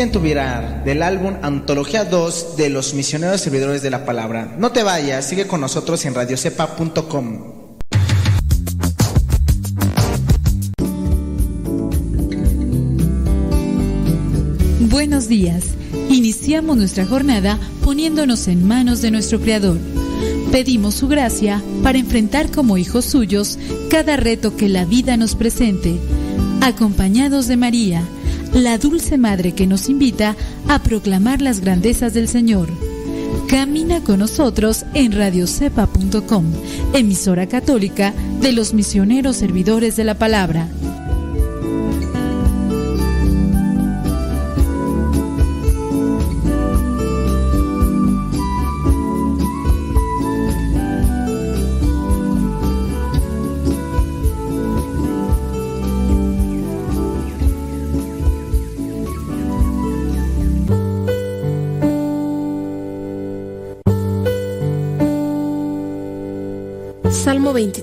Dios brilla en tu mirar, del álbum Antología 2 de los misioneros servidores de la palabra. No te vayas, sigue con nosotros en radiocepa.com. Buenos días. Iniciamos nuestra jornada poniéndonos en manos de nuestro Creador. Pedimos su gracia para enfrentar como hijos suyos cada reto que la vida nos presente, acompañados de María, la dulce madre que nos invita a proclamar las grandezas del Señor. Camina con nosotros en radiocepa.com, emisora católica de los misioneros servidores de la palabra.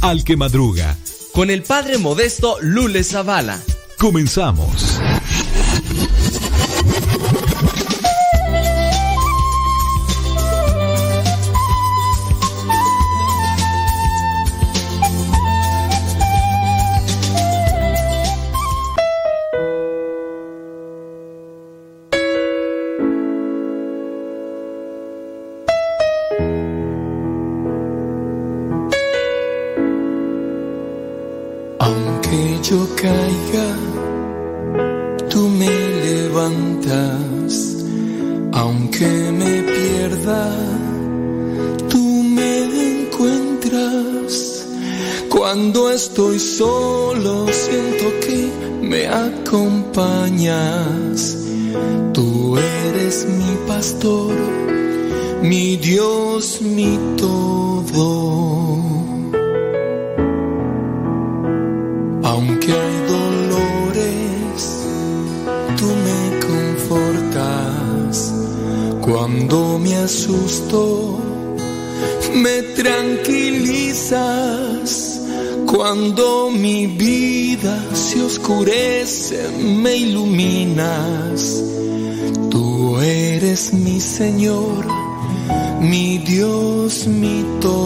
Al que madruga, con el padre modesto Lule Zavala. Comenzamos. Me iluminas. Tú eres mi Señor, mi Dios, mi todo.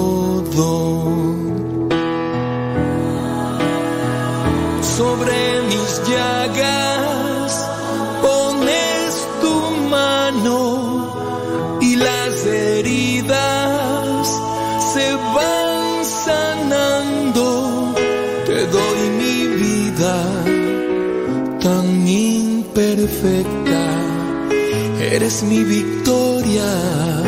Imperfecta, eres mi victoria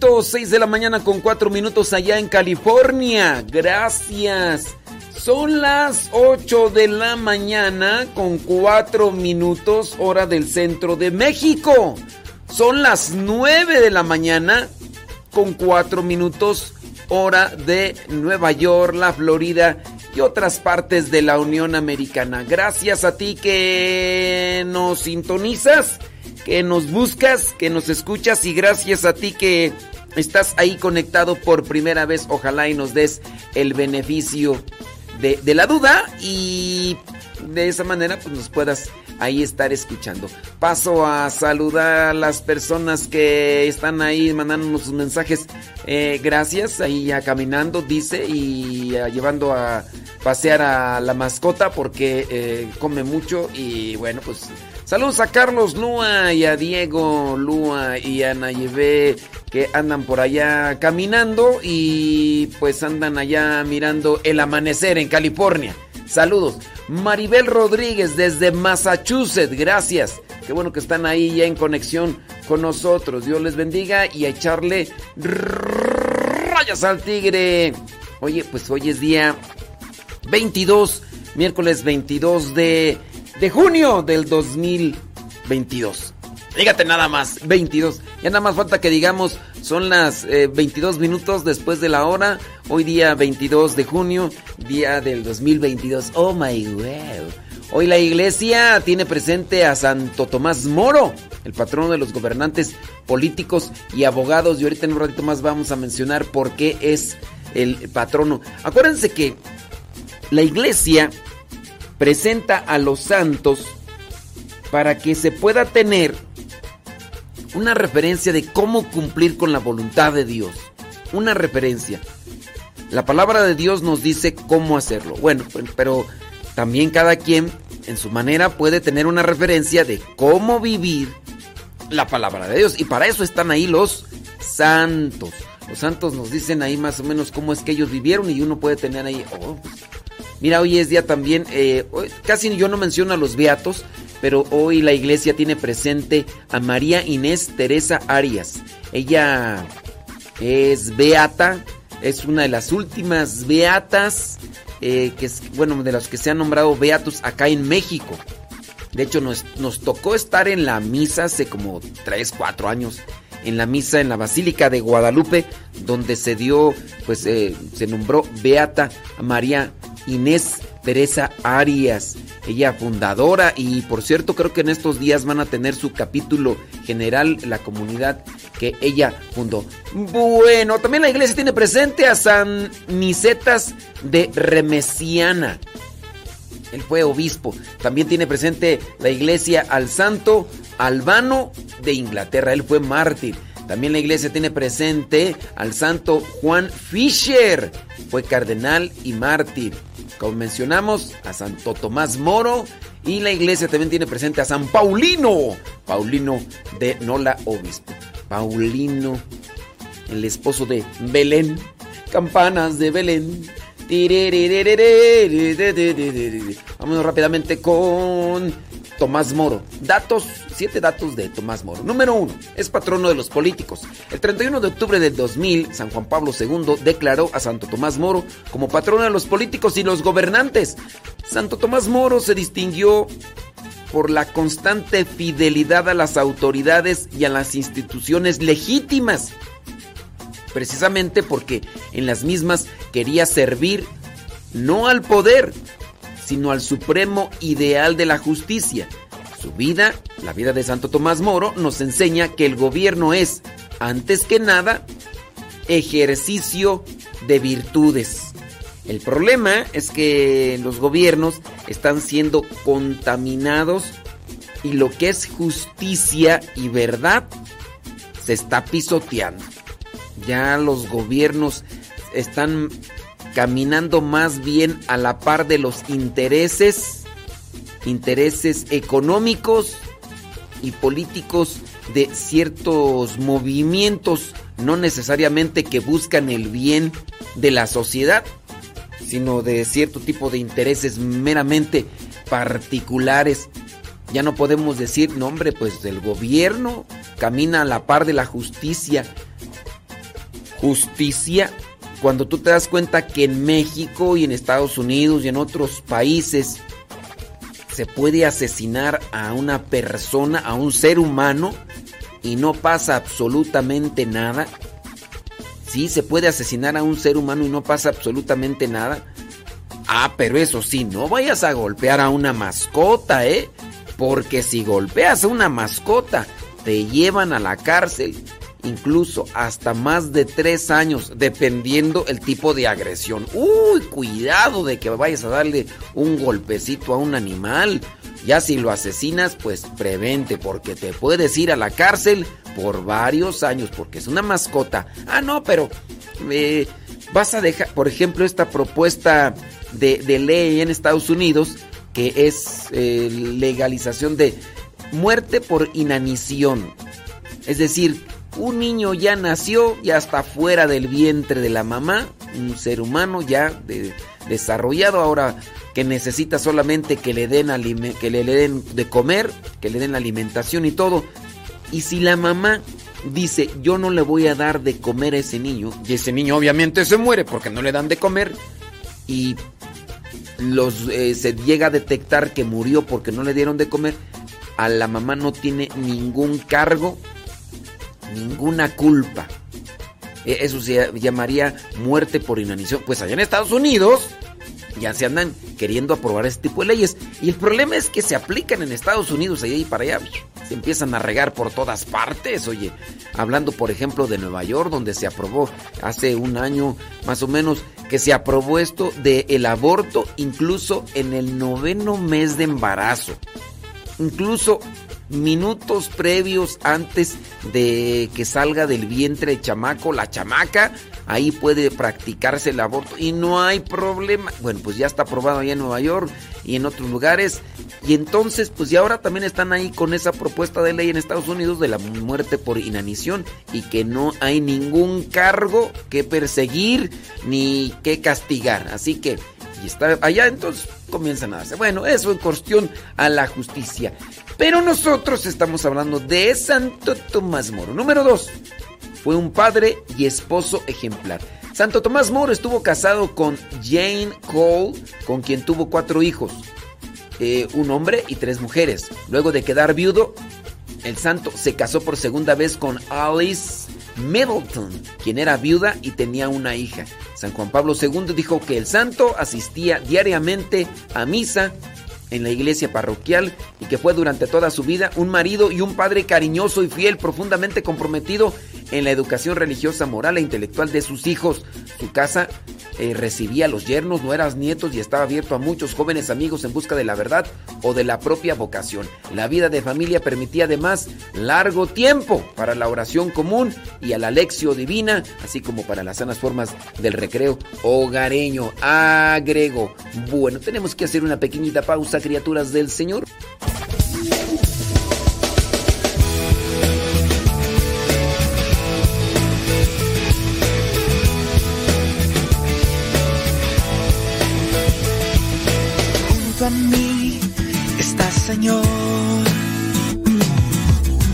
minutos, 6 de la mañana con 4 minutos allá en California. Gracias. Son las 8 de la mañana con 4 minutos hora del centro de México. Son las 9 de la mañana con 4 minutos hora de Nueva York, la Florida y otras partes de la Unión Americana. Gracias a ti que nos sintonizas, que nos buscas, que nos escuchas y gracias a ti que estás ahí conectado por primera vez. Ojalá y nos des el beneficio de, de la duda y de esa manera pues nos puedas ahí estar escuchando. Paso a saludar a las personas que están ahí mandándonos sus mensajes. Eh, gracias, ahí ya caminando, dice, y llevando a pasear a la mascota porque eh, come mucho y bueno, pues saludos a Carlos Lua y a Diego Lua y a Nayebe que andan por allá caminando y pues andan allá mirando el amanecer en California. Saludos. Maribel Rodríguez desde Massachusetts, gracias. Qué bueno que están ahí ya en conexión con nosotros. Dios les bendiga y a echarle rayas al tigre. Oye, pues hoy es día 22, miércoles 22 de, de junio del 2022. Dígate nada más, 22. Ya nada más falta que digamos, son las eh, 22 minutos después de la hora. Hoy día 22 de junio, día del 2022. Oh my wow. Hoy la iglesia tiene presente a Santo Tomás Moro, el patrono de los gobernantes políticos y abogados. Y ahorita en un ratito más vamos a mencionar por qué es el patrono. Acuérdense que la iglesia presenta a los santos para que se pueda tener una referencia de cómo cumplir con la voluntad de Dios. Una referencia. La palabra de Dios nos dice cómo hacerlo. Bueno, pero también cada quien en su manera puede tener una referencia de cómo vivir la palabra de Dios. Y para eso están ahí los santos. Los santos nos dicen ahí más o menos cómo es que ellos vivieron y uno puede tener ahí... oh, Mira, hoy es día también, eh, casi yo no menciono a los beatos, pero hoy la iglesia tiene presente a María Inés Teresa Arias. Ella es beata, es una de las últimas beatas eh, que es, bueno, de los que se han nombrado beatos acá en México. De hecho, nos, tocó estar en la misa hace como 3, 4 años en la misa en la Basílica de Guadalupe, donde se dio, pues eh, se nombró Beata María Inés Teresa Arias, ella fundadora y por cierto creo que en estos días van a tener su capítulo general la comunidad que ella fundó. Bueno, también la iglesia tiene presente a San Nicetas de Remesiana. Él fue obispo. También tiene presente la iglesia al santo Albano de Inglaterra. Él fue mártir. También la iglesia tiene presente al santo Juan Fisher. Fue cardenal y mártir. Como mencionamos, a Santo Tomás Moro. Y la iglesia también tiene presente a San Paulino. Paulino de Nola Obispo. Paulino, el esposo de Belén. Campanas de Belén. Vámonos rápidamente con Tomás Moro. Datos, siete datos de Tomás Moro. Número uno, es patrono de los políticos. El 31 de octubre del 2000, San Juan Pablo II declaró a Santo Tomás Moro como patrono de los políticos y los gobernantes. Santo Tomás Moro se distinguió por la constante fidelidad a las autoridades y a las instituciones legítimas precisamente porque en las mismas quería servir no al poder, sino al supremo ideal de la justicia. Su vida, la vida de Santo Tomás Moro, nos enseña que el gobierno es, antes que nada, ejercicio de virtudes. El problema es que los gobiernos están siendo contaminados y lo que es justicia y verdad se está pisoteando ya los gobiernos están caminando más bien a la par de los intereses, intereses económicos y políticos de ciertos movimientos, no necesariamente que buscan el bien de la sociedad, sino de cierto tipo de intereses meramente particulares. Ya no podemos decir, no hombre, pues el gobierno camina a la par de la justicia justicia cuando tú te das cuenta que en México y en Estados Unidos y en otros países se puede asesinar a una persona, a un ser humano, y no pasa absolutamente nada. Sí, se puede asesinar a un ser humano y no pasa absolutamente nada. Ah, pero eso sí, no vayas a golpear a una mascota, ¿eh? Porque si golpeas a una mascota, te llevan a la cárcel incluso hasta más de tres años, dependiendo el tipo de agresión. Uy, cuidado de que vayas a darle un golpecito a un animal. Ya si lo asesinas, pues prevente, porque te puedes ir a la cárcel por varios años, porque es una mascota. Ah, no, pero eh, vas a dejar, por ejemplo, esta propuesta de, ley en Estados Unidos, que es eh, legalización de muerte por inanición. Es decir, un niño ya nació, ya está fuera del vientre de la mamá, un ser humano ya desarrollado ahora que necesita solamente que le den que le, den de comer, que le den alimentación y todo. Y si la mamá dice, "Yo no le voy a dar de comer a ese niño", y ese niño obviamente se muere porque no le dan de comer y los eh, se llega a detectar que murió porque no le dieron de comer, a la mamá no tiene ningún cargo ninguna culpa. E, eso se llamaría muerte por inanición. Pues allá en Estados Unidos ya se andan queriendo aprobar este tipo de leyes. Y el problema es que se aplican en Estados Unidos, allá y para allá. Se empiezan a regar por todas partes. Oye, hablando por ejemplo de Nueva York, donde se aprobó hace un año más o menos que se aprobó esto de el aborto incluso en el noveno mes de embarazo. Incluso minutos previos antes de que salga del vientre el chamaco, la chamaca, ahí puede practicarse el aborto y no hay problema. Bueno, pues ya está aprobado allá en Nueva York y en otros lugares. Y entonces, pues ya ahora también están ahí con esa propuesta de ley en Estados Unidos de la muerte por inanición y que no hay ningún cargo que perseguir ni que castigar. Así que y está allá, entonces comienzan a hacer. Bueno, eso en cuestión a la justicia. Pero nosotros estamos hablando de Santo Tomás Moro. Número dos, fue un padre y esposo ejemplar. Santo Tomás More estuvo casado con Jane Cole, con quien tuvo cuatro hijos, eh, un hombre y tres mujeres. Luego de quedar viudo, el santo se casó por segunda vez con Alice Middleton, quien era viuda y tenía una hija. San Juan Pablo II dijo que el santo asistía diariamente a misa en la iglesia parroquial y que fue durante toda su vida un marido y un padre cariñoso y fiel, profundamente comprometido en la educación religiosa, moral e intelectual de sus hijos. Su casa eh, recibía a los yernos, nueras, nietos y estaba abierto a muchos jóvenes amigos en busca de la verdad o de la propia vocación. La vida de familia permitía además largo tiempo para la oración común y a la lección divina, así como para las sanas formas del recreo hogareño. Agrego. Bueno, tenemos que hacer una pequeñita pausa, criaturas del Señor. Señor.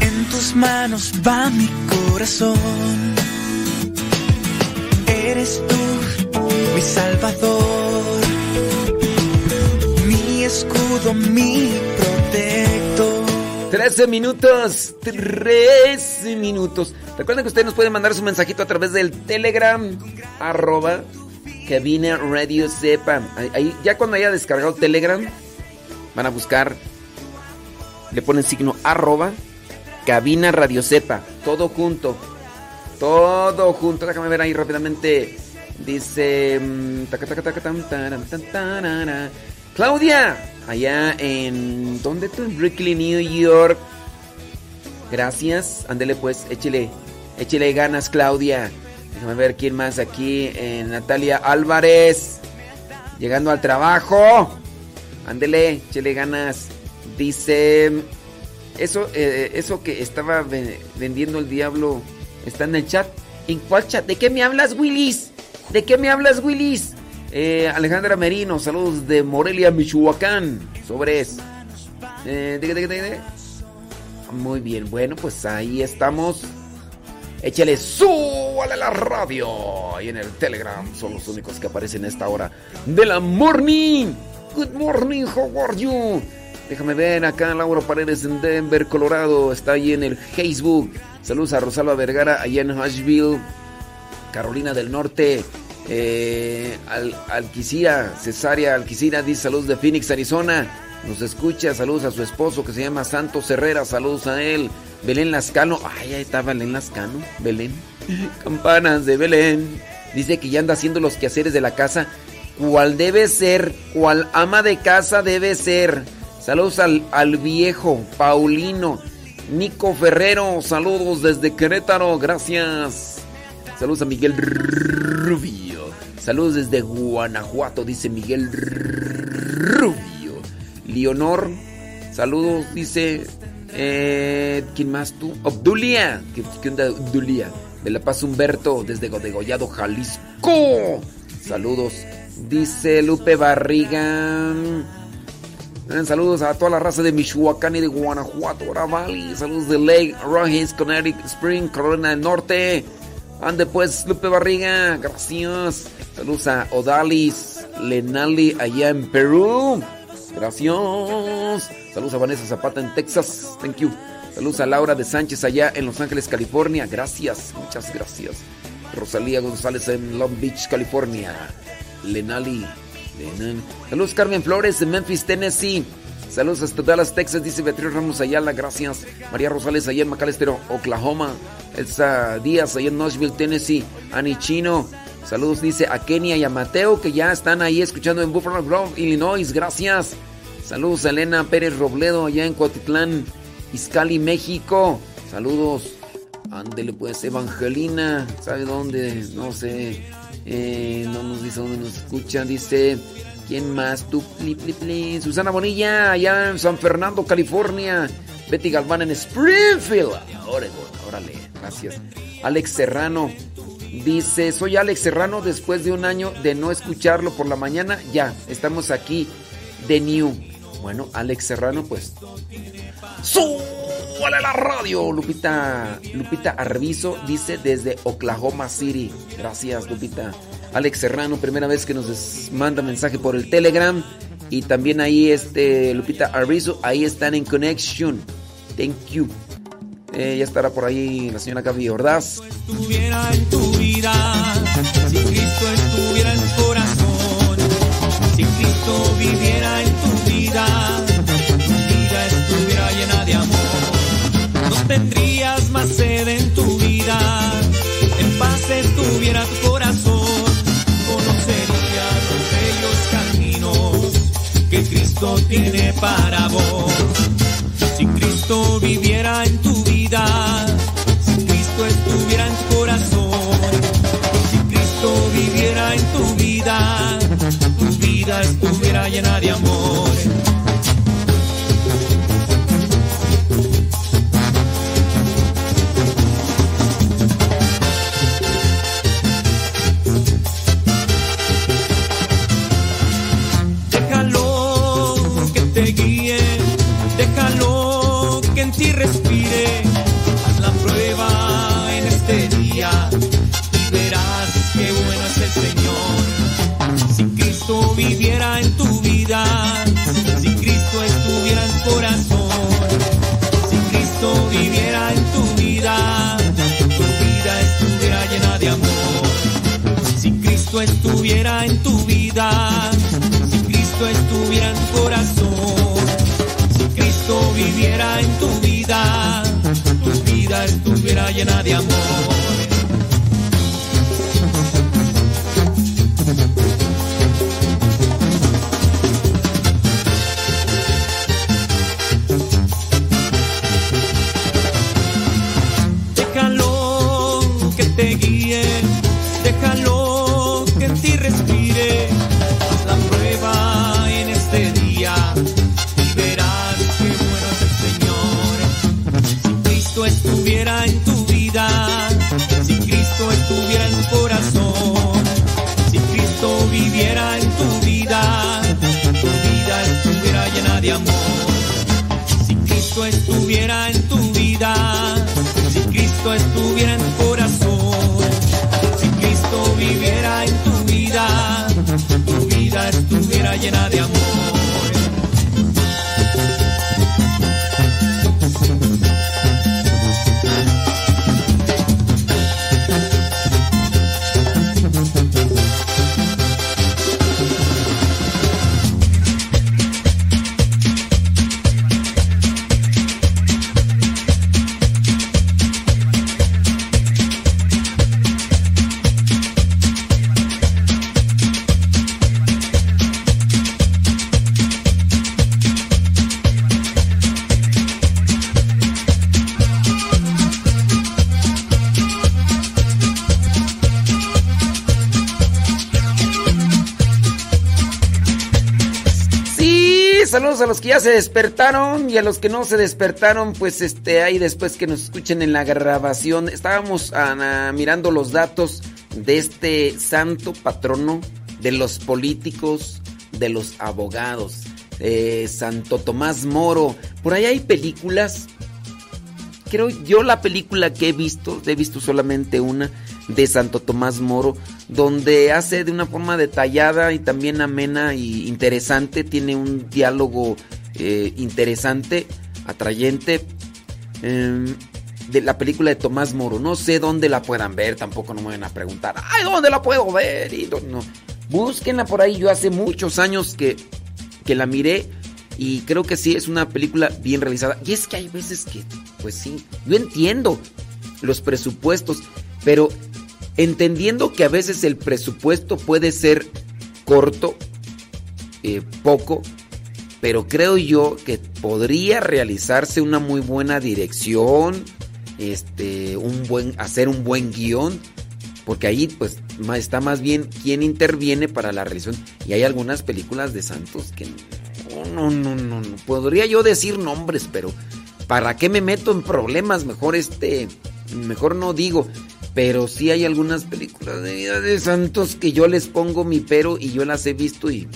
En tus manos va mi corazón. Eres tú mi Salvador, mi escudo, mi protector. 13 minutos, 13 minutos. Recuerden que ustedes nos pueden mandar su mensajito a través del Telegram, arroba Cabina Radio Sepa. Ahí, ya cuando haya descargado Telegram, van a buscar, le ponen signo arroba, Cabina Radio Sepa. Todo junto. Todo junto. Déjame ver ahí rápidamente. Dice. Claudia, allá en. ¿Dónde tú? En Brooklyn, New York. Gracias. Ándele pues, échele. Échele ganas, Claudia. Déjame ver quién más aquí. Eh, Natalia Álvarez. Llegando al trabajo. Ándele, échele ganas. Dice. Eso, eh, eso que estaba vendiendo el diablo está en el chat. ¿En cuál chat? ¿De qué me hablas, Willis? ¿De qué me hablas, Willis? Eh, Alejandra Merino, saludos de Morelia, Michoacán. Sobre eso. Eh, Muy bien, bueno, pues ahí estamos. Échale súbale a la radio. Ahí en el Telegram son los únicos que aparecen a esta hora de la morning. Good morning, how are you? Déjame ver acá Laura Paredes en Denver, Colorado. Está ahí en el Facebook. Saludos a Rosalba Vergara allá en Asheville, Carolina del Norte. Eh, Al Alquicira, Cesárea Alquicira dice saludos de Phoenix, Arizona. Nos escucha, saludos a su esposo que se llama Santos Herrera, saludos a él. Belén Lascano, ay, ahí está Belén Lascano, Belén. Campanas de Belén. Dice que ya anda haciendo los quehaceres de la casa. ¿Cuál debe ser? ¿Cuál ama de casa debe ser? Saludos al, al viejo Paulino. Nico Ferrero, saludos desde Querétaro, gracias. Saludos a Miguel Rubio. Saludos desde Guanajuato, dice Miguel Rubio. Leonor, saludos, dice. Eh, ¿Quién más tú? Obdulia. ¿Qué, qué onda, Obdulia? De La Paz Humberto, desde Godegollado, Jalisco. Saludos. Dice Lupe Barriga. Saludos a toda la raza de Michoacán y de Guanajuato, Valley. Saludos de Lake Rogers, Connecticut Spring, Carolina del Norte. Ande pues, Lupe Barriga, gracias. Saludos a Odalis Lenali allá en Perú. Gracias. Saludos a Vanessa Zapata en Texas. Thank you. Saludos a Laura de Sánchez allá en Los Ángeles, California. Gracias, muchas gracias. Rosalía González en Long Beach, California. Lenali. Saludos Carmen Flores de Memphis, Tennessee. Saludos hasta Dallas, Texas, dice Beatriz Ramos Ayala, gracias. María Rosales allá en McAllister, Oklahoma. Elsa Díaz allá en Nashville, Tennessee. Ani Chino. Saludos, dice a Kenia y a Mateo que ya están ahí escuchando en Buffalo Grove, Illinois. Gracias. Saludos Elena Pérez Robledo allá en Cotitlán, Izcali, México. Saludos. Ándele pues, Evangelina. ¿Sabe dónde? No sé. Eh, no nos dice dónde nos escuchan. Dice, ¿quién más? Tú. Susana Bonilla, allá en San Fernando, California. Betty Galván en Springfield, Oregon. Órale, gracias. Alex Serrano dice, soy Alex Serrano después de un año de no escucharlo por la mañana. Ya, estamos aquí de New. Bueno, Alex Serrano, pues... súbale la radio. Lupita, Lupita Arviso dice desde Oklahoma City. Gracias, Lupita. Alex Serrano, primera vez que nos manda mensaje por el Telegram. Y también ahí este Lupita Arviso, ahí están en Connection. Thank you. Eh, ya estará por ahí la señora Gaby Ordaz. Estuviera en tu vida, si Cristo estuviera en tu corazón, si Cristo viviera en tu vida, vida estuviera llena de amor. No tendrías más sed en tu vida, en paz estuviera tu corazón, conocerías los bellos caminos que Cristo tiene para vos. Si Cristo viviera en tu vida, si Cristo estuviera en tu vida estuviera llena de amor. Se despertaron y a los que no se despertaron, pues este ahí después que nos escuchen en la grabación. Estábamos mirando los datos de este santo patrono de los políticos, de los abogados, eh, Santo Tomás Moro. Por ahí hay películas. Creo yo la película que he visto, he visto solamente una de Santo Tomás Moro, donde hace de una forma detallada y también amena y interesante, tiene un diálogo eh, interesante, atrayente, eh, de la película de Tomás Moro. No sé dónde la puedan ver, tampoco no me van a preguntar, ay, ¿dónde la puedo ver? Y no. Búsquenla por ahí, yo hace muchos años que, que la miré y creo que sí, es una película bien realizada. Y es que hay veces que, pues sí, yo entiendo los presupuestos, pero entendiendo que a veces el presupuesto puede ser corto, eh, poco, pero creo yo que podría realizarse una muy buena dirección, este, un buen, hacer un buen guion, porque ahí pues está más bien quién interviene para la realización. Y hay algunas películas de Santos que no, no, no, no, no. Podría yo decir nombres, pero ¿para qué me meto en problemas? Mejor este, mejor no digo. Pero sí hay algunas películas de vida de Santos que yo les pongo mi pero y yo las he visto y...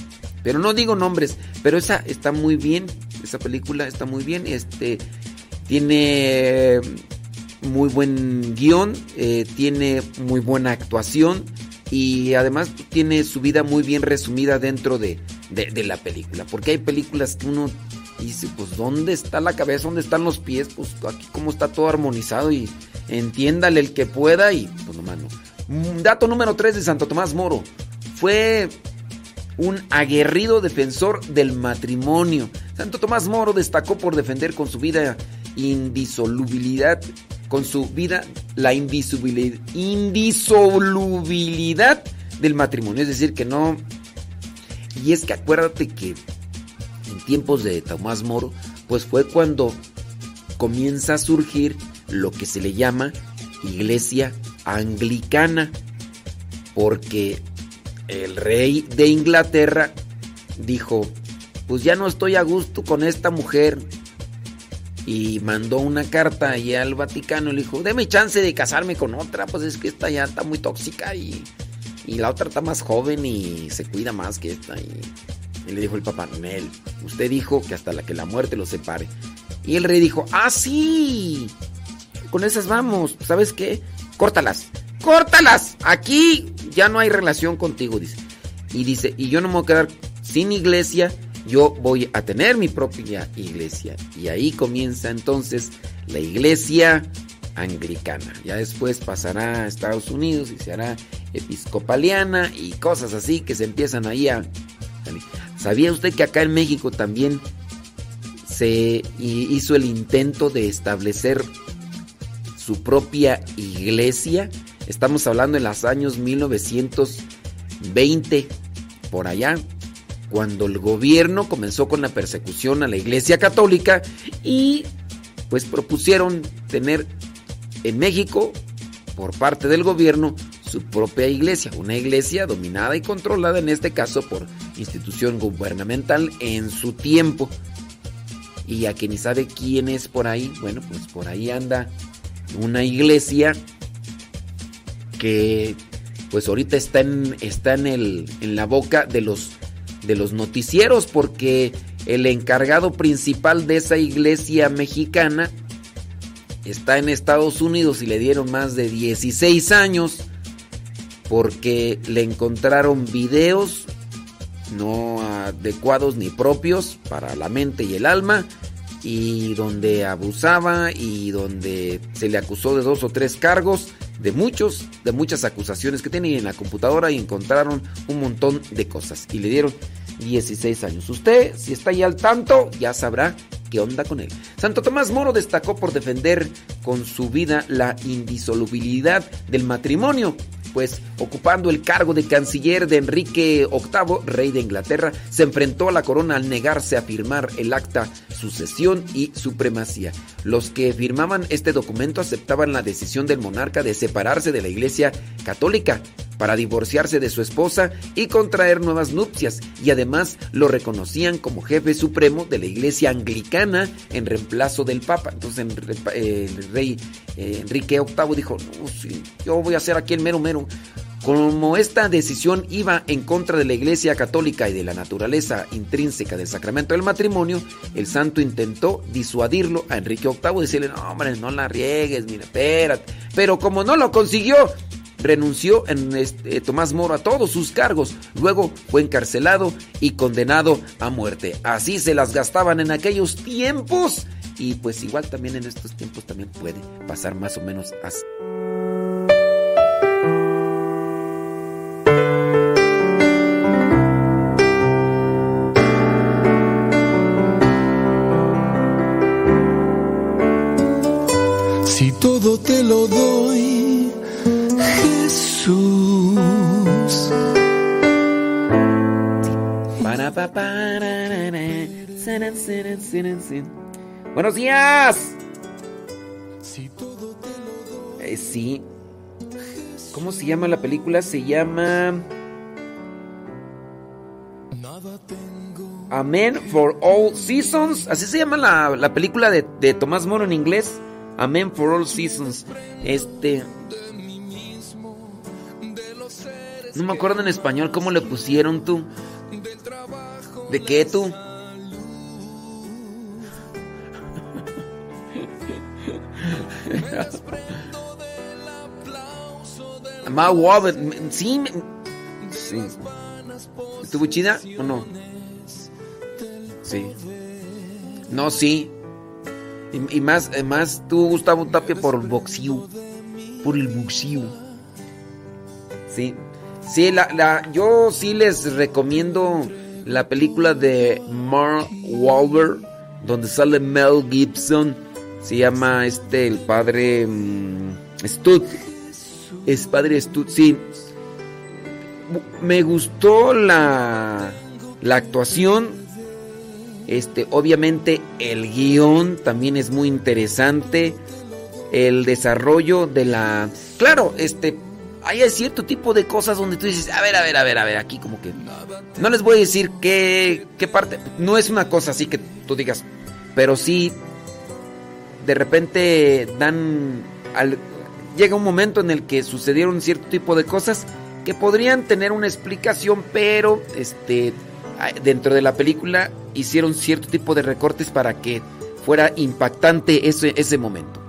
Pero no digo nombres, pero esa está muy bien, esa película está muy bien. Este, Tiene muy buen guion, eh, tiene muy buena actuación y además tiene su vida muy bien resumida dentro de, de, la película. Porque hay películas que uno dice, pues ¿dónde está la cabeza? ¿Dónde están los pies? Pues aquí como está todo armonizado y entiéndale el que pueda y pues nomás no. Mm, dato número 3 de Santo Tomás Moro. Fue un aguerrido defensor del matrimonio. Santo Tomás Moro destacó por defender con su vida indisolubilidad con su vida la indisolubilidad del matrimonio. Es decir, que no... Y es que acuérdate que en tiempos de Tomás Moro, pues fue cuando comienza a surgir lo que se le llama iglesia anglicana, porque el rey de Inglaterra dijo, pues ya no estoy a gusto con esta mujer, y mandó una carta allá al Vaticano le dijo, deme chance de casarme con otra, pues es que esta ya está muy tóxica y, y la otra está más joven y se cuida más que esta. Y, le dijo el papá, Nel, usted dijo que hasta la que la muerte lo separe. Y el rey dijo, ah, sí, con esas vamos, ¿sabes qué? Córtalas, córtalas, aquí ya no hay relación contigo, dice. Y dice, y yo no me voy a quedar sin iglesia yo voy a tener mi propia iglesia. Y ahí comienza entonces la iglesia anglicana. Ya después pasará a Estados Unidos y se hará episcopaliana y cosas así que se empiezan ahí a... ¿Sabía usted que acá en México también se hizo el intento de establecer su propia iglesia? Estamos hablando en los años 1920, por allá cuando el gobierno comenzó con la persecución a la Iglesia Católica y pues propusieron tener en México, por parte del gobierno, su propia iglesia, una iglesia dominada y controlada en este caso por institución gubernamental en su tiempo. Y a quien ni sabe quién es por ahí, bueno, pues por ahí anda una iglesia que pues ahorita está en, está en, el, en la boca de los de los noticieros porque el encargado principal de esa iglesia mexicana está en Estados Unidos y le dieron más de 16 años porque le encontraron videos no adecuados ni propios para la mente y el alma y donde abusaba y donde se le acusó de dos o tres cargos de muchos, de muchas acusaciones que tenía en la computadora y encontraron un montón de cosas y le dieron 16 años. Usted, si está ahí al tanto, ya sabrá qué onda con él. Santo Tomás Moro destacó por defender con su vida la indisolubilidad del matrimonio pues ocupando el cargo de canciller de Enrique VIII, rey de Inglaterra, se enfrentó a la corona al negarse a firmar el acta sucesión y supremacía. Los que firmaban este documento aceptaban la decisión del monarca de separarse de la Iglesia católica para divorciarse de su esposa y contraer nuevas nupcias, y además lo reconocían como jefe supremo de la Iglesia anglicana en reemplazo del Papa. Entonces el rey eh, Enrique VIII dijo, yo voy a ser aquí el mero mero como esta decisión iba en contra de la Iglesia Católica y de la naturaleza intrínseca del sacramento del matrimonio, el santo intentó disuadirlo a Enrique VIII, decirle, no hombre, no la riegues, mira, espérate. Pero como no lo consiguió, renunció en este, Tomás Moro a todos sus cargos, luego fue encarcelado y condenado a muerte. Así se las gastaban en aquellos tiempos y pues igual también en estos tiempos también puede pasar más o menos así. Si todo te lo doy, Jesús. Buenos días. Eh, sí. ¿Cómo se llama la película? Se llama... Amen for All Seasons. Así se llama la, la película de, de Tomás Moro en inglés. Amen for all seasons. Este. No me acuerdo en español cómo le pusieron tú. ¿De qué tú? Ma sí, sí. ¿Estuvo chida o no? Sí. No, sí. Y, y más, eh, más tú, Gustavo Tapia, por el boxeo. Por el boxeo. Sí. Sí, la, la, yo sí les recomiendo la película de Mark Wahlberg, donde sale Mel Gibson. Se llama este, el padre mm, Stud. Es padre Stud, sí. Me gustó la, la actuación. Este, obviamente el guion también es muy interesante. El desarrollo de la... Claro, este... Hay cierto tipo de cosas donde tú dices, a ver, a ver, a ver, a ver, aquí como que... No les voy a decir qué, qué parte... No es una cosa así que tú digas, pero sí... De repente dan... al- llega un momento en el que sucedieron cierto tipo de cosas que podrían tener una explicación, pero este dentro de la película hicieron cierto tipo de recortes para que fuera impactante ese, ese momento.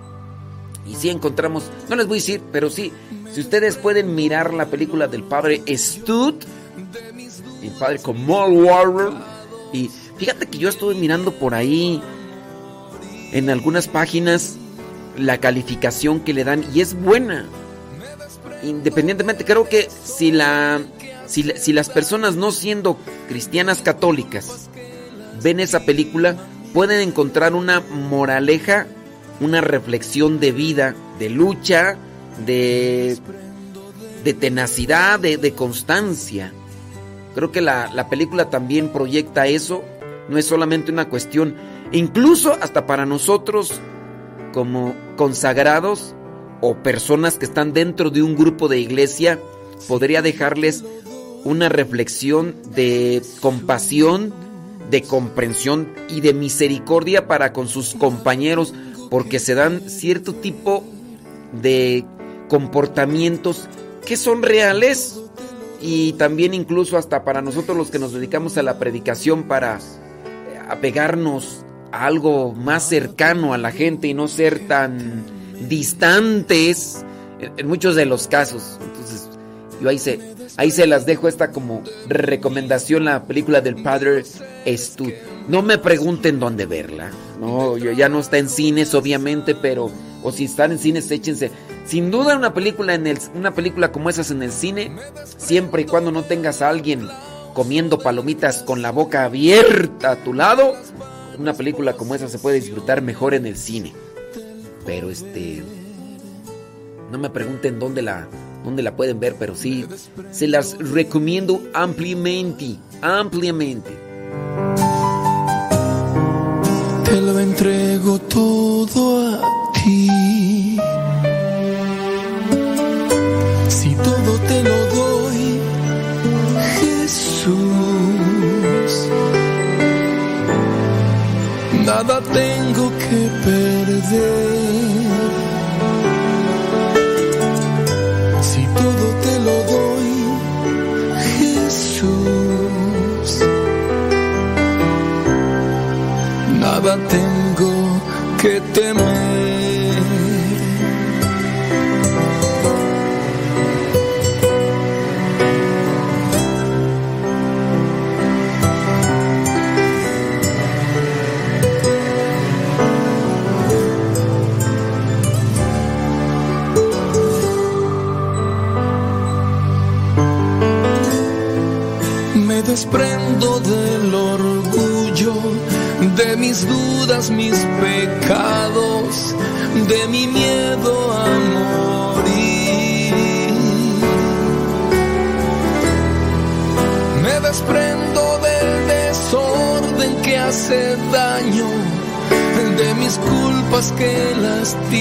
Y sí encontramos, no les voy a decir, pero sí, si ustedes pueden mirar la película del padre Stud, el padre con Wahlberg, y fíjate que yo estuve mirando por ahí en algunas páginas la calificación que le dan y es buena. Independientemente, creo que si la si, si las personas no siendo cristianas católicas ven esa película, pueden encontrar una moraleja, una reflexión de vida, de lucha, de, de tenacidad, de, de constancia. Creo que la, la película también proyecta eso. No es solamente una cuestión, incluso hasta para nosotros como consagrados o personas que están dentro de un grupo de iglesia, podría dejarles una reflexión de compasión, de comprensión y de misericordia para con sus compañeros, porque se dan cierto tipo de comportamientos que son reales y también incluso hasta para nosotros los que nos dedicamos a la predicación para eh, apegarnos a algo más cercano a la gente y no ser tan distantes en, muchos de los casos. Entonces, yo ahí se, ahí se las dejo esta como recomendación la película del padre Stud. No me pregunten dónde verla. No, ya no está en cines obviamente, pero o si están en cines échense. Sin duda una película en el una película como esas en el cine, siempre y cuando no tengas a alguien comiendo palomitas con la boca abierta a tu lado, una película como esa se puede disfrutar mejor en el cine. Pero este no me pregunten dónde la dónde la pueden ver, pero sí se las recomiendo ampliamente, ampliamente. Te lo entrego todo a ti. Si todo te lo doy, Jesús, nada tengo que perder. Que temer. Be. the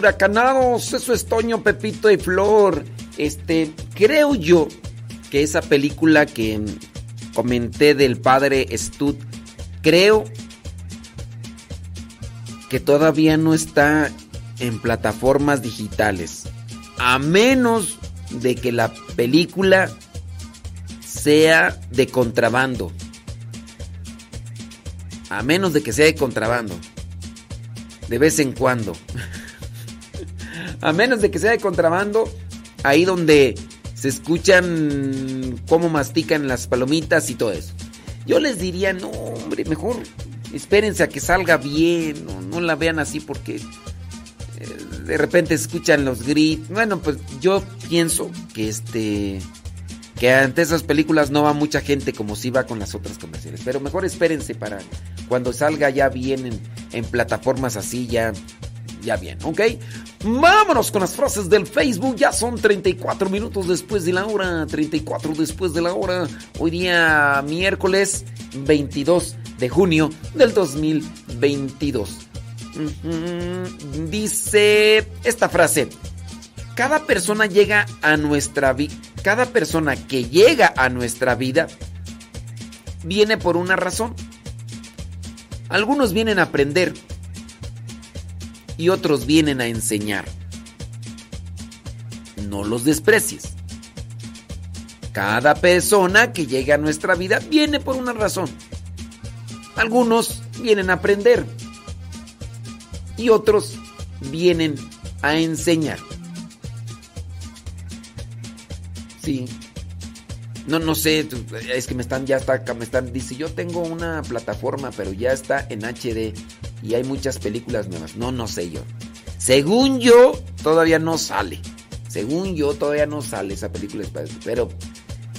Huracanados, eso es Toño, Pepito y Flor. Este, creo yo que esa película que comenté del padre Stud, creo que todavía no está en plataformas digitales. A menos de que la película sea de contrabando. A menos de que sea de contrabando. De vez en cuando. A menos de que sea de contrabando, ahí donde se escuchan cómo mastican las palomitas y todo eso. Yo les diría, no, hombre, mejor espérense a que salga bien, no, la vean así porque eh, de repente escuchan los gritos. Bueno, pues yo pienso que este que ante esas películas no va mucha gente como si va con las otras comerciales, pero mejor espérense para cuando salga ya bien en, en plataformas así ya ya bien, ¿ok? Vámonos con las frases del Facebook. Ya son 34 minutos después de la hora. 34 después de la hora. Hoy día miércoles 22 de junio del 2022. Ujú. Dice esta frase. Cada persona llega a nuestra vida. Cada persona que llega a nuestra vida viene por una razón. Algunos vienen a aprender y otros vienen a enseñar. No los desprecies. Cada persona que llega a nuestra vida viene por una razón. Algunos vienen a aprender y otros vienen a enseñar. Sí. No, no sé, es que me están, ya está, me están, dice, yo tengo una plataforma, pero ya está en HD y hay muchas películas nuevas. No, no sé yo. Según yo, todavía no sale. Según yo, todavía no sale esa película, pero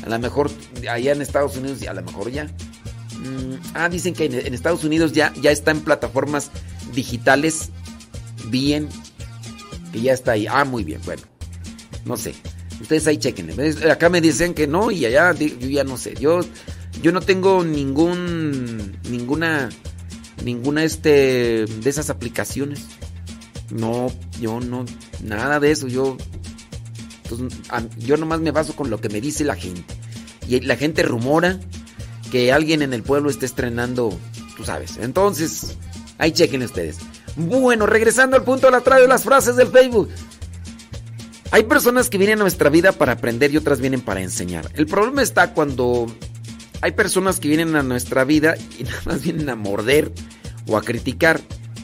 a lo mejor allá en Estados Unidos, a lo mejor ya. Mm, ah, dicen que en, Estados Unidos ya, ya está en plataformas digitales bien, que ya está ahí. Ah, muy bien, bueno, no sé. Ustedes ahí chequenle. Acá me dicen que no y allá yo ya no sé. Yo, yo no tengo ningún, ninguna, ninguna este, de esas aplicaciones. No, yo no, nada de eso. Yo, a- yo nomás me baso con lo que me dice la gente. Y la gente rumora que alguien en el pueblo está estrenando, tú sabes. Entonces, ahí chequen ustedes. Bueno, regresando al punto de la traigo las frases del Facebook. Hay personas que vienen a nuestra vida para aprender y otras vienen para enseñar. El problema está cuando hay personas que vienen a nuestra vida y nada más vienen a morder o a criticar.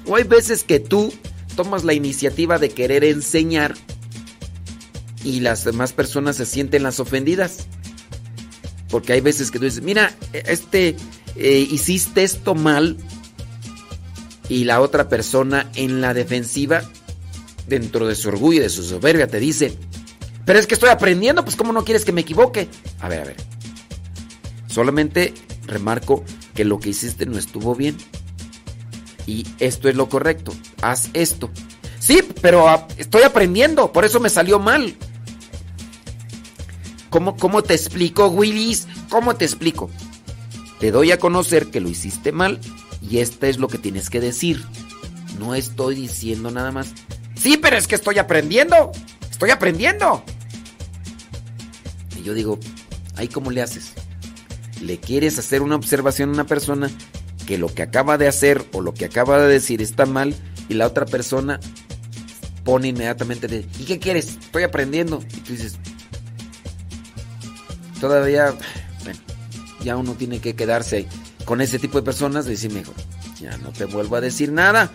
O hay veces que tú tomas la iniciativa de querer enseñar y las demás personas se sienten las ofendidas. Porque hay veces que tú dices, mira, este, eh, hiciste esto mal y la otra persona en la defensiva dentro de su orgullo y de su soberbia te dice, pero es que estoy aprendiendo, pues ¿cómo no quieres que me equivoque? A ver, a ver. Solamente remarco que lo que hiciste no estuvo bien. Y esto es lo correcto. Haz esto. Sí, pero estoy aprendiendo, por eso me salió mal. ¿Cómo, cómo te explico, Willis? ¿Cómo te explico? Te doy a conocer que lo hiciste mal y esto es lo que tienes que decir. No estoy diciendo nada más. Sí, pero es que estoy aprendiendo. Estoy aprendiendo. yo digo, ¿ahí cómo le haces? Le quieres hacer una observación a una persona que lo que acaba de hacer o lo que acaba de decir está mal y la otra persona pone inmediatamente de, ¿y qué quieres? Estoy aprendiendo. Y tú dices, todavía, bueno, ya uno tiene que quedarse con ese tipo de personas y decir mejor, ya no te vuelvo a decir nada.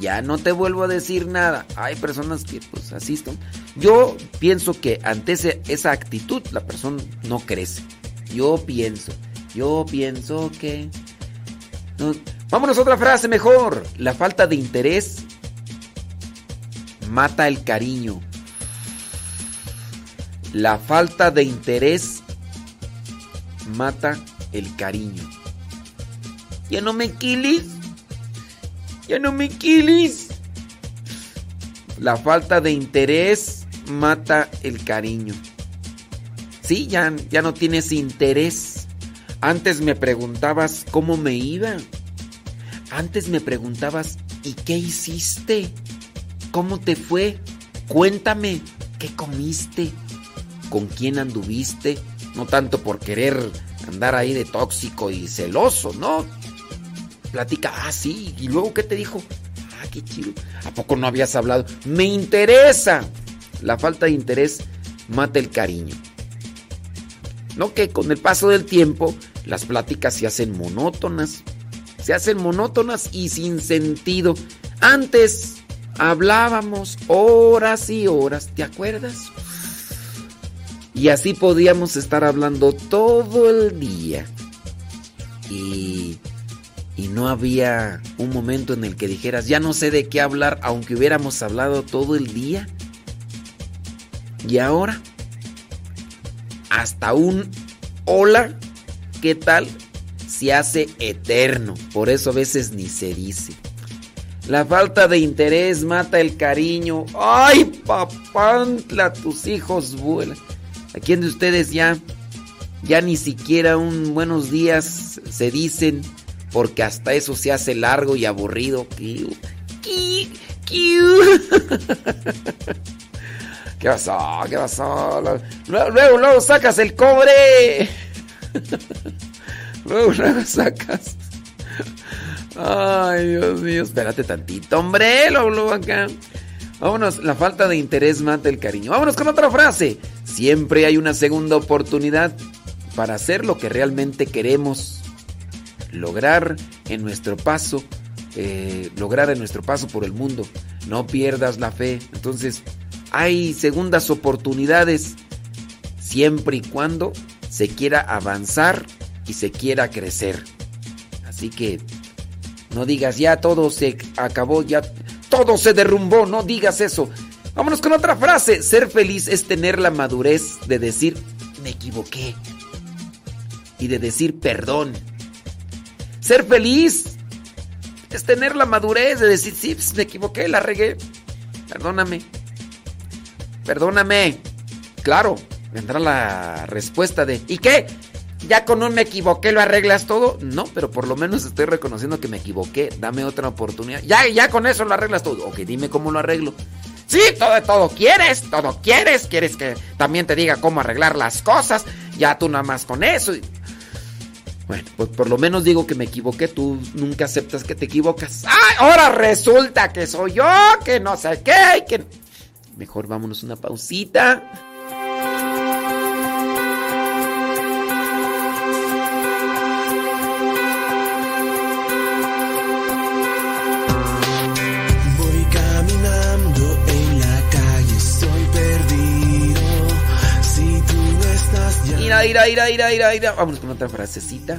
Ya no te vuelvo a decir nada. Hay personas que pues asisten. Yo pienso que ante esa actitud la persona no crece. Yo pienso. Yo pienso que... Vámonos a otra frase mejor. La falta de interés mata el cariño. La falta de interés mata el cariño. Ya no me quilis. Ya no me quilis. La falta de interés mata el cariño. Sí, ya, ya no tienes interés. Antes me preguntabas cómo me iba. Antes me preguntabas, ¿y qué hiciste? ¿Cómo te fue? Cuéntame, ¿qué comiste? ¿Con quién anduviste? No tanto por querer andar ahí de tóxico y celoso, ¿no? Platica, ah, sí, y luego ¿qué te dijo? Ah, qué chido. ¿A poco no habías hablado? Me interesa. La falta de interés mata el cariño. No que con el paso del tiempo las pláticas se hacen monótonas. Se hacen monótonas y sin sentido. Antes hablábamos horas y horas, ¿te acuerdas? Y así podíamos estar hablando todo el día. Y, y no había un momento en el que dijeras, ya no sé de qué hablar, aunque hubiéramos hablado todo el día. Y ahora, hasta un hola, ¿qué tal? Se hace eterno. Por eso a veces ni se dice. La falta de interés mata el cariño. ¡Ay, papantla! Tus hijos vuelan. ¿A quién de ustedes ya, ya ni siquiera un buenos días se dicen? Porque hasta eso se hace largo y aburrido. ¿Qué, ¿Qué pasó? ¿Qué pasó? Luego, luego, luego sacas el cobre. luego, luego sacas. Ay, Dios mío, espérate tantito, hombre, lo, lo acá. Vámonos, la falta de interés mata el cariño. Vámonos con otra frase. Siempre hay una segunda oportunidad para hacer lo que realmente queremos lograr en nuestro paso, eh, lograr en nuestro paso por el mundo. No pierdas la fe. Entonces, hay segundas oportunidades siempre y cuando se quiera avanzar y se quiera crecer. Así que no digas, ya todo se acabó, ya todo se derrumbó, no digas eso. Vámonos con otra frase. Ser feliz es tener la madurez de decir, me equivoqué. Y de decir perdón. Ser feliz es tener la madurez de decir, sí, pues, me equivoqué, la regué. Perdóname. Perdóname. Claro, vendrá la respuesta de, ¿y qué? ya con un me equivoqué lo arreglas todo. No, pero por lo menos estoy reconociendo que me equivoqué. Dame otra oportunidad. Ya, ya con eso lo arreglas todo. Ok, dime cómo lo arreglo. Sí, todo, todo quieres, todo quieres. Quieres que también te diga cómo arreglar las cosas. Ya tú nada más con eso. Bueno, pues por lo menos digo que me equivoqué. Tú nunca aceptas que te equivocas. ¡Ay! Ahora resulta que soy yo, que no sé qué, que. Mejor vámonos una pausita. ira, ira, ira, ira, ira. Vamos con otra frasecita.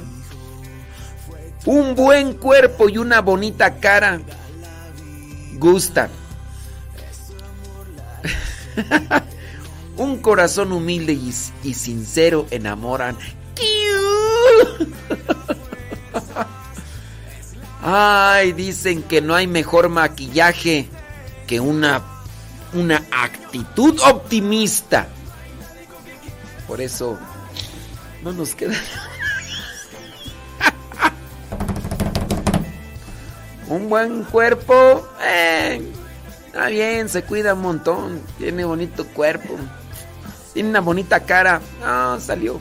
Un buen cuerpo y una bonita cara gustan. Un corazón humilde y, sincero enamoran. Ay, dicen que no hay mejor maquillaje que una, una actitud optimista. Por eso no nos queda. un buen cuerpo. Eh, está bien, se cuida un montón. Tiene bonito cuerpo. tiene una bonita cara. Ah, salió.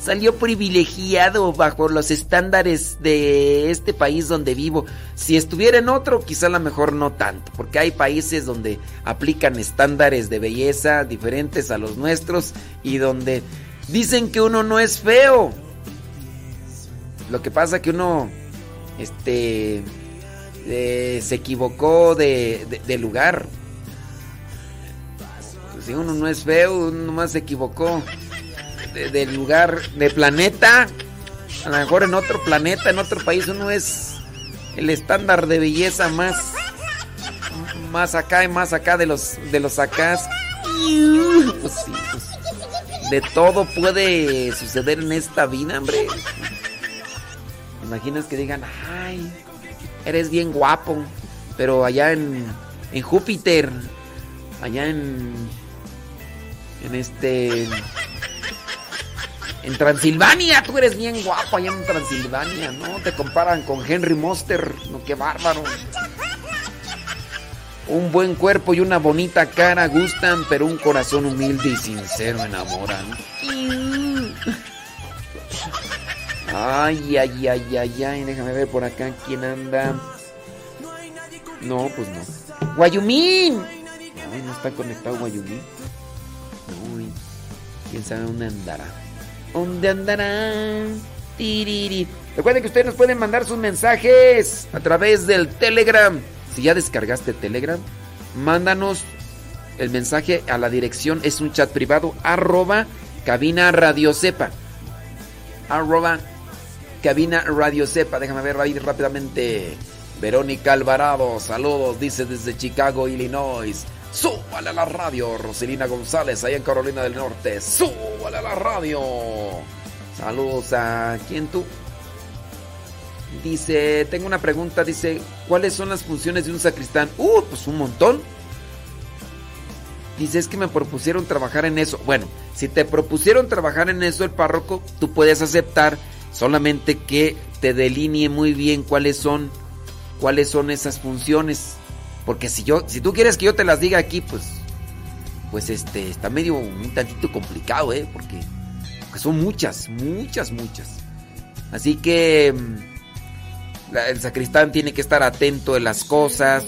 Salió privilegiado bajo los estándares de este país donde vivo. Si estuviera en otro, quizá a lo mejor no tanto, porque hay países donde aplican estándares de belleza diferentes a los nuestros y donde dicen que uno no es feo. Lo que pasa que uno, este, se equivocó de, de lugar. Si uno no es feo, uno nomás se equivocó del lugar, de planeta. A lo mejor en otro planeta, en otro país, uno es el estándar de belleza más, más acá y más acá de los, de los acá. Pues sí, pues, de todo puede suceder en esta vida, hombre. Imaginas que digan, ay, eres bien guapo, pero allá en, en Júpiter, allá en, en este en Transilvania, tú eres bien guapo allá en Transilvania, ¿no? Te comparan con Henry Monster, no, qué bárbaro. Un buen cuerpo y una bonita cara gustan, pero un corazón humilde y sincero enamoran. Ay, ay, ay, ay, ay, déjame ver por acá quién anda. No, pues no. Guayumín. Ay, no está conectado Guayumín. Uy, quién sabe dónde andará. ¿Dónde andarán? Tiriri. Recuerden que ustedes nos pueden mandar sus mensajes a través del Telegram. Si ya descargaste Telegram, mándanos el mensaje a la dirección, es un chat privado, arroba cabina radio sepa. Arroba cabina radio sepa. Déjame ver ahí rápidamente. Verónica Alvarado, saludos, dice desde Chicago, Illinois. Súbale a la radio, Roselina González, allá en Carolina del Norte. Súbale a la radio. Saludos a quién tú. Dice, tengo una pregunta, dice, ¿cuáles son las funciones de un sacristán? Uh, pues un montón. Dice, es que me propusieron trabajar en eso. Bueno, si te propusieron trabajar en eso el párroco, tú puedes aceptar solamente que te delinee muy bien cuáles son cuáles son esas funciones. Porque si yo, si tú quieres que yo te las diga aquí, pues, pues este, está medio un tantito complicado, ¿eh? Porque, son muchas, muchas, muchas. Así que mm, el sacristán tiene que estar atento de las cosas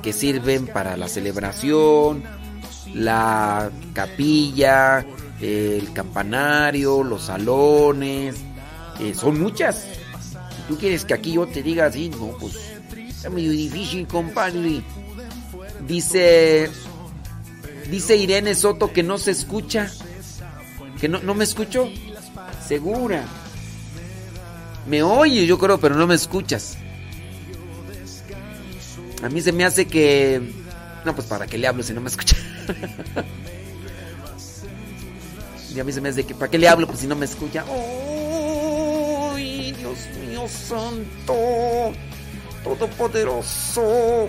que sirven para la celebración, la capilla, el campanario, los salones, son muchas. Si tú quieres que aquí yo te diga así, no, pues es medio difícil, compadre. Dice. Dice Irene Soto que no se escucha. Que no, no me escucho. Segura. Me oye, yo creo, pero no me escuchas. A mí se me hace que. No, pues para qué le hablo si no me escucha. y a mí se me hace que. ¿Para qué le hablo pues si no me escucha? ¡Ay, Dios mío santo! Todopoderoso.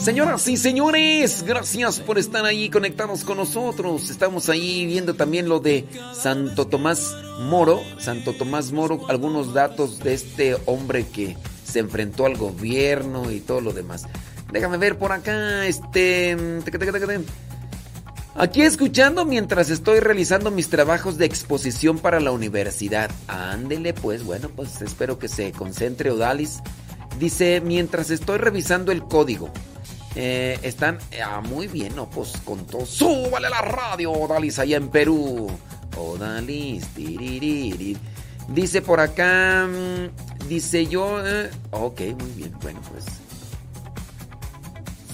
Señoras y señores, gracias por estar ahí conectados con nosotros. Estamos ahí viendo también lo de Santo Tomás Moro. Santo Tomás Moro, algunos datos de este hombre que se enfrentó al gobierno y todo lo demás. Déjame ver por acá, este... Aquí escuchando mientras estoy realizando mis trabajos de exposición para la universidad. Ándele, pues bueno, pues espero que se concentre Odalis. Dice, mientras estoy revisando el código. Eh, están ah, muy bien, ¿no? Pues con todo. ¡Súbale la radio, Odalis, allá en Perú! Odalis. Dice por acá, mm, dice yo, eh, ok, muy bien, bueno, pues.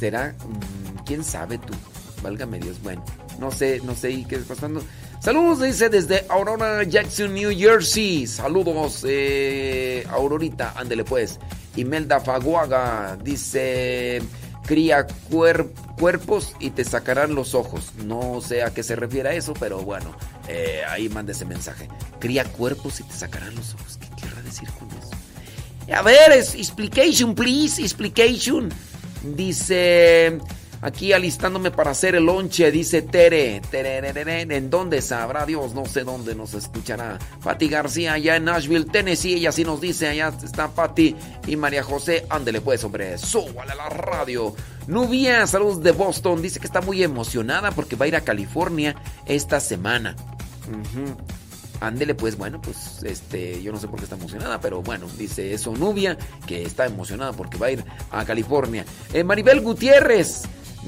¿Será? Mm, ¿Quién sabe tú? Válgame Dios. Bueno, no sé, no sé qué está pasando. Saludos, dice desde Aurora, Jackson, New Jersey. Saludos, eh, Aurorita, ándele pues. Imelda Faguaga dice: Cría cuerpos y te sacarán los ojos. No sé a qué se refiere a eso, pero bueno, eh, ahí manda ese mensaje. Cría cuerpos y te sacarán los ojos. ¿Qué querrá decir con eso? A ver, explication, please, explication. Dice. Aquí alistándome para hacer el lonche, dice Tere. ¿En dónde sabrá Dios? No sé dónde nos escuchará. Patti García, allá en Nashville, Tennessee. Ella sí nos dice, allá está Patti y María José. Ándele pues, hombre, súbale a la radio. Nubia, saludos de Boston. Dice que está muy emocionada porque va a ir a California esta semana. Ándele, pues bueno, pues este, yo no sé por qué está emocionada, pero bueno, dice eso Nubia, que está emocionada porque va a ir a California. Eh, Maribel Gutiérrez,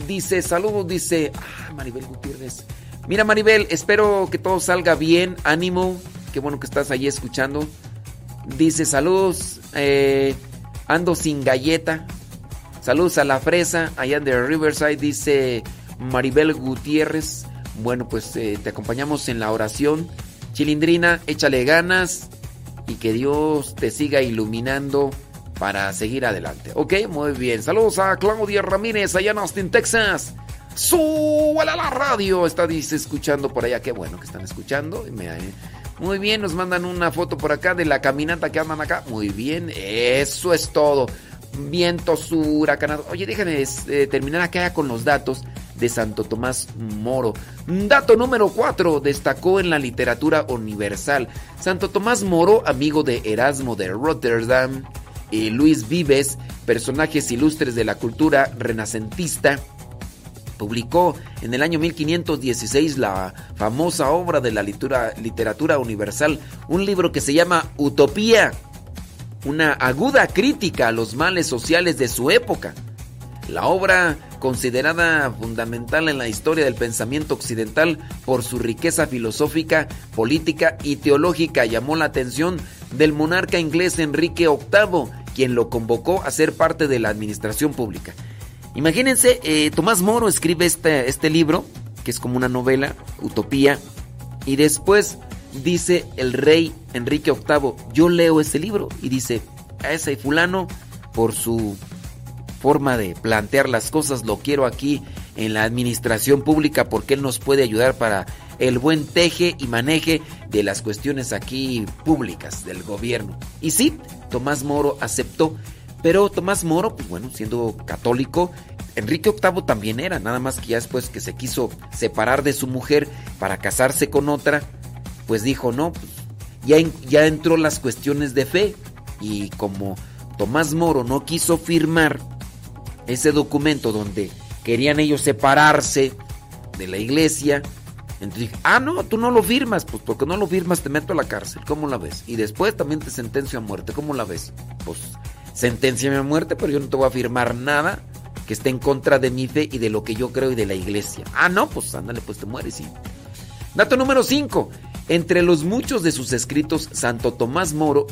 Dice, saludos, dice, ah, Maribel Gutiérrez. Mira, Maribel, espero que todo salga bien. Ánimo, qué bueno que estás ahí escuchando. Dice, saludos, eh, ando sin galleta. Saludos a la fresa, allá de Riverside, dice Maribel Gutiérrez. Bueno, pues eh, te acompañamos en la oración. Chilindrina, échale ganas y que Dios te siga iluminando para seguir adelante. Ok, muy bien. Saludos a Claudia Ramírez allá en Austin, Texas. ¡Súbala la radio! Está escuchando por allá. Qué bueno que están escuchando. Muy bien, nos mandan una foto por acá de la caminata que andan acá. Muy bien, eso es todo. Vientos, huracanes. Oye, déjenme eh, terminar acá con los datos de Santo Tomás Moro. Dato número 4. Destacó en la literatura universal. Santo Tomás Moro, amigo de Erasmo de Rotterdam Luis Vives, personajes ilustres de la cultura renacentista, publicó en el año 1516 la famosa obra de la literatura, universal, un libro que se llama Utopía, una aguda crítica a los males sociales de su época. La obra, considerada fundamental en la historia del pensamiento occidental por su riqueza filosófica, política y teológica, llamó la atención del monarca inglés Enrique VIII, quien lo convocó a ser parte de la administración pública. Imagínense, eh, Tomás Moro escribe este, este libro, que es como una novela, Utopía, y después dice el rey Enrique VIII, yo leo este libro, y dice, a ese fulano, por su forma de plantear las cosas, lo quiero aquí en la administración pública porque él nos puede ayudar para el buen teje y maneje de las cuestiones aquí públicas del gobierno. Y sí, Tomás Moro aceptó, pero Tomás Moro, pues bueno, siendo católico, Enrique VIII también era, nada más que ya después que se quiso separar de su mujer para casarse con otra, pues dijo, no, pues, ya, ya entró las cuestiones de fe y como Tomás Moro no quiso firmar ese documento donde querían ellos separarse de la iglesia, entonces dije, ah, no, tú no lo firmas, pues porque no lo firmas te meto a la cárcel, ¿cómo la ves? Y después también te sentencio a muerte, ¿cómo la ves? Pues sentenciame a muerte, pero yo no te voy a firmar nada que esté en contra de mi fe y de lo que yo creo y de la iglesia. Ah, no, pues ándale, pues te mueres. Y... Dato número 5. Entre los muchos de sus escritos, Santo Tomás Moro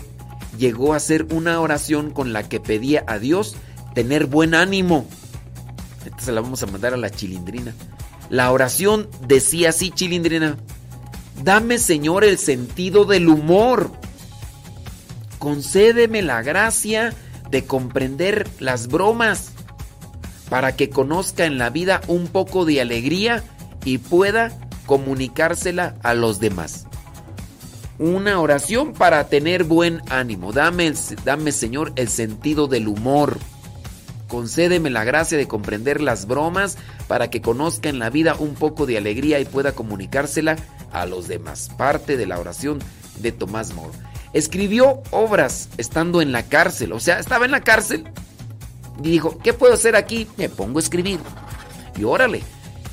llegó a hacer una oración con la que pedía a Dios tener buen ánimo. Esta se la vamos a mandar a la chilindrina. La oración decía así, Chilindrina. Dame, Señor, el sentido del humor. Concédeme la gracia de comprender las bromas para que conozca en la vida un poco de alegría y pueda comunicársela a los demás. Una oración para tener buen ánimo. Dame, dame Señor el sentido del humor. Concédeme la gracia de comprender las bromas para que conozca en la vida un poco de alegría y pueda comunicársela a los demás. Parte de la oración de Tomás Moro. Escribió obras estando en la cárcel, o sea, estaba en la cárcel y dijo, ¿qué puedo hacer aquí? Me pongo a escribir. Y órale,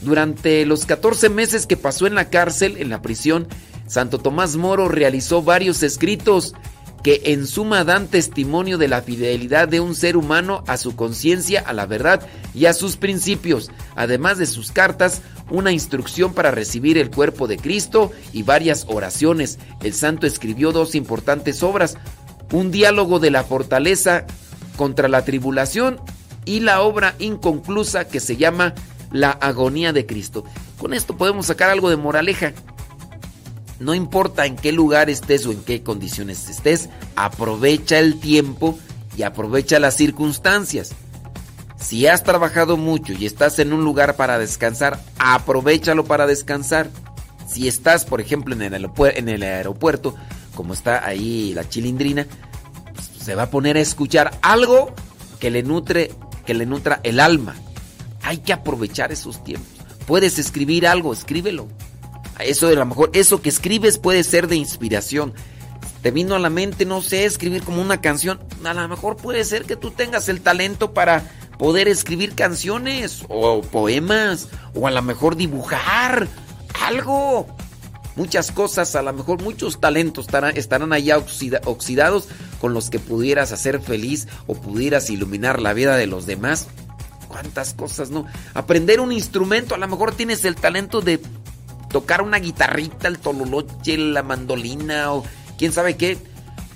durante los 14 meses que pasó en la cárcel, en la prisión, Santo Tomás Moro realizó varios escritos que en suma dan testimonio de la fidelidad de un ser humano a su conciencia, a la verdad y a sus principios, además de sus cartas, una instrucción para recibir el cuerpo de Cristo y varias oraciones. El santo escribió dos importantes obras, un diálogo de la fortaleza contra la tribulación y la obra inconclusa que se llama La agonía de Cristo. Con esto podemos sacar algo de moraleja. No importa en qué lugar estés o en qué condiciones estés, aprovecha el tiempo y aprovecha las circunstancias. Si has trabajado mucho y estás en un lugar para descansar, aprovechalo para descansar. Si estás, por ejemplo, en el, aeropuerto, como está ahí la chilindrina, pues, se va a poner a escuchar algo que le nutre, que le nutra el alma. Hay que aprovechar esos tiempos. Puedes escribir algo, escríbelo. Eso de lo mejor, eso que escribes puede ser de inspiración. Te vino a la mente, no sé, escribir como una canción. A lo mejor puede ser que tú tengas el talento para poder escribir canciones o poemas o a lo mejor dibujar algo. Muchas cosas, a lo mejor muchos talentos estarán, estarán allá oxidados con los que pudieras hacer feliz o pudieras iluminar la vida de los demás. ¿Cuántas cosas, no? Aprender un instrumento, a lo mejor tienes el talento de tocar una guitarrita, el tololoche, la mandolina o quién sabe qué.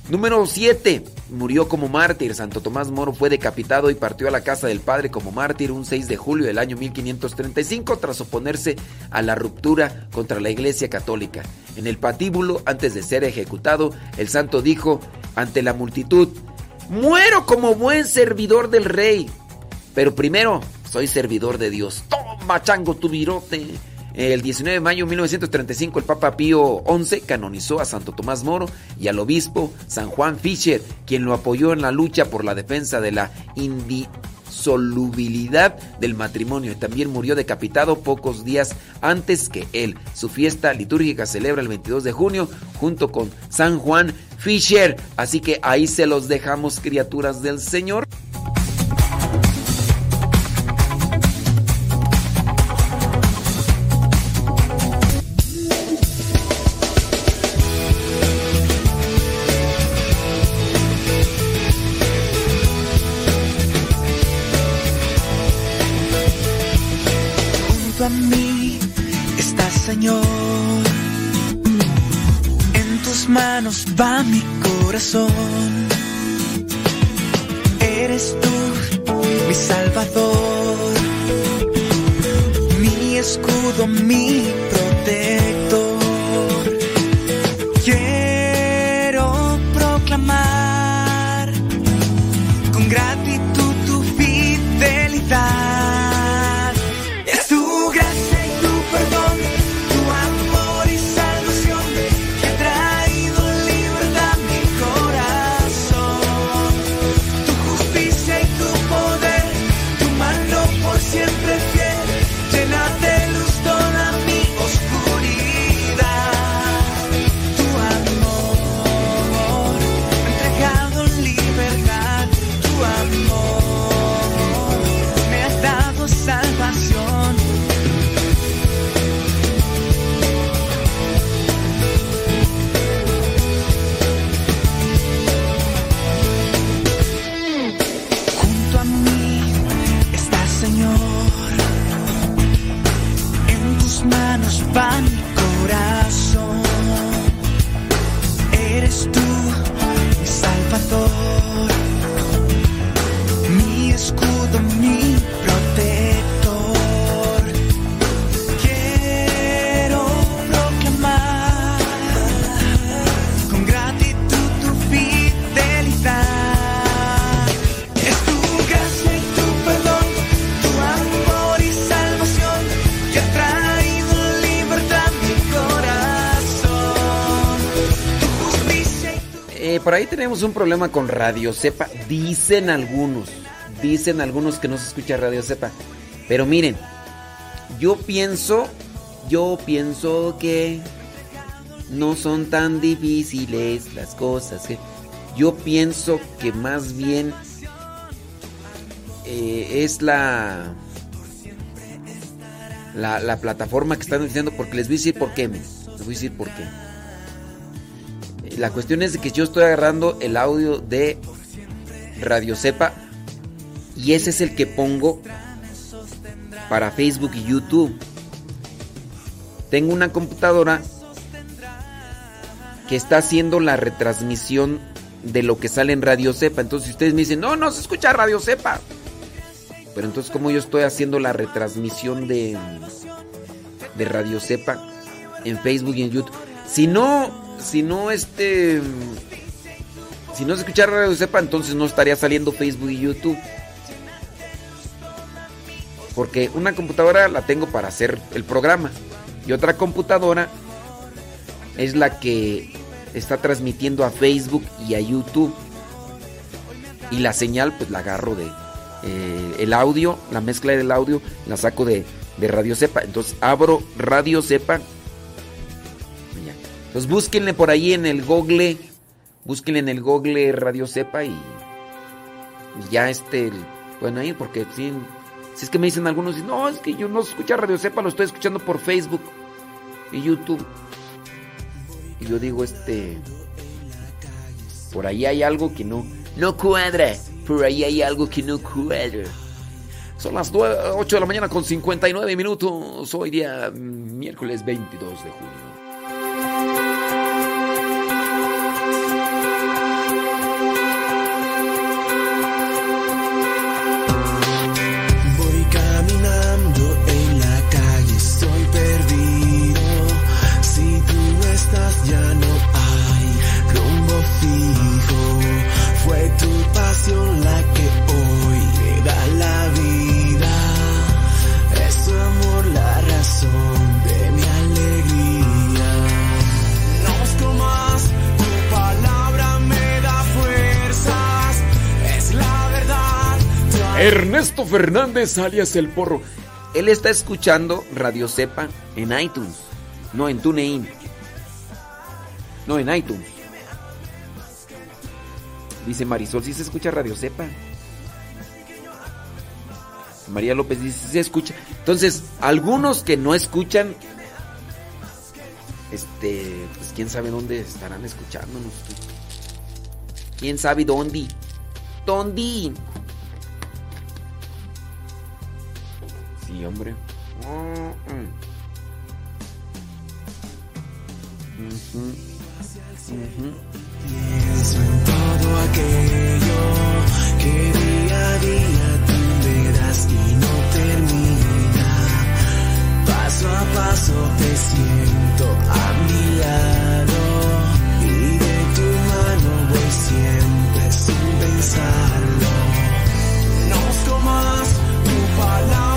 Número 7. Murió como mártir. Santo Tomás Moro fue decapitado y partió a la casa del padre como mártir un 6 de julio del año 1535 tras oponerse a la ruptura contra la iglesia católica. En el patíbulo, antes de ser ejecutado, el santo dijo ante la multitud, muero como buen servidor del rey, pero primero soy servidor de Dios. Toma, chango, tu virote. El 19 de mayo de 1935 el Papa Pío XI canonizó a Santo Tomás Moro y al obispo San Juan Fischer, quien lo apoyó en la lucha por la defensa de la indisolubilidad del matrimonio. Y también murió decapitado pocos días antes que él. Su fiesta litúrgica celebra el 22 de junio junto con San Juan Fischer. Así que ahí se los dejamos, criaturas del Señor. Manos va mi corazón. Eres tú, mi salvador, mi escudo, mi protector. Por ahí tenemos un problema con Radio Cepa. Dicen algunos, dicen algunos que no se escucha Radio Cepa. Pero miren, yo pienso, yo pienso que no son tan difíciles las cosas. Que yo pienso que más bien eh, es la, la, la plataforma que están diciendo porque les voy a decir por qué. Les voy a decir por qué. La cuestión es que yo estoy agarrando el audio de Radio Cepa y ese es el que pongo para Facebook y YouTube. Tengo una computadora que está haciendo la retransmisión de lo que sale en Radio Cepa. Entonces, ustedes me dicen, no, no se escucha Radio Cepa. Pero entonces, ¿cómo yo estoy haciendo la retransmisión de, de Radio Cepa en Facebook y en YouTube? Si no si no este si no se escuchara Radio Sepa, entonces no estaría saliendo Facebook y YouTube. Porque una computadora la tengo para hacer el programa y otra computadora es la que está transmitiendo a Facebook y a YouTube. Y la señal pues la agarro de eh, el audio, la mezcla del audio la saco de, de Radio Cepa. Entonces abro Radio Cepa pues búsquenle por ahí en el Google. Búsquenle en el Google Radio Cepa y ya este bueno ir porque si, si es que me dicen algunos, no, es que yo no escucho Radio Cepa, lo estoy escuchando por Facebook y YouTube. Y yo digo, este por ahí hay algo que no no cuadra. Por ahí hay algo que no cuadra. Son las 8 de la mañana con 59 minutos. Hoy día miércoles 22 de junio. Ernesto Fernández alias El Porro. Él está escuchando Radio Cepa en iTunes, no en TuneIn. No, en iTunes. Dice Marisol, si ¿sí se escucha Radio Cepa. María López dice, ¿sí se escucha. Entonces, algunos que no escuchan, este, pues quién sabe dónde estarán escuchándonos. ¿Quién sabe dónde? ¿Dónde? Sí, hombre. Pienso en todo aquello que día a día tú me das y no termina. Paso a paso te siento a mi lado y de tu mano voy siempre sin pensarlo. No busco más tu palabra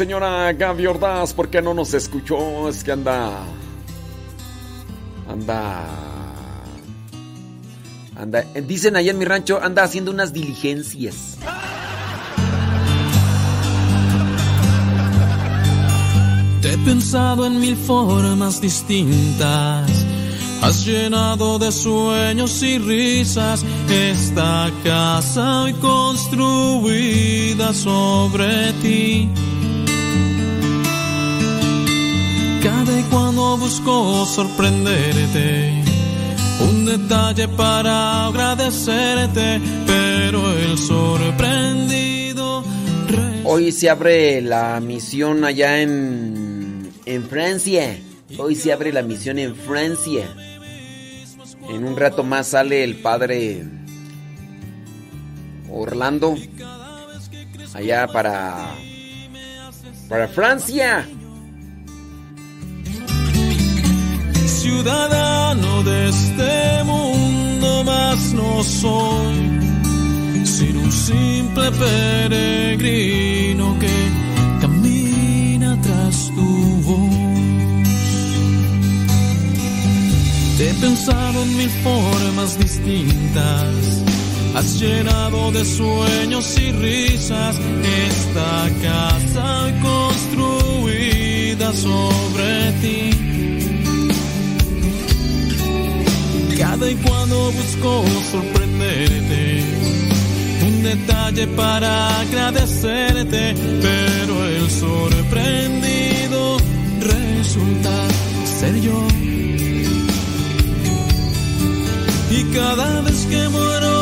señora Gaby Ordaz, por qué no nos escuchó. Es que anda. Anda. Anda. Dicen allá en mi rancho, anda haciendo unas diligencias. Te he pensado en mil formas distintas. Has llenado de sueños y risas esta casa hoy construida sobre ti. Cada y cuando busco sorprenderte, un detalle para agradecerte, pero el sorprendido. Hoy se abre la misión allá en, en Francia. Hoy se abre la misión en Francia. En un rato más sale el padre Orlando allá para para Francia. Ciudadano de este mundo más no soy, sino un simple peregrino que camina tras tu voz. Te he pensado en mil formas distintas. Has llenado de sueños y risas esta casa construida sobre ti. Cada y cuando busco sorprenderte, un detalle para agradecerte, pero el sorprendido resulta ser yo. Y cada vez que muero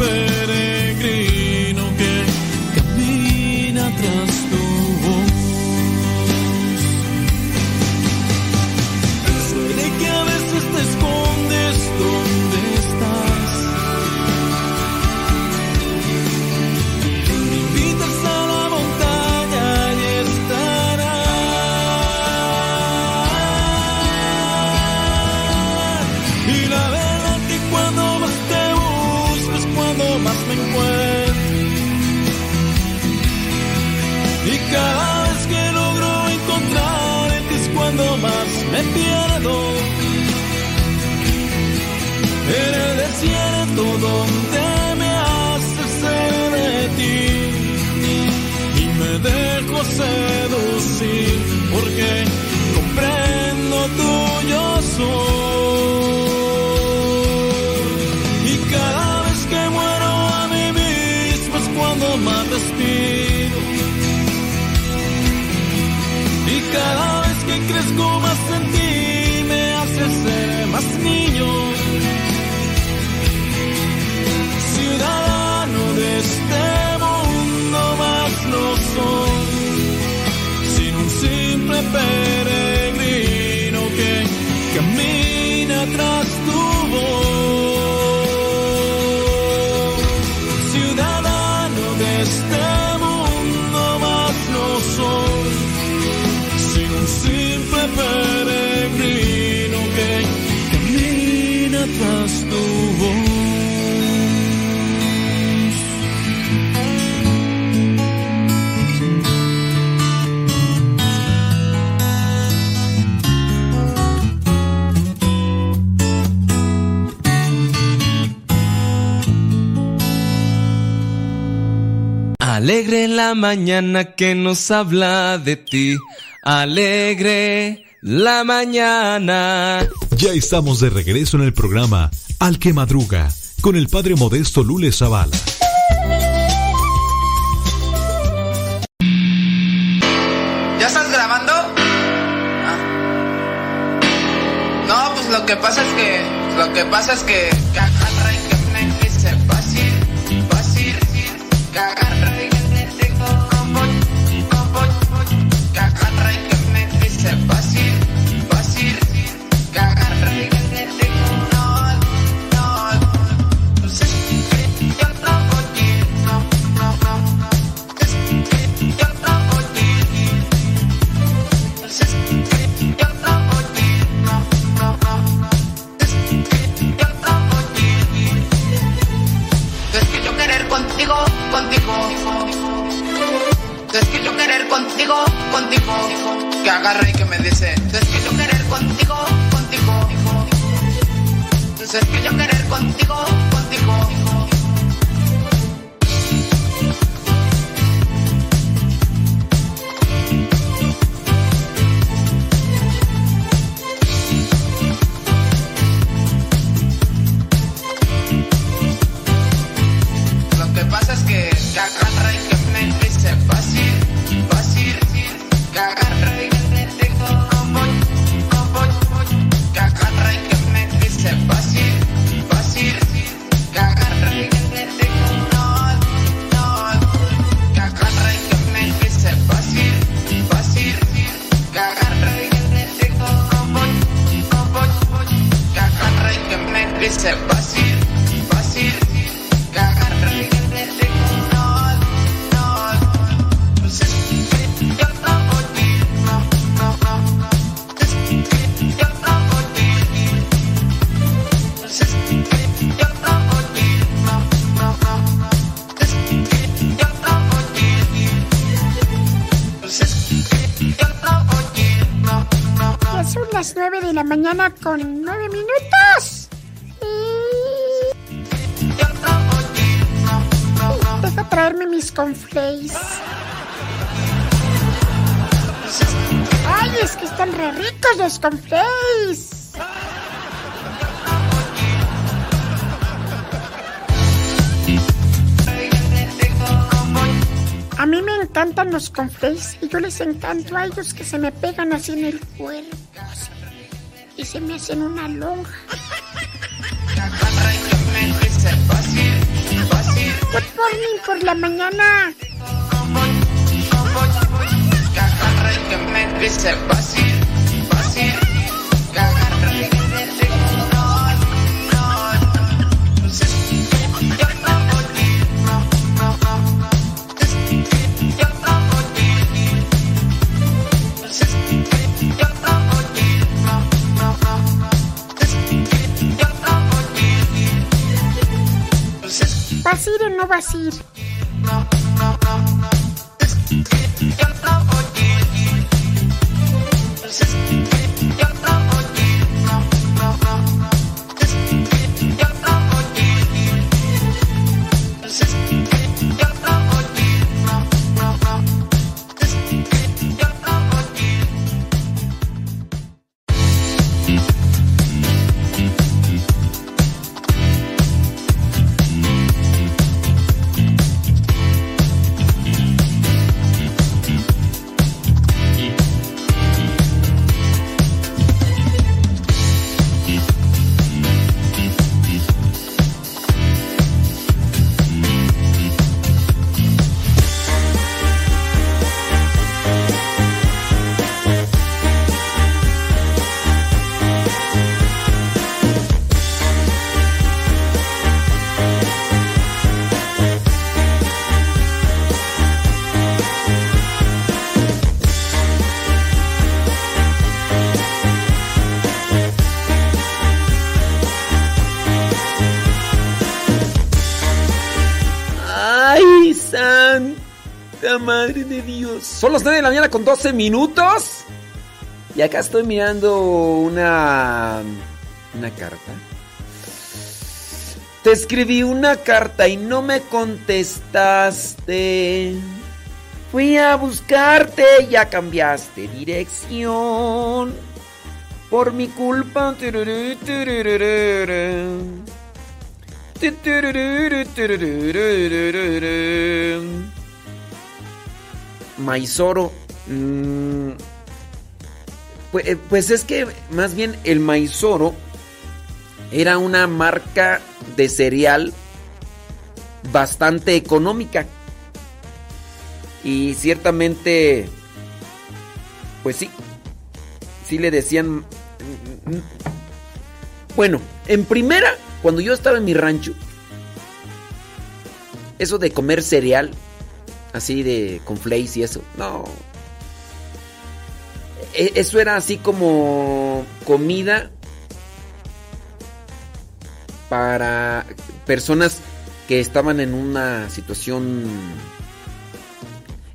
simple Alegre la mañana que nos habla de ti. Alegre la mañana. Ya estamos de regreso en el programa Al que Madruga con el padre modesto Lule Zavala. ¿Ya estás grabando? Ah. No, pues lo que pasa es que. Lo que pasa es que. Contigo, contigo. Que agarra y que me dice, es que yo querer contigo, contigo. Es que yo querer contigo, contigo. Mañana con 9 minutos. Deja traerme mis conflays. Ay, es que están re ricos los conflays. A mí me encantan los conflays y yo les encanto a ellos que se me pegan así en el cuerpo y se me hacen una lonja. Good morning por la mañana. ¿Vas a ir Son las 9 de la mañana con 12 minutos. Y acá estoy mirando una. Una carta. Te escribí una carta y no me contestaste. Fui a buscarte y ya cambiaste dirección. Por mi culpa. Maizoro. mm, pues, eh, pues es que más bien el Maizoro era una marca de cereal bastante económica. Y ciertamente, pues sí, sí le decían... mm, mm, Bueno, en primera, cuando yo estaba en mi rancho, eso de comer cereal, así de con flakes y eso, no. E- Eso era así como comida para personas que estaban en una situación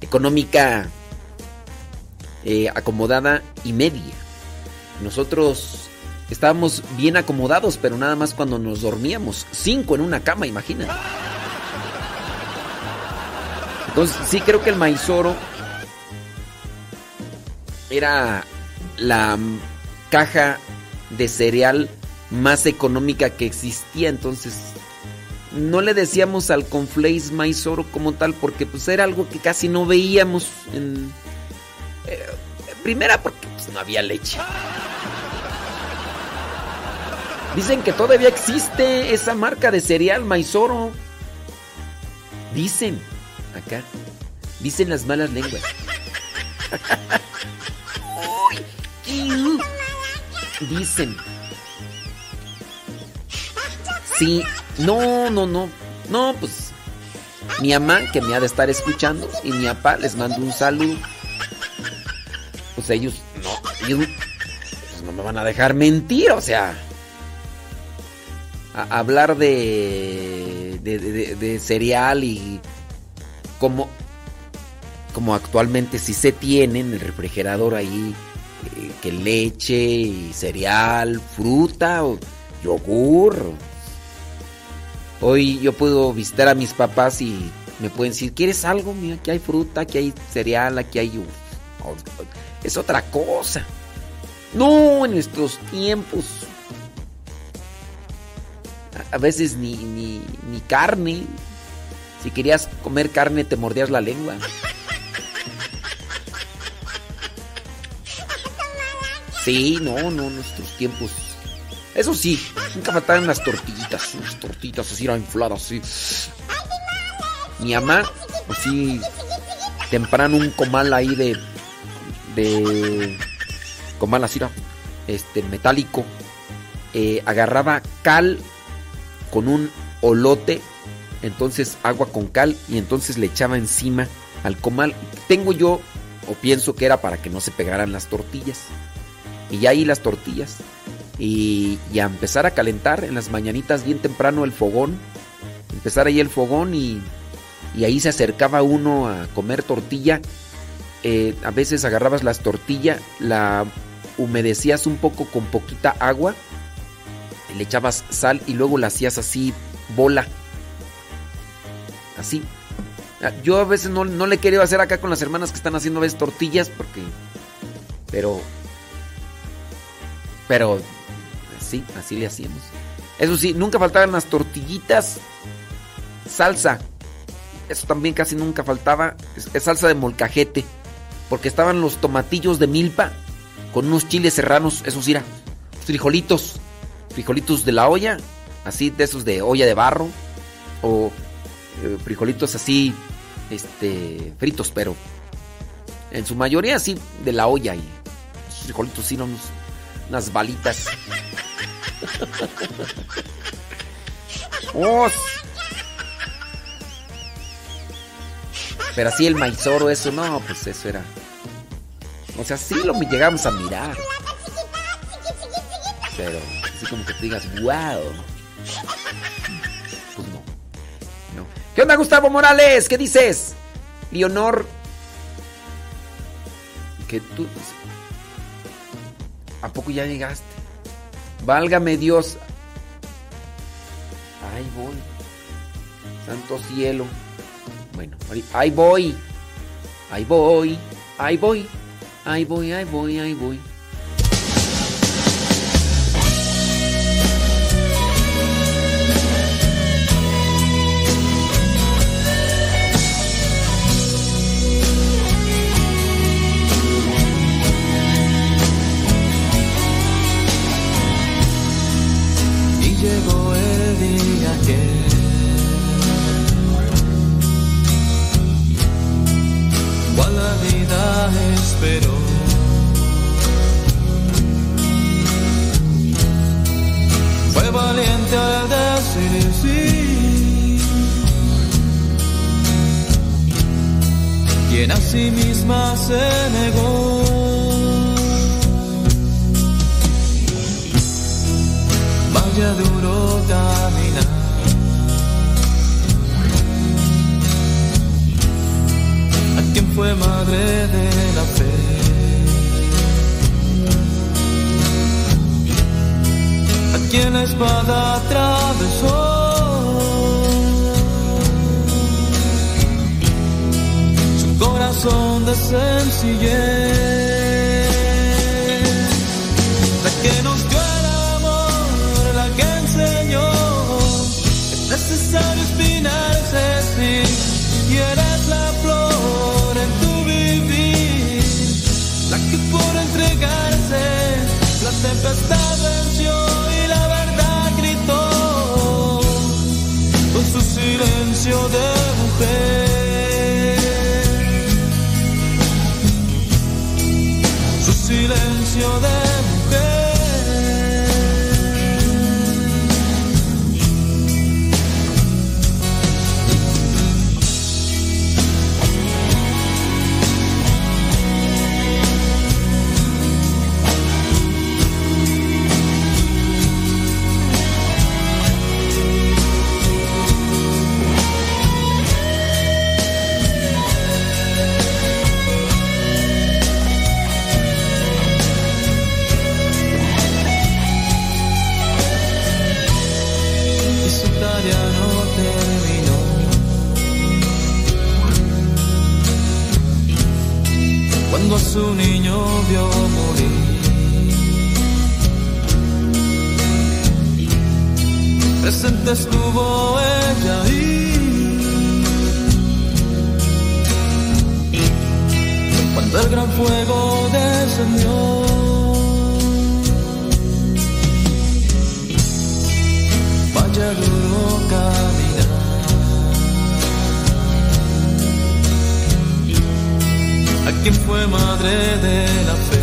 económica eh, acomodada y media. Nosotros estábamos bien acomodados, pero nada más cuando nos dormíamos. Cinco en una cama, imagínate. Entonces, sí creo que el maizoro era la caja de cereal más económica que existía. Entonces, no le decíamos al Conflace maizoro como tal, porque pues era algo que casi no veíamos en. eh, primera, porque pues, no había leche. Dicen que todavía existe esa marca de cereal maizoro. Dicen, acá. Dicen las malas lenguas. Uy. Dicen. Sí, no, no, no. No, pues mi mamá que me ha de estar escuchando y mi papá les mando un saludo. Pues ellos no, ellos pues no me van a dejar mentir, o sea, a- hablar de, de, de- de cereal y como como actualmente sí se tiene en el refrigerador ahí eh, que leche cereal, fruta yogur. Hoy yo puedo visitar a mis papás y me pueden decir, ¿quieres algo? Mira, aquí hay fruta, aquí hay cereal, aquí hay... yogur". Es otra cosa. No, en nuestros tiempos. A veces ni, ni, ni carne. Si querías comer carne te mordías la lengua. Sí, no, no, nuestros tiempos. Eso sí, nunca faltaban las tortillitas, unas tortitas así infladas, así. Mi mamá, así, temprano un comal ahí de. de. comal así, este, metálico. eh, agarraba cal con un olote, entonces agua con cal y entonces le echaba encima al comal. Tengo yo, o pienso que era para que no se pegaran las tortillas. Y ya ahí las tortillas. Y, a empezar a calentar en las mañanitas bien temprano el fogón. Empezar ahí el fogón y, y ahí se acercaba uno a comer tortilla. Eh, a veces agarrabas las tortillas, la humedecías un poco con poquita agua, le echabas sal y luego la hacías así bola. Así. Ah, Yo a veces no, no le querido hacer acá con las hermanas que están haciendo a veces tortillas porque... Pero... Pero... Sí, así le hacíamos. Eso sí, nunca faltaban las tortillitas. Salsa. Eso también casi nunca faltaba. Es, salsa de molcajete. Porque estaban los tomatillos de milpa con unos chiles serranos. Esos sí, era, frijolitos. Frijolitos de la olla. Así de esos de olla de barro. O eh, frijolitos así. Este. fritos, pero. En su mayoría así de la olla. Y frijolitos sí, no, unos- unas balitas. Oh, Pero así el maizoro, eso no, pues eso era. O sea, sí lo llegamos a mirar. Pero así como que te digas, wow. ¿Qué onda, Gustavo Morales? ¿Qué dices? Leonor. Que tú. ¿A poco ya llegaste? Válgame Dios. Ahí voy. Santo cielo. Bueno, ahí voy. Ahí voy. Ahí voy. Ahí voy, ahí voy, ahí voy. misma se negó. Vaya duro caminar. A quien fue madre de la fe. A quien la espada atravesó. Corazón de sencillez, la que nos dio el amor, la que enseñó. Es necesario espinarse, sí, y eres la flor en tu vivir, la que por entregarse la tempestad venció y la verdad gritó. Con su silencio de silencio de presente estuvo ella ahí. Cuando el gran fuego descendió. vaya duro caminar. A quien fue madre de la fe.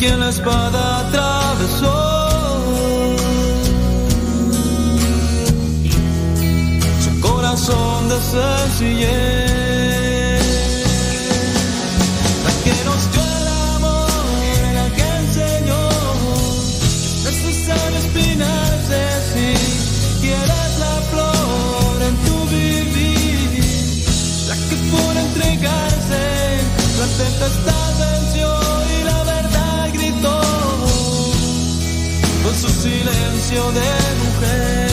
Quien la espada atravesó. Su corazón de sencillez. La que nos dio el amor, la que enseñó que es necesario espinarse si quieres la flor en tu vivir, la que por entregarse la tempestad su silencio de mujer.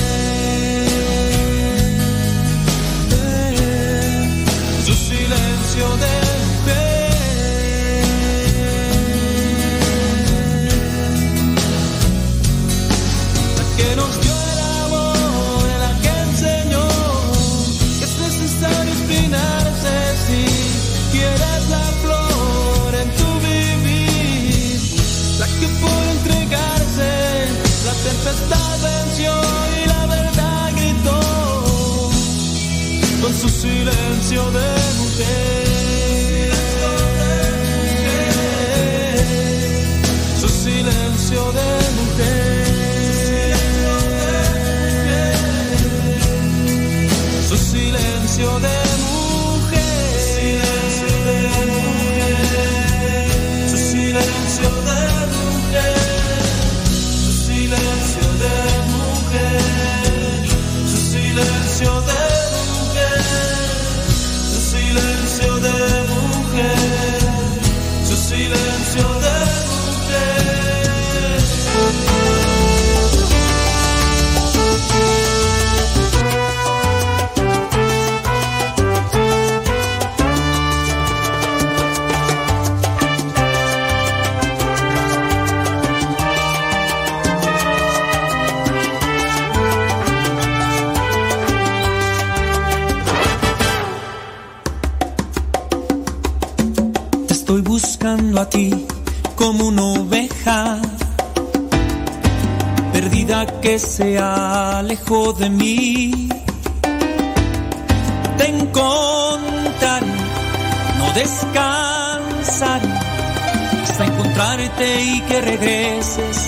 Su silencio de la que nos dio tempestad venció y la verdad gritó con su silencio de se alejó de mí. Te encontraré, no descansaré hasta encontrarte y que regreses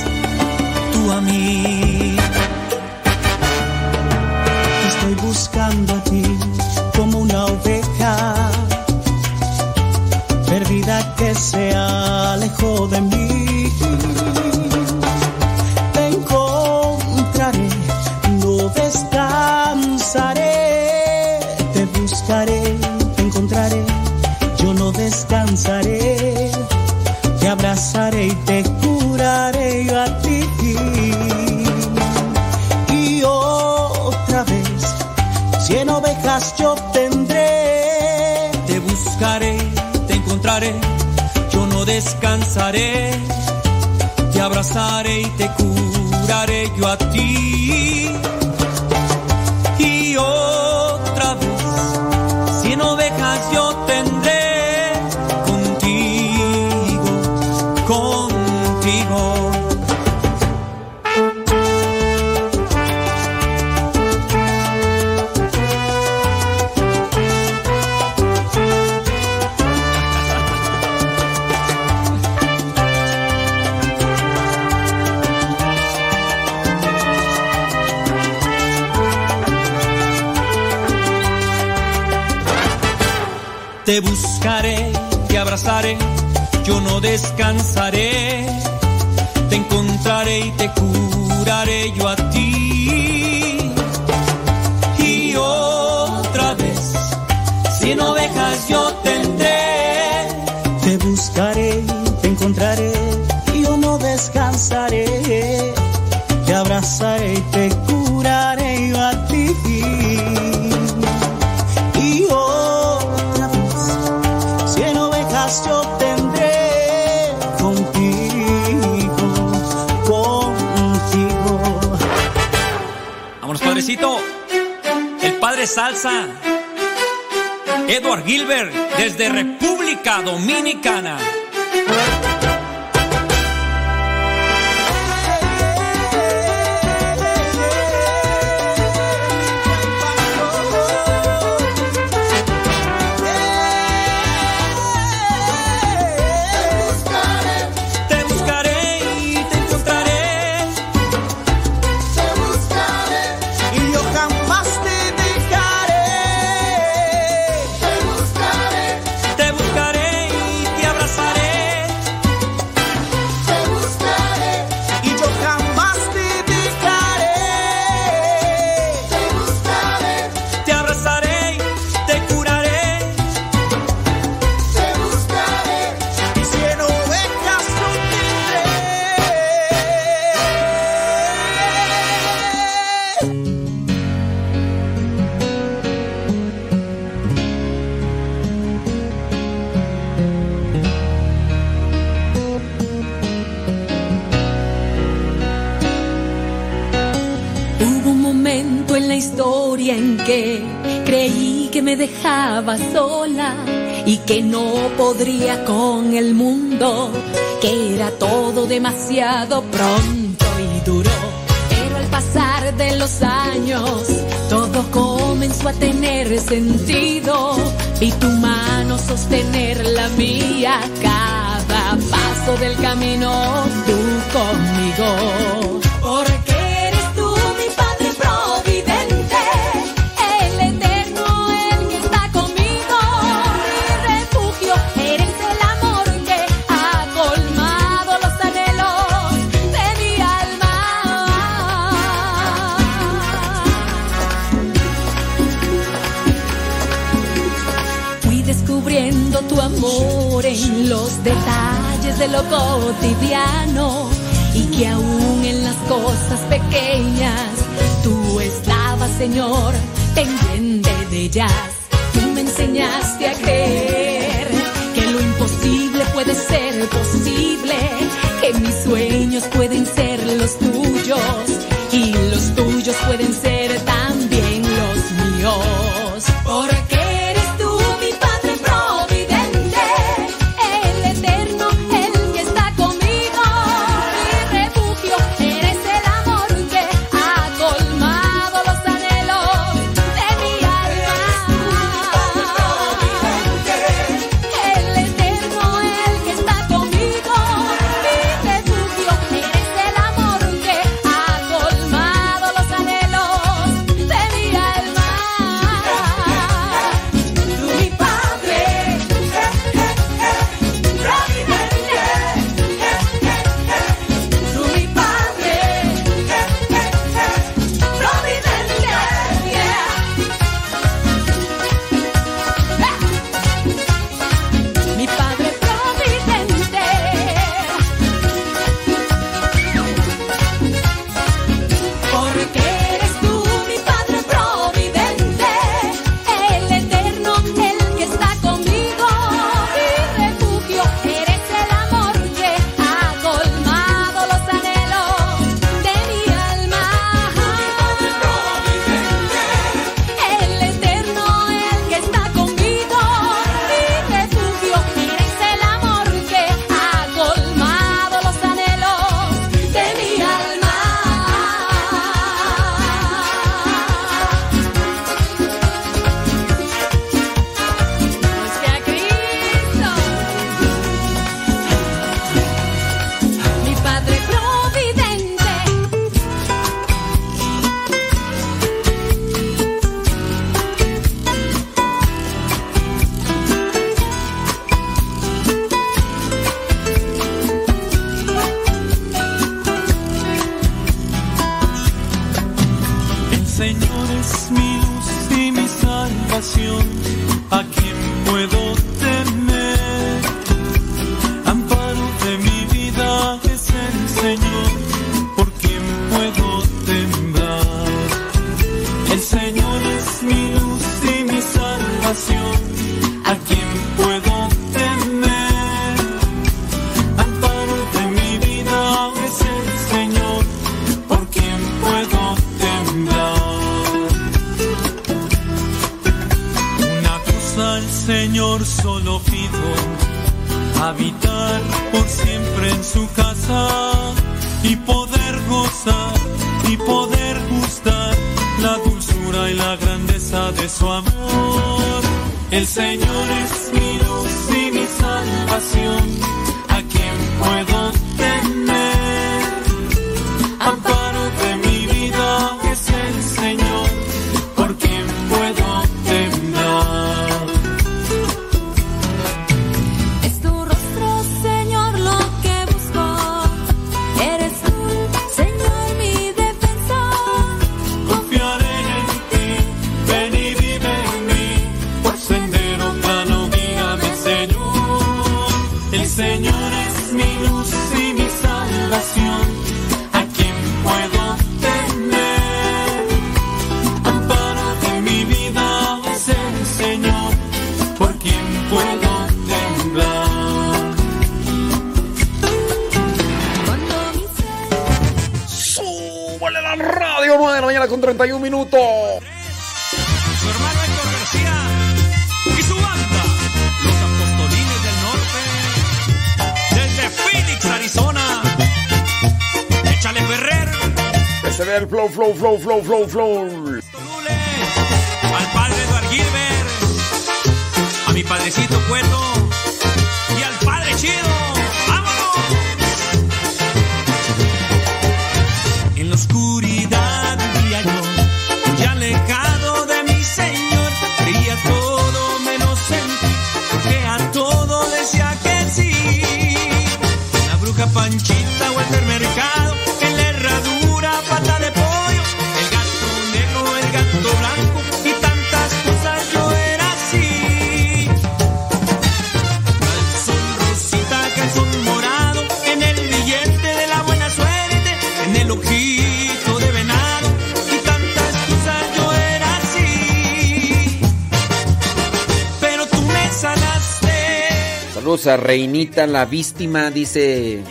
La víctima, dice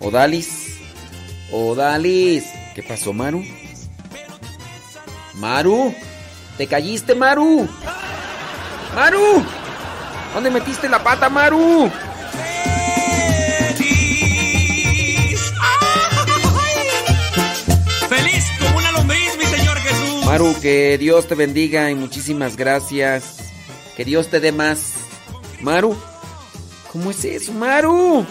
Odalis. Odalis. ¿Qué pasó, Maru? Maru. ¿Te calliste, Maru? Maru. ¿Dónde metiste la pata, Maru? Maru, que Dios te bendiga y muchísimas gracias. Que Dios te dé más. Maru, ¿Cómo es eso, Maru?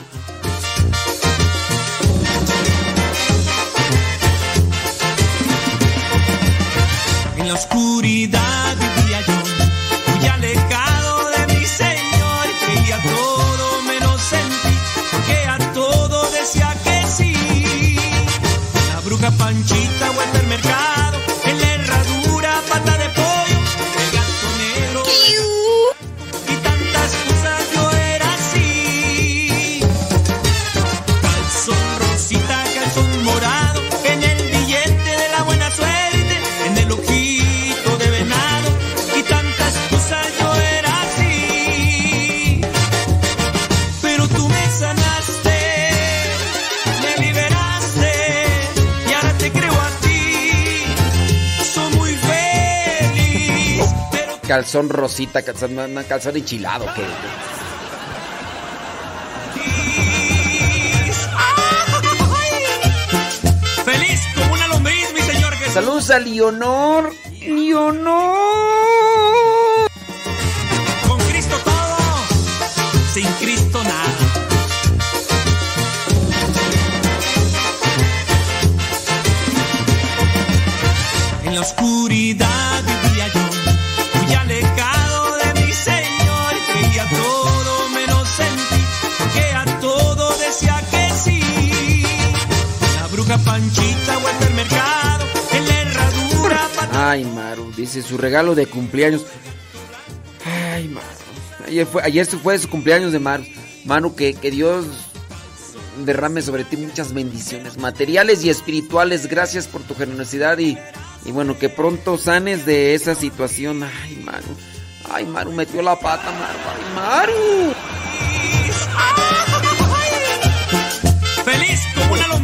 calzón rosita, calzón, calzón enchilado. ¿qué? ¡Feliz como una lombriz, mi señor Jesús! Saludos a Leonor. ¡Leonor! Con Cristo todo, sin Cristo nada. En la oscuridad Ay, Maru, dice su regalo de cumpleaños. Ay, Maru. Ayer fue, ayer fue su cumpleaños de Maru. Maru, que, que Dios derrame sobre ti muchas bendiciones materiales y espirituales. Gracias por tu generosidad y, y bueno, que pronto sanes de esa situación. Ay, Maru. Ay, Maru metió la pata, Maru. Ay, Maru.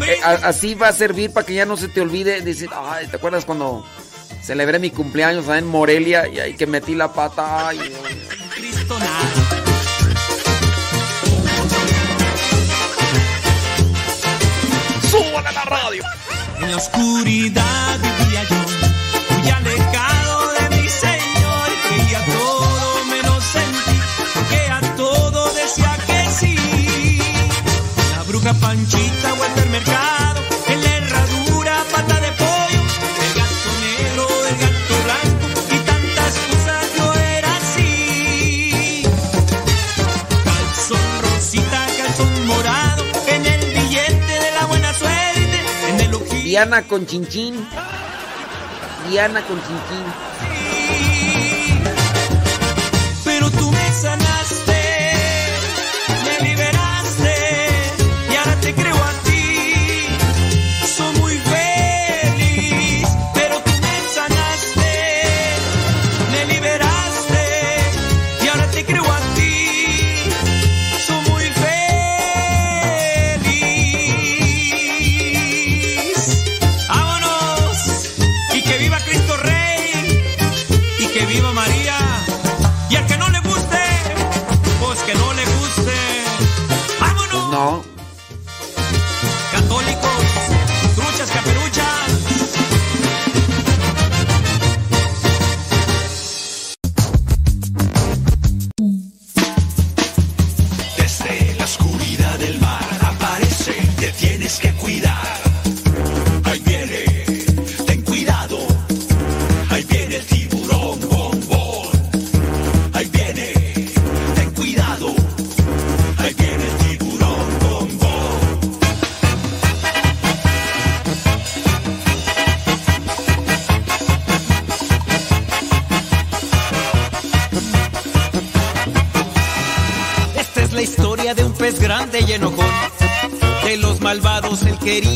Eh, así va a servir para que ya no se te olvide decir, ay, ¿te acuerdas cuando celebré mi cumpleaños en Morelia y ahí que metí la pata? Ay, Cristo nada. La radio! En la oscuridad vivía yo, muy alegre. Diana con Chinchín. Diana con Chinchín.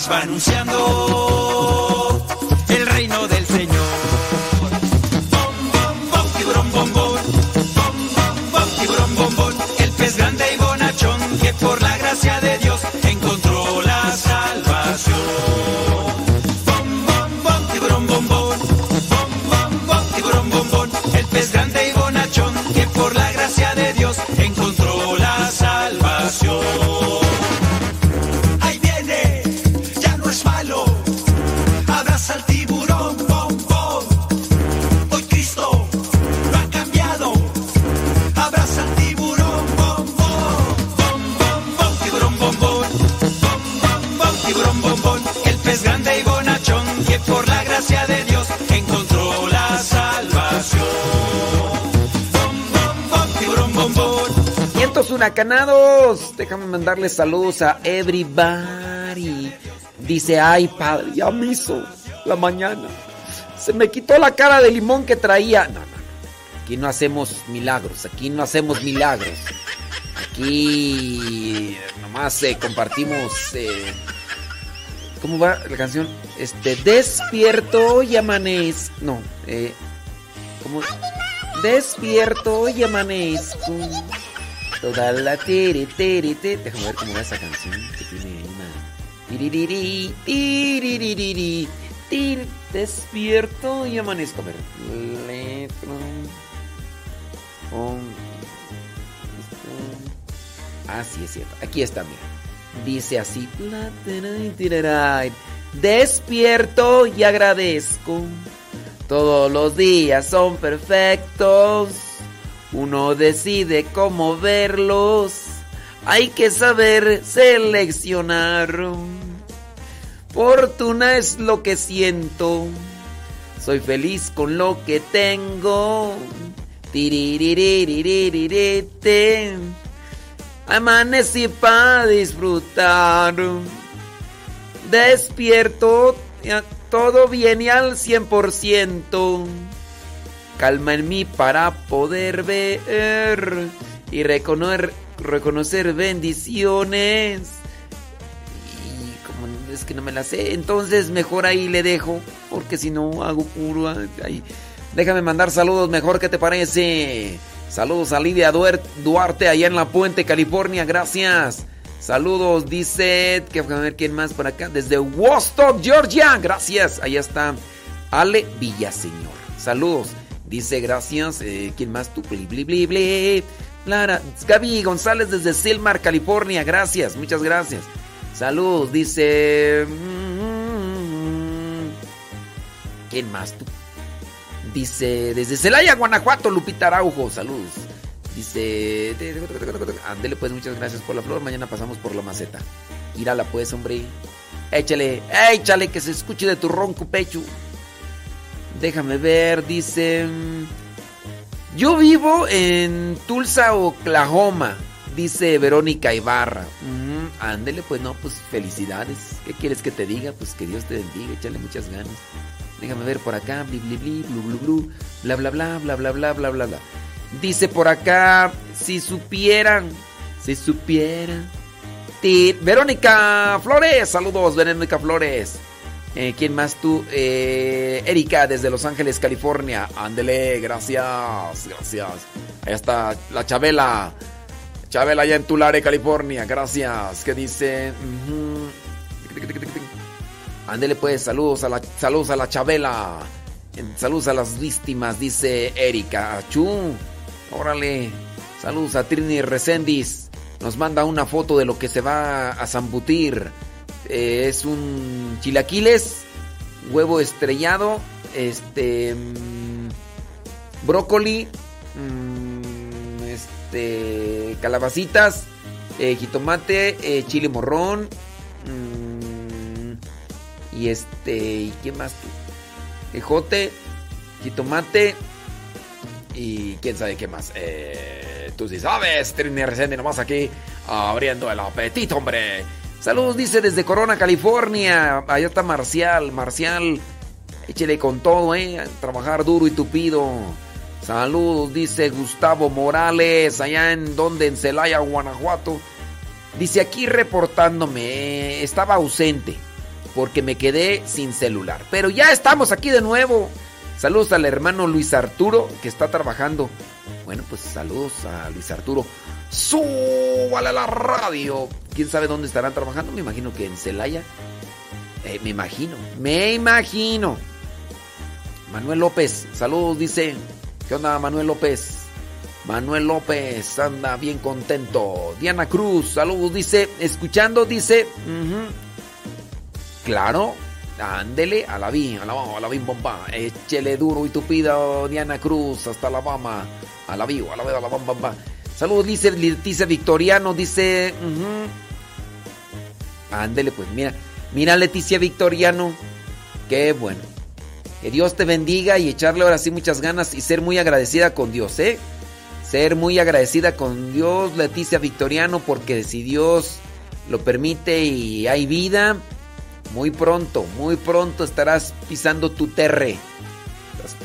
les va anunciando. Déjame mandarles saludos a everybody. Dice, ay padre, ya me hizo la mañana. Se me quitó la cara de limón que traía. No, no, no. Aquí no hacemos milagros. Aquí no hacemos milagros. Aquí nomás eh, compartimos. eh, ¿Cómo va la canción? Este, despierto y amanezco. No, eh. ¿Cómo? Despierto y amanezco. Toda la tiri, tiri, tiri. Déjame ver cómo va esa canción que tiene una. Tiririri, tiririri, tir. Despierto y amanezco. A ver. Letra. Con- Ah, es cierto. Aquí está, mira. Dice así. Despierto y agradezco. Todos los días son perfectos. Uno decide cómo verlos. Hay que saber seleccionar. Fortuna es lo que siento. Soy feliz con lo que tengo. Amanecí para disfrutar. Despierto, todo viene al 100%. Calma en mí para poder ver y reconocer, reconocer bendiciones. Y como es que no me la sé, entonces mejor ahí le dejo, porque si no hago puro. ahí. Déjame mandar saludos, mejor, ¿qué te parece? Saludos a Lidia Duarte allá en La Puente, California, gracias. Saludos, dice, que a ver quién más por acá, desde Woodstock, Georgia, gracias. Allá está Ale Villaseñor. Saludos, dice, gracias. eh, ¿Quién más tú? Bli, bli, bli, bli. Lara, Gaby González desde Silmar, California, gracias, muchas gracias. Saludos, dice. mm, ¿Quién más tú? Dice, desde Celaya, Guanajuato, Lupita Araujo, saludos. Dice, andele pues, muchas gracias por la flor, mañana pasamos por la maceta. Írala pues, hombre. Échale, échale, que se escuche de tu ronco pecho. Déjame ver, dice... mm, Yo vivo en Tulsa, Oklahoma, dice Verónica Ibarra. Ujú, Ándele, pues no, pues felicidades. ¿Qué quieres que te diga? Pues que Dios te bendiga, échale muchas ganas. Déjame ver por acá, bli bli bli, blu blu blu, bla bla bla, bla bla bla bla bla bla. Dice por acá, si supieran, si supieran. Verónica Flores, saludos, Verónica Flores. Eh, ¿Quién más tú? Eh, Erika desde Los Ángeles, California. Ándele, gracias, gracias. Ahí está la Chabela. Chabela allá en Tulare, California. Gracias. ¿Qué dice? Ándele pues, saludos a la, saludos a la Chabela. Saludos a las víctimas, dice Erika. Achú. Órale. Saludos a Trini Recendis. Nos manda una foto de lo que se va a zambutir. Eh, es un chilaquiles, huevo estrellado, este mm, brócoli, mm, este calabacitas, eh, jitomate, eh, chile morrón mm, y este y qué más ejote, jitomate y quién sabe qué más. Tú sí sabes, Trini Resende nomás aquí abriendo el apetito, hombre. Saludos, dice desde Corona, California. Allá está Marcial. Marcial, échele con todo, ¿eh? Trabajar duro y tupido. Saludos, dice Gustavo Morales. Allá en donde, en Celaya, Guanajuato. Dice aquí reportándome. eh, estaba ausente porque me quedé sin celular. Pero ya estamos aquí de nuevo. Saludos al hermano Luis Arturo que está trabajando. Bueno, pues saludos a Luis Arturo. ¡Súbale a la radio! ¿Quién sabe dónde estarán trabajando? Me imagino que en Celaya. Eh, me imagino, me imagino. Manuel López, saludos, dice. ¿Qué onda, Manuel López? Manuel López anda bien contento. Diana Cruz, saludos, dice. Escuchando, dice. Claro, ándele a la vi, a la a la bim bomba. Échele duro y tupido, Diana Cruz, hasta Alabama. A la vivo, a la a la bam, bam. Saludos, dice Leticia Victoriano, dice. ujú. Ándele, pues, mira. Mira, Leticia Victoriano. Qué bueno. Que Dios te bendiga y echarle ahora sí muchas ganas y ser muy agradecida con Dios, ¿eh? ser muy agradecida con Dios, Leticia Victoriano, porque si Dios lo permite y hay vida, muy pronto, muy pronto estarás pisando tu terre.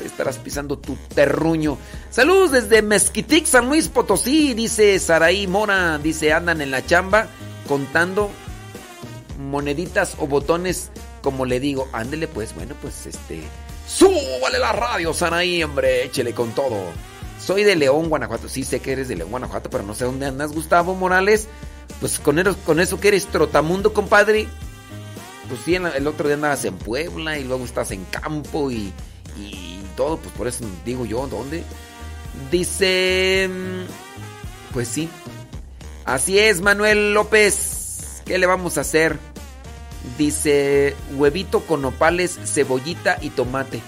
Estarás pisando tu terruño. Saludos desde Mezquitic, San Luis Potosí, dice Saraí Mora. Dice, andan en la chamba contando moneditas o botones, como le digo. Ándele pues, bueno, pues este... ¡Súbale la radio, Saraí, hombre! Échele con todo. Soy de León, Guanajuato. Sí sé que eres de León, Guanajuato, pero no sé dónde andas, Gustavo Morales. Pues con, con eso que eres trotamundo, compadre. Pues sí, el otro día andabas en Puebla y luego estás en campo y, y todo. Pues por eso digo yo, ¿dónde? Dice... mm, Pues sí. Así es, Manuel López. ¿Qué le vamos a hacer? Dice huevito con nopales, cebollita y tomate.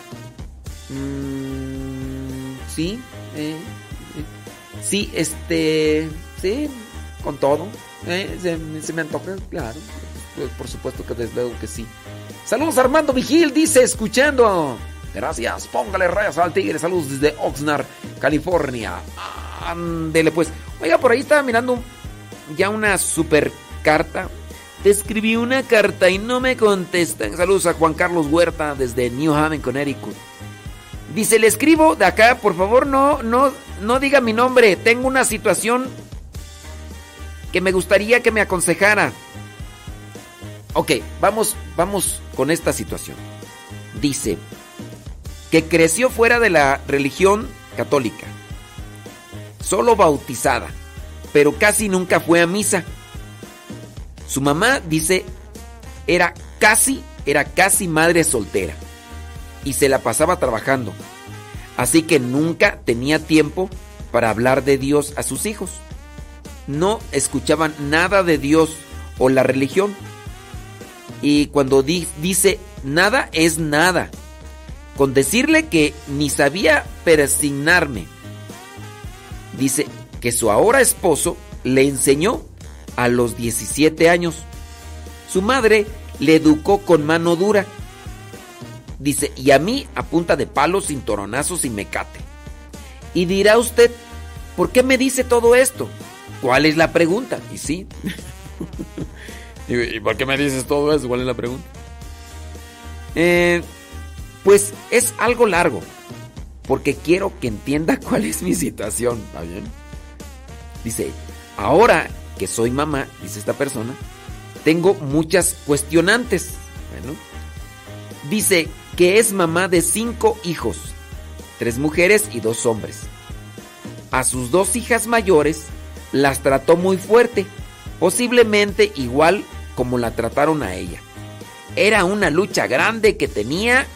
Mm, sí, eh, eh, sí, este, sí, con todo. eh, se, se me antoja, claro. Pues, por supuesto que desde luego que sí. Saludos Armando Vigil, dice, escuchando. Gracias, póngale rayas al tigre. Saludos desde Oxnard, California. Ándele pues. Oiga, por ahí estaba mirando ya una super carta. Te escribí una carta y no me contestan. Saludos a Juan Carlos Huerta desde New Haven, Connecticut. Dice, le escribo de acá, por favor, no, no, no diga mi nombre. Tengo una situación que me gustaría que me aconsejara. Ok, vamos, vamos con esta situación. Dice que creció fuera de la religión católica, solo bautizada, pero casi nunca fue a misa. Su mamá dice era casi, era casi madre soltera y se la pasaba trabajando. Así que nunca tenía tiempo para hablar de Dios a sus hijos. No escuchaban nada de Dios o la religión. Y cuando di- dice nada es nada. Con decirle que ni sabía persignarme. Dice que su ahora esposo le enseñó a los 17 años. Su madre le educó con mano dura. Dice, y a mí a punta de palos, cinturonazos y mecate. Y dirá usted, ¿por qué me dice todo esto? ¿Cuál es la pregunta? Y sí. ¿Y y por qué me dices todo eso? ¿Cuál es la pregunta? Eh, pues es algo largo. Porque quiero que entienda cuál es mi situación. ¿Está bien? Dice, ahora que soy mamá, dice esta persona, tengo muchas cuestionantes. Bueno, dice que es mamá de cinco hijos, tres mujeres y dos hombres. A sus dos hijas mayores las trató muy fuerte, posiblemente igual como la trataron a ella. Era una lucha grande que tenía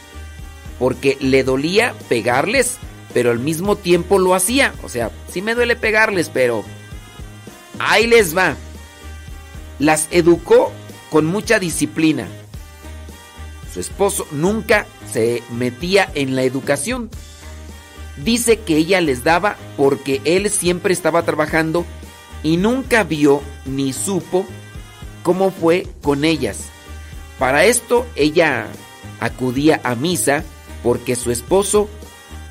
porque le dolía pegarles, pero al mismo tiempo lo hacía. O sea, sí me duele pegarles, pero ahí les va. Las educó con mucha disciplina. Su esposo nunca se metía en la educación. Dice que ella les daba porque él siempre estaba trabajando y nunca vio ni supo cómo fue con ellas. Para esto ella acudía a misa porque su esposo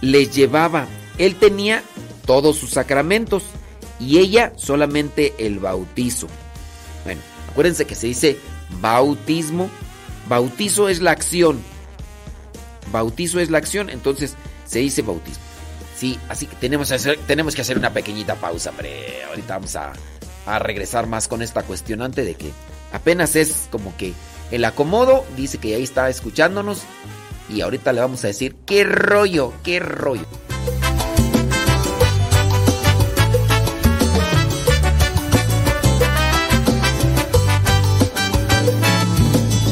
les llevaba. Él tenía todos sus sacramentos y ella solamente el bautizo. Bueno, acuérdense que se dice bautismo. Bautizo es la acción. Bautizo es la acción, entonces se dice bautismo. Sí, así que tenemos, que hacer, tenemos que hacer una pequeñita pausa. Ahorita vamos a, a regresar más con esta cuestionante de que apenas es como que el acomodo, dice que ahí está escuchándonos y ahorita le vamos a decir qué rollo, qué rollo.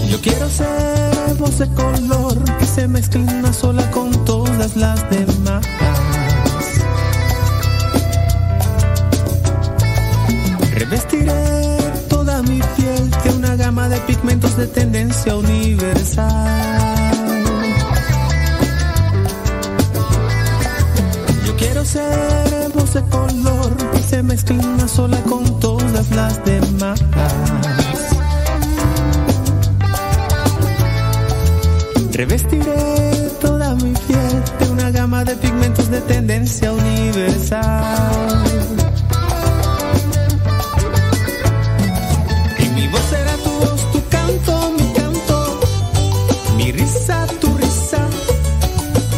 Yo quiero ser voz de color que se mezcle una sola con todas las demás. Revestiré toda mi piel de una gama de pigmentos de tendencia universal. Yo quiero ser voz de color que se mezcla una sola con todas las demás. Revestiré toda mi piel de una gama de pigmentos de tendencia universal.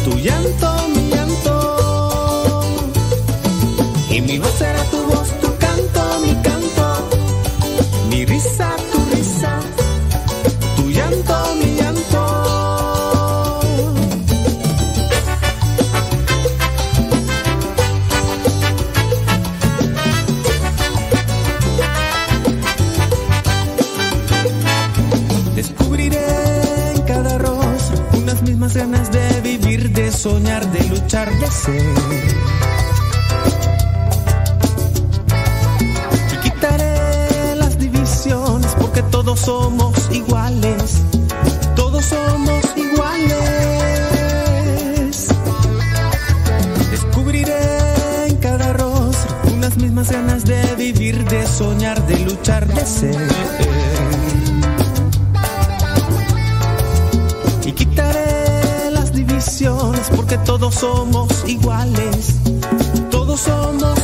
tu llanto, mi llanto. Y mi voz Y quitaré las divisiones porque todos somos iguales. Todos somos iguales. Descubriré en cada rostro unas mismas ganas de vivir, de soñar, de luchar, de ser. que todos somos iguales, todos somos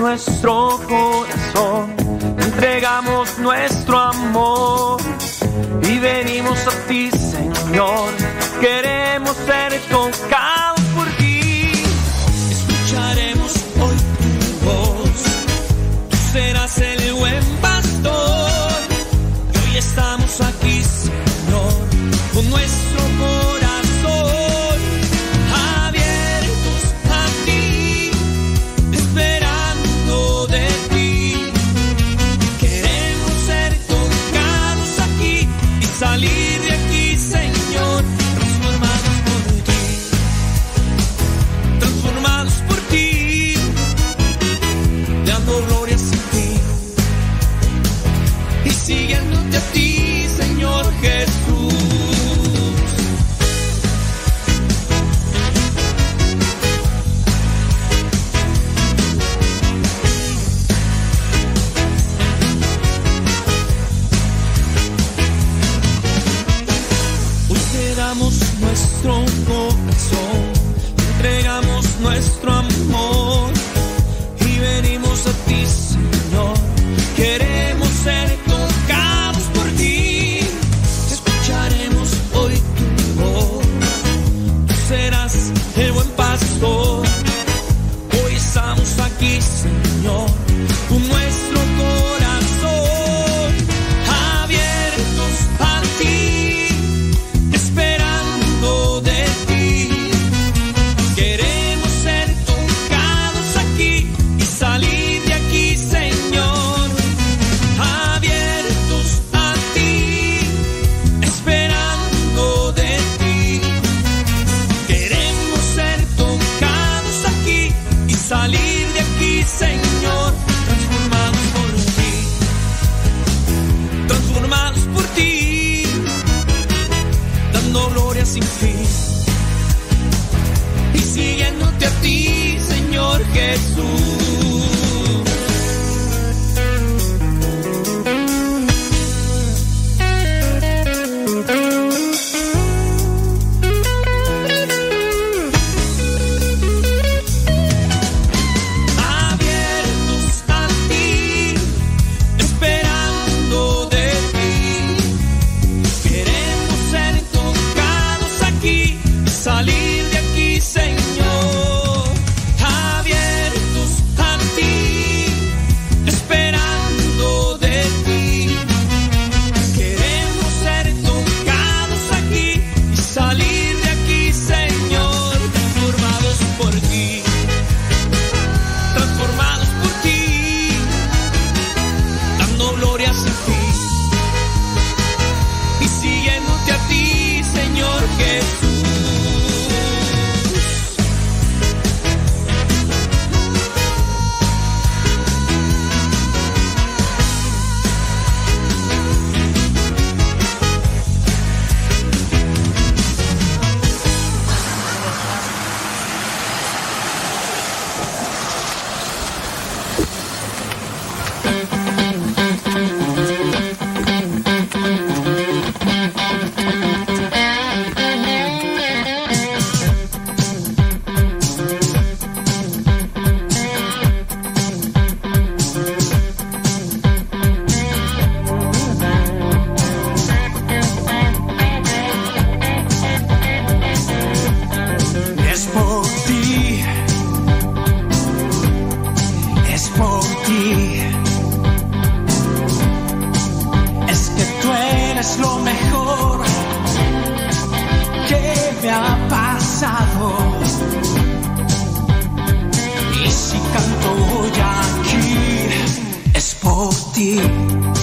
nuestro corazón, entregamos nuestro amor ti.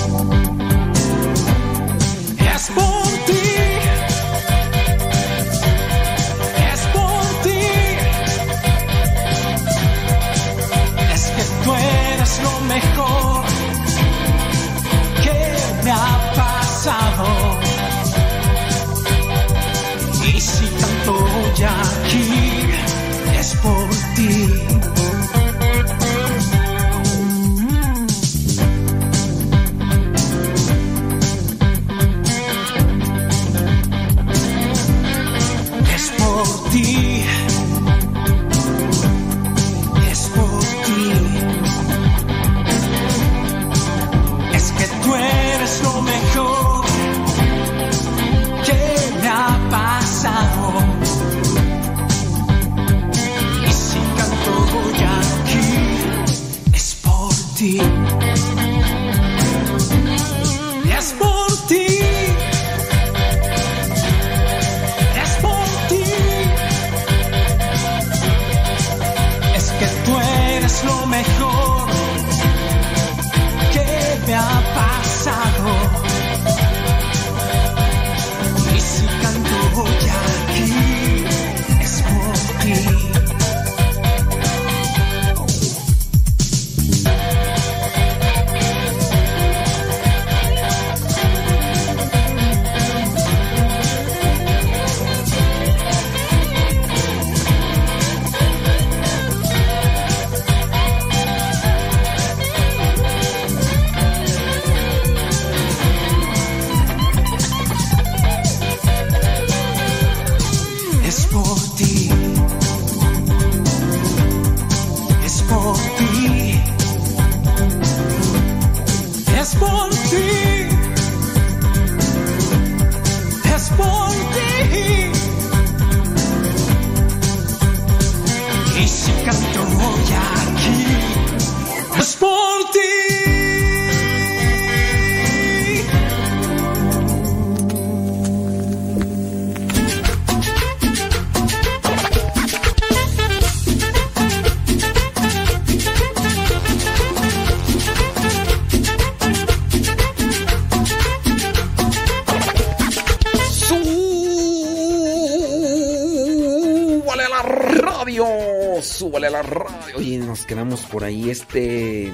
Súbale a la radio. Oye, nos quedamos por ahí. Este.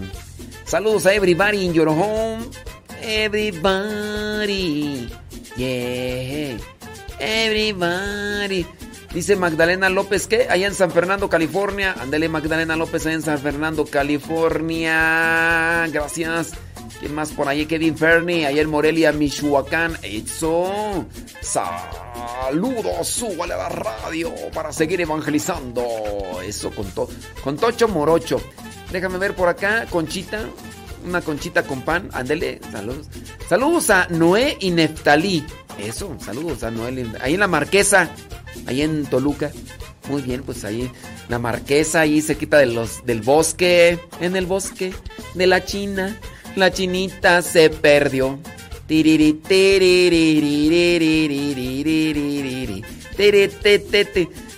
Saludos a everybody in your home. Everybody. Yeah. Everybody. Dice Magdalena López que allá en San Fernando, California. Andele Magdalena López allá en San Fernando, California. Gracias. ¿Quién más por ahí? Kevin Fernie, allá en Morelia, Michoacán. Eso. Saludos, súbale a la radio para seguir evangelizando. Eso con, to- con Tocho Morocho. Déjame ver por acá, Conchita. Una conchita con pan. Ándele, saludos. Saludos a Noé y Neftalí. Eso, saludos a Noé. Ahí en la Marquesa, ahí en Toluca. Muy bien, pues ahí la Marquesa, ahí se quita de los, del bosque. En el bosque de la China. La chinita se perdió.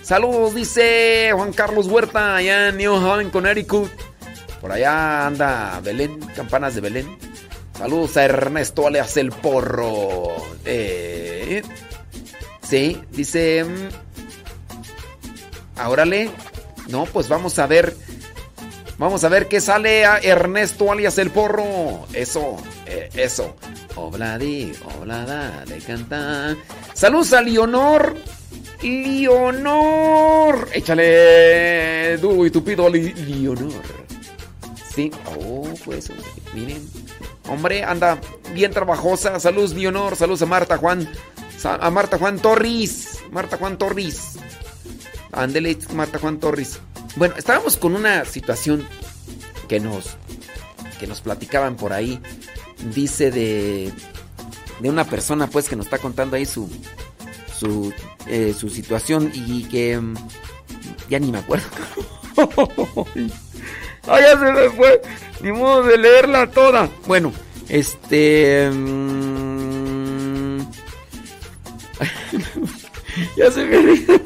Saludos, dice Juan Carlos Huerta, allá en New Haven, Connecticut. Por allá anda Belén, campanas de Belén. Saludos a Ernesto alias el Porro. Eh, sí, dice. Mm, Árale. No, pues vamos a ver. Vamos a ver qué sale a Ernesto alias el Porro. Eso, eh, eso. Obladi, oblada, de canta. Saludos a Leonor. Leonor. Échale duro y tupido, Leonor. Sí. Oh, pues, miren. Hombre, anda bien trabajosa. Saludos, Leonor. Saludos a Marta Juan. A Marta Juan Torres. Marta Juan Torres. Ándele, Marta Juan Torres. Bueno, estábamos con una situación que nos, que nos platicaban por ahí. Dice de, de una persona pues que nos está contando ahí su, su, eh, su situación y que mm, ya ni me acuerdo. ¡Ay, ya se me fue! Ni modo de leerla toda. Bueno, este... mm, ya se me olvidó.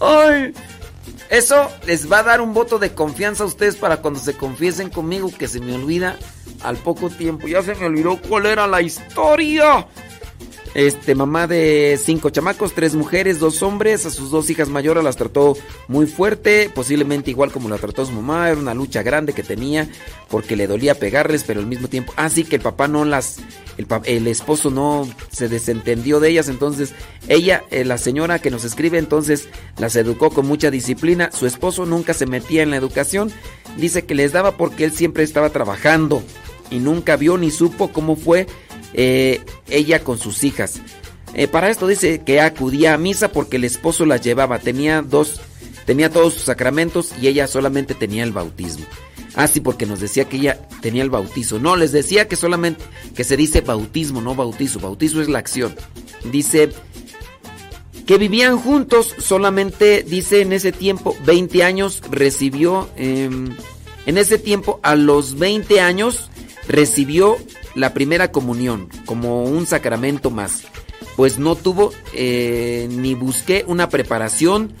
¡Ay! Eso les va a dar un voto de confianza a ustedes para cuando se confiesen conmigo que se me olvida al poco tiempo. Ya se me olvidó cuál era la historia. Este, mamá de cinco chamacos, tres mujeres, dos hombres. A sus dos hijas mayores las trató muy fuerte, posiblemente igual como la trató su mamá. Era una lucha grande que tenía porque le dolía pegarles, pero al mismo tiempo. Así que el papá no las. El, el esposo no se desentendió de ellas. Entonces, ella, eh, la señora que nos escribe, entonces las educó con mucha disciplina. Su esposo nunca se metía en la educación. Dice que les daba porque él siempre estaba trabajando y nunca vio ni supo cómo fue eh, ella con sus hijas. Eh, para esto dice que acudía a misa porque el esposo las llevaba. Tenía dos, tenía todos sus sacramentos y ella solamente tenía el bautismo. Ah, porque nos decía que ella tenía el bautizo. No, les decía que solamente, que se dice bautismo, no bautizo. Bautizo es la acción. Dice que vivían juntos, solamente dice en ese tiempo, 20 años, recibió, eh, en ese tiempo, a los 20 años, recibió la primera comunión, como un sacramento más. Pues no tuvo eh, ni busqué una preparación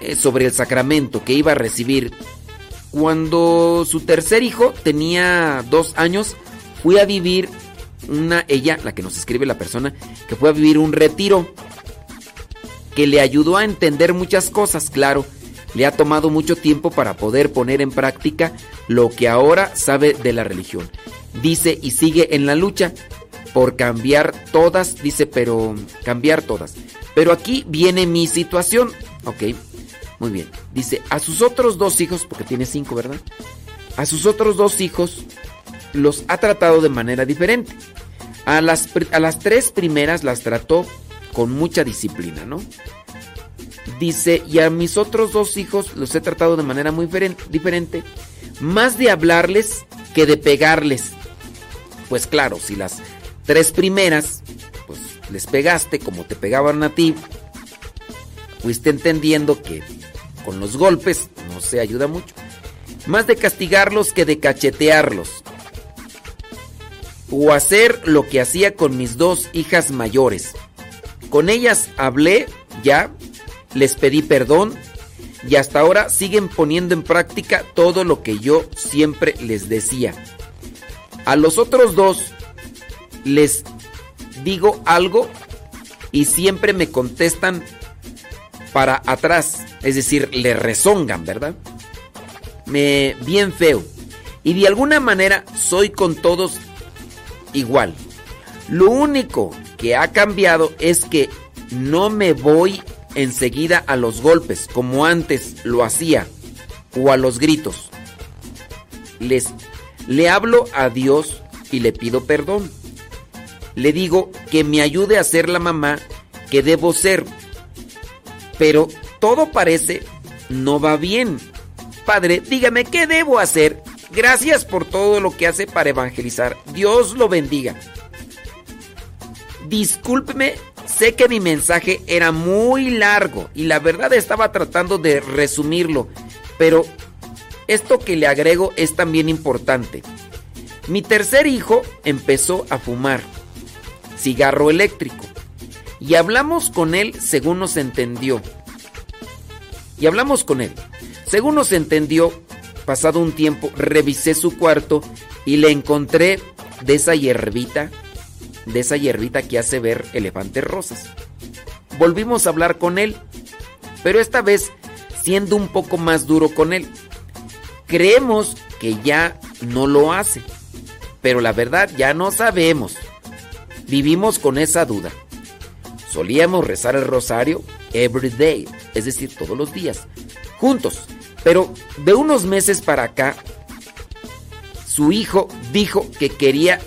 eh, sobre el sacramento que iba a recibir. Cuando su tercer hijo tenía dos años, fui a vivir una, ella, la que nos escribe la persona, que fue a vivir un retiro que le ayudó a entender muchas cosas, claro. Le ha tomado mucho tiempo para poder poner en práctica lo que ahora sabe de la religión. Dice y sigue en la lucha por cambiar todas, dice, pero cambiar todas. Pero aquí viene mi situación. Ok, muy bien. Dice, a sus otros dos hijos, porque tiene cinco, ¿verdad? A sus otros dos hijos los ha tratado de manera diferente. A las, a las tres primeras las trató con mucha disciplina, ¿no? Dice, y a mis otros dos hijos los he tratado de manera muy feren- diferente, más de hablarles que de pegarles. Pues claro, si las tres primeras, pues les pegaste como te pegaban a ti, fuiste entendiendo que con los golpes no se ayuda mucho. Más de castigarlos que de cachetearlos. O hacer lo que hacía con mis dos hijas mayores. Con ellas hablé ya, les pedí perdón y hasta ahora siguen poniendo en práctica todo lo que yo siempre les decía. A los otros dos les digo algo y siempre me contestan para atrás, es decir, le rezongan, ¿verdad? Me bien feo. Y de alguna manera soy con todos igual. Lo único que ha cambiado es que no me voy enseguida a los golpes como antes lo hacía o a los gritos. Les le hablo a Dios y le pido perdón. Le digo que me ayude a ser la mamá que debo ser. Pero todo parece no va bien. Padre, dígame qué debo hacer. Gracias por todo lo que hace para evangelizar. Dios lo bendiga. Discúlpeme, sé que mi mensaje era muy largo y la verdad estaba tratando de resumirlo, pero esto que le agrego es también importante. Mi tercer hijo empezó a fumar cigarro eléctrico y hablamos con él según nos entendió. Y hablamos con él. Según nos entendió, pasado un tiempo, revisé su cuarto y le encontré de esa hierbita, de esa hierbita que hace ver elefantes rosas. Volvimos a hablar con él, pero esta vez siendo un poco más duro con él. Creemos que ya no lo hace, pero la verdad ya no sabemos. Vivimos con esa duda. Solíamos rezar el rosario every day, es decir, todos los días, juntos. Pero de unos meses para acá, su hijo dijo que quería,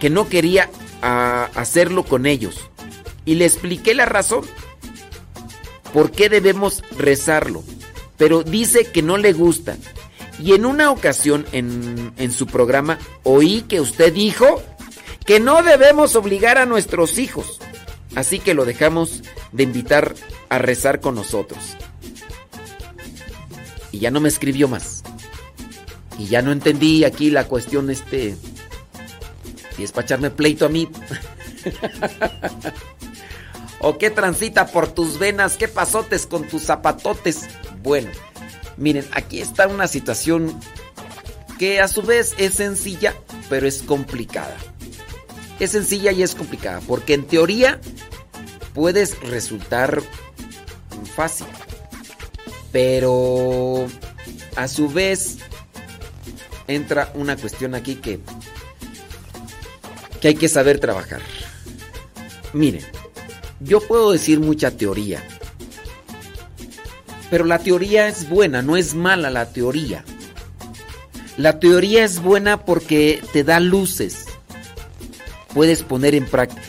que no quería ah, hacerlo con ellos. Y le expliqué la razón. ¿Por qué debemos rezarlo? Pero dice que no le gusta. Y en una ocasión en, en su programa oí que usted dijo que no debemos obligar a nuestros hijos. Así que lo dejamos de invitar a rezar con nosotros. Y ya no me escribió más. Y ya no entendí aquí la cuestión este... Si es para echarme pleito a mí. ¿O qué transita por tus venas? ¿Qué pasotes con tus zapatotes? Bueno, miren, aquí está una situación que a su vez es sencilla, pero es complicada. Es sencilla y es complicada, porque en teoría puedes resultar fácil, pero a su vez entra una cuestión aquí que, que hay que saber trabajar. Miren, yo puedo decir mucha teoría, pero la teoría es buena, no es mala la teoría. La teoría es buena porque te da luces. Puedes poner en práctica.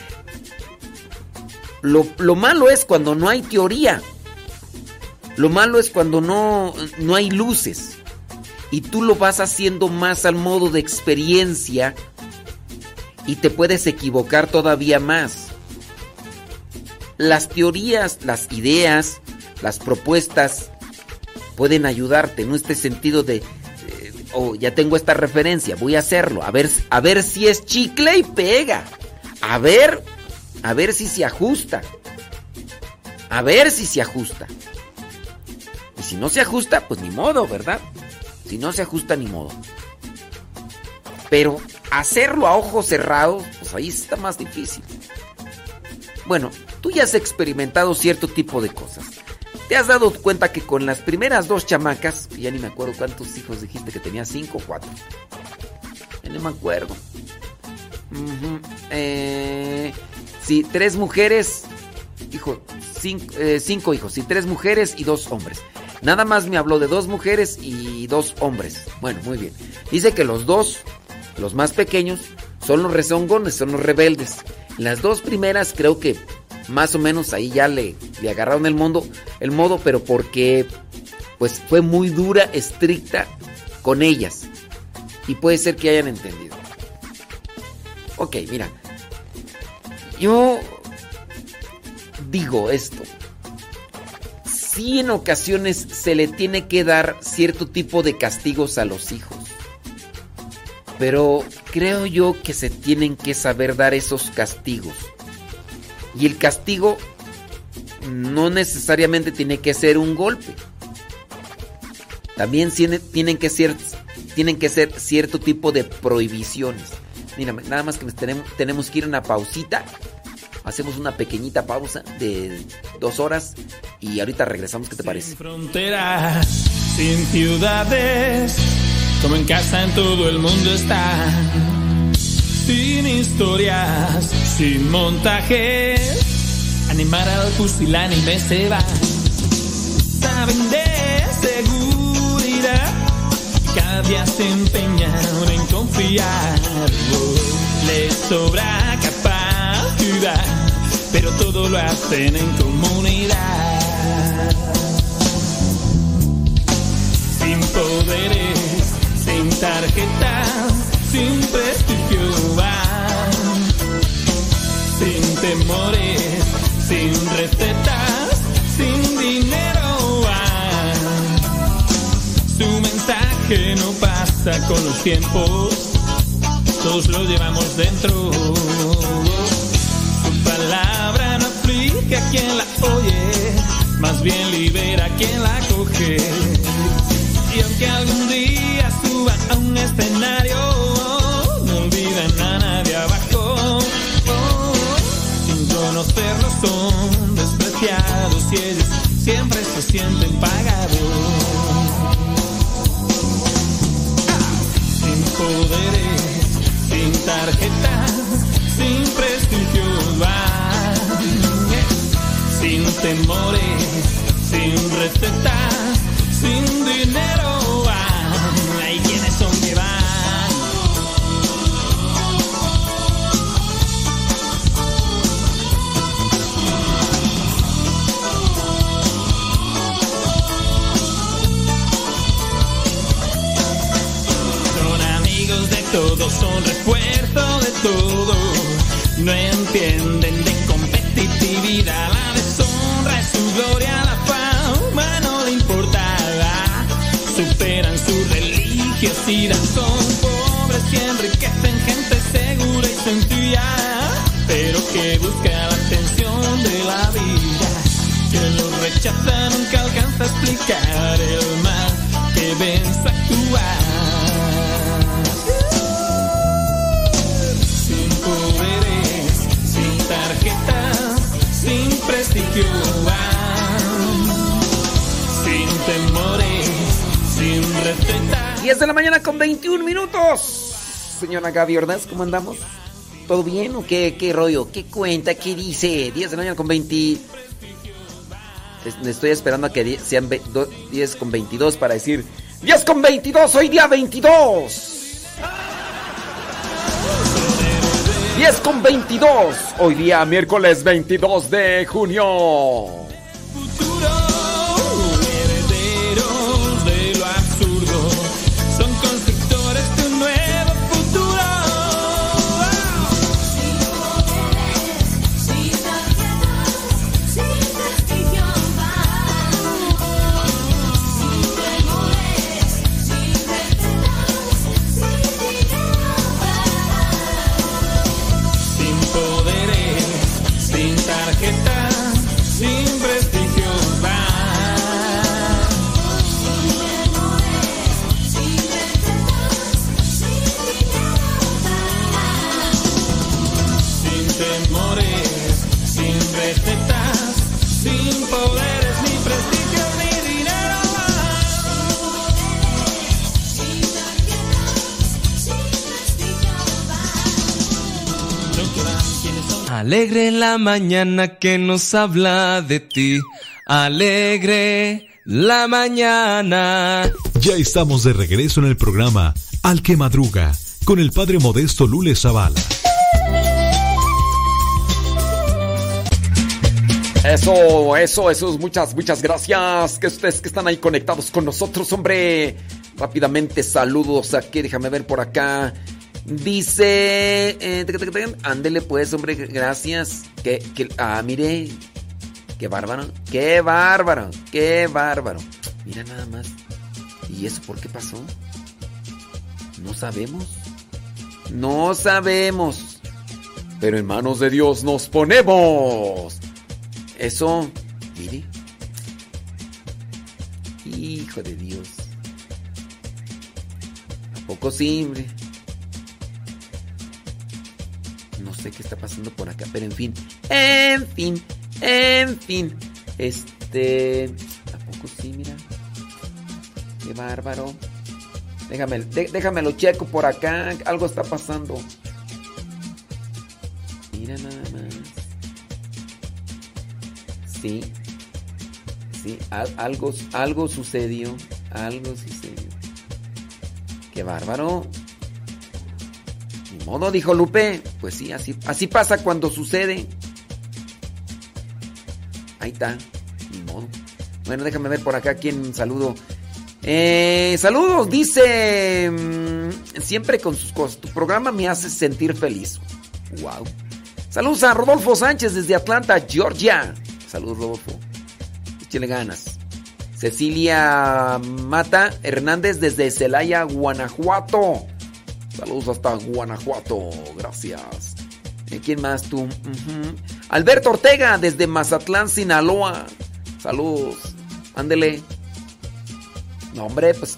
Lo, lo, malo es cuando no hay teoría. Lo malo es cuando no, no hay luces. Y tú lo vas haciendo más al modo de experiencia y te puedes equivocar todavía más. Las teorías, las ideas, las propuestas pueden ayudarte en este sentido de, eh, oh, ya tengo esta referencia, voy a hacerlo, a ver, a ver si es chicle y pega, a ver, a ver si se ajusta, a ver si se ajusta. Y si no se ajusta, pues ni modo, ¿verdad? Si no se ajusta, ni modo. Pero hacerlo a ojos cerrados, pues ahí está más difícil. Bueno, tú ya has experimentado cierto tipo de cosas. ¿Te has dado cuenta que con las primeras dos chamacas, ya ni me acuerdo cuántos hijos dijiste que tenía, cinco o cuatro? Ya no me acuerdo. Eh, sí, tres mujeres, hijo, cinco, eh, cinco hijos, sí, tres mujeres y dos hombres. Nada más me habló de dos mujeres y dos hombres. Bueno, muy bien. Dice que los dos, los más pequeños, son los rezongones, son los rebeldes. Las dos primeras creo que más o menos ahí ya le, le agarraron el modo, el modo, pero porque pues fue muy dura, estricta con ellas. Y puede ser que hayan entendido. Ok, mira. Yo digo esto. Sí en ocasiones se le tiene que dar cierto tipo de castigos a los hijos. Pero creo yo que se tienen que saber dar esos castigos. Y el castigo no necesariamente tiene que ser un golpe. También tiene- tienen que ser, tienen que ser cierto tipo de prohibiciones. Mira, nada más que tenemos, tenemos que ir a una pausita. Hacemos una pequeñita pausa de dos horas y ahorita regresamos. ¿Qué te parece? fronteras, sin ciudades, como en casa en todo el mundo está. Sin historias, sin montajes, animar al pusilánime se va. Saben de seguridad, cada día se empeñan en confiar. Les sobra capacidad, pero todo lo hacen en comunidad. Sin poderes, sin tarjetas, sin prestigio van. Sin temores, sin recetas, sin dinero van. Su mensaje no pasa con los tiempos, todos lo llevamos dentro. Su palabra no aflige a quien la oye, más bien libera a quien la coge. Y aunque algún día suba a un escenario, no olvidan a nadie abajo. Sin conocerlo son despreciados y ellos siempre se sienten pagados. Sin poderes, sin tarjetas, sin prestigio van. Sin temores, sin recetas, sin dinero van. Hay quienes son que van. Son amigos de todos, son refuerzo de todo. No entienden religiosidad, son pobres y enriquecen gente segura y sencilla. Pero que busca la atención de la vida. Que lo rechaza nunca alcanza a explicar el mal que ven su actuar. Sin poderes, sin tarjetas, sin prestigio. Sin temores, sin recetas. 10 de la mañana con 21 minutos. Señora Gaby Ordaz, ¿cómo andamos? ¿Todo bien o qué, qué rollo? ¿Qué cuenta? ¿Qué dice? 10 de la mañana con 20. Es- Estoy esperando a que sean ve- do- 10 con 22 para decir 10 con 22, hoy día 22. 10 con 22, hoy día miércoles 22 de junio. Alegre la mañana que nos habla de ti. Alegre la mañana. Ya estamos de regreso en el programa Al que Madruga con el padre modesto Lule Zavala. Eso, eso, eso, muchas, muchas gracias. Que ustedes que están ahí conectados con nosotros, hombre. Rápidamente, saludos aquí, déjame ver por acá. Dice. eh, ándele pues, hombre, gracias. Que, que- ah, mire. Qué bárbaro. Qué bárbaro. Qué bárbaro. Mira nada más. ¿Y eso por qué pasó? No sabemos. No sabemos. Pero en manos de Dios nos ponemos. Eso. Mire. Hijo de Dios. ¿A poco sí, hombre? Sé qué está pasando por acá, pero en fin. En fin. En fin. Este. ¿A poco sí, mira? Qué bárbaro. Déjame, dé- déjamelo checo por acá. Algo está pasando. Mira nada más. Sí. Sí, al- algo, algo sucedió. Algo sucedió. Qué bárbaro. Modo, dijo Lupe. Pues sí, así, así pasa cuando sucede. Ahí está. Ni modo. Bueno, déjame ver por acá quién saludo. Eh, saludos, dice. mm, siempre con sus cosas. Tu programa me hace sentir feliz. Wow. Saludos a Rodolfo Sánchez desde Atlanta, Georgia. Saludos, Rodolfo. Échale ganas. Cecilia Mata Hernández desde Celaya, Guanajuato. Saludos hasta Guanajuato. Gracias. ¿Quién más tú? Alberto Ortega desde Mazatlán, Sinaloa. Saludos. Ándele. No, hombre, pues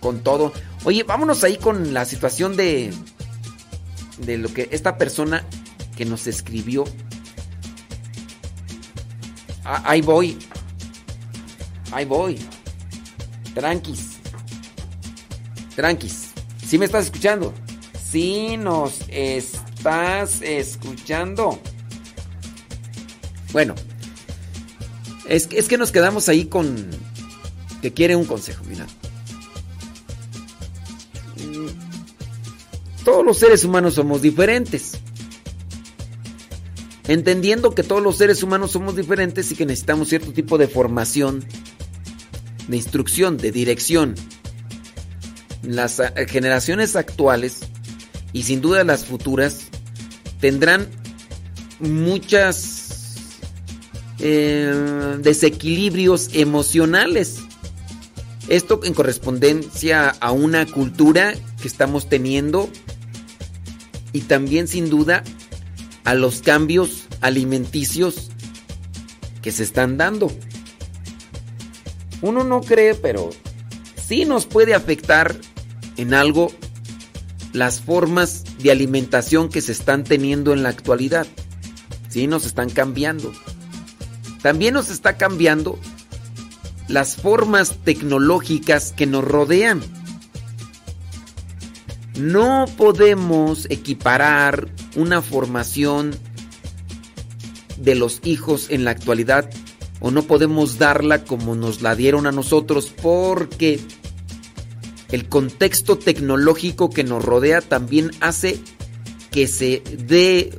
con todo. Oye, vámonos ahí con la situación de de lo que esta persona que nos escribió. Ah, ahí voy. Ahí voy. Tranquis. Tranquis. ¿Sí me estás escuchando? Sí nos estás escuchando. Bueno. Es, que- es que nos quedamos ahí con... Que quiere un consejo, mira. Mm, Todos los seres humanos somos diferentes. Entendiendo que todos los seres humanos somos diferentes y que necesitamos cierto tipo de formación, de instrucción, de dirección. Las ah, generaciones actuales y sin duda las futuras tendrán muchas eh, desequilibrios emocionales. Esto en correspondencia a una cultura que estamos teniendo y también sin duda a los cambios alimenticios que se están dando. Uno no cree, pero sí nos puede afectar en algo las formas de alimentación que se están teniendo en la actualidad. Sí nos están cambiando. También nos está cambiando las formas tecnológicas que nos rodean. No podemos equiparar una formación de los hijos en la actualidad o no podemos darla como nos la dieron a nosotros porque el contexto tecnológico que nos rodea también hace que se dé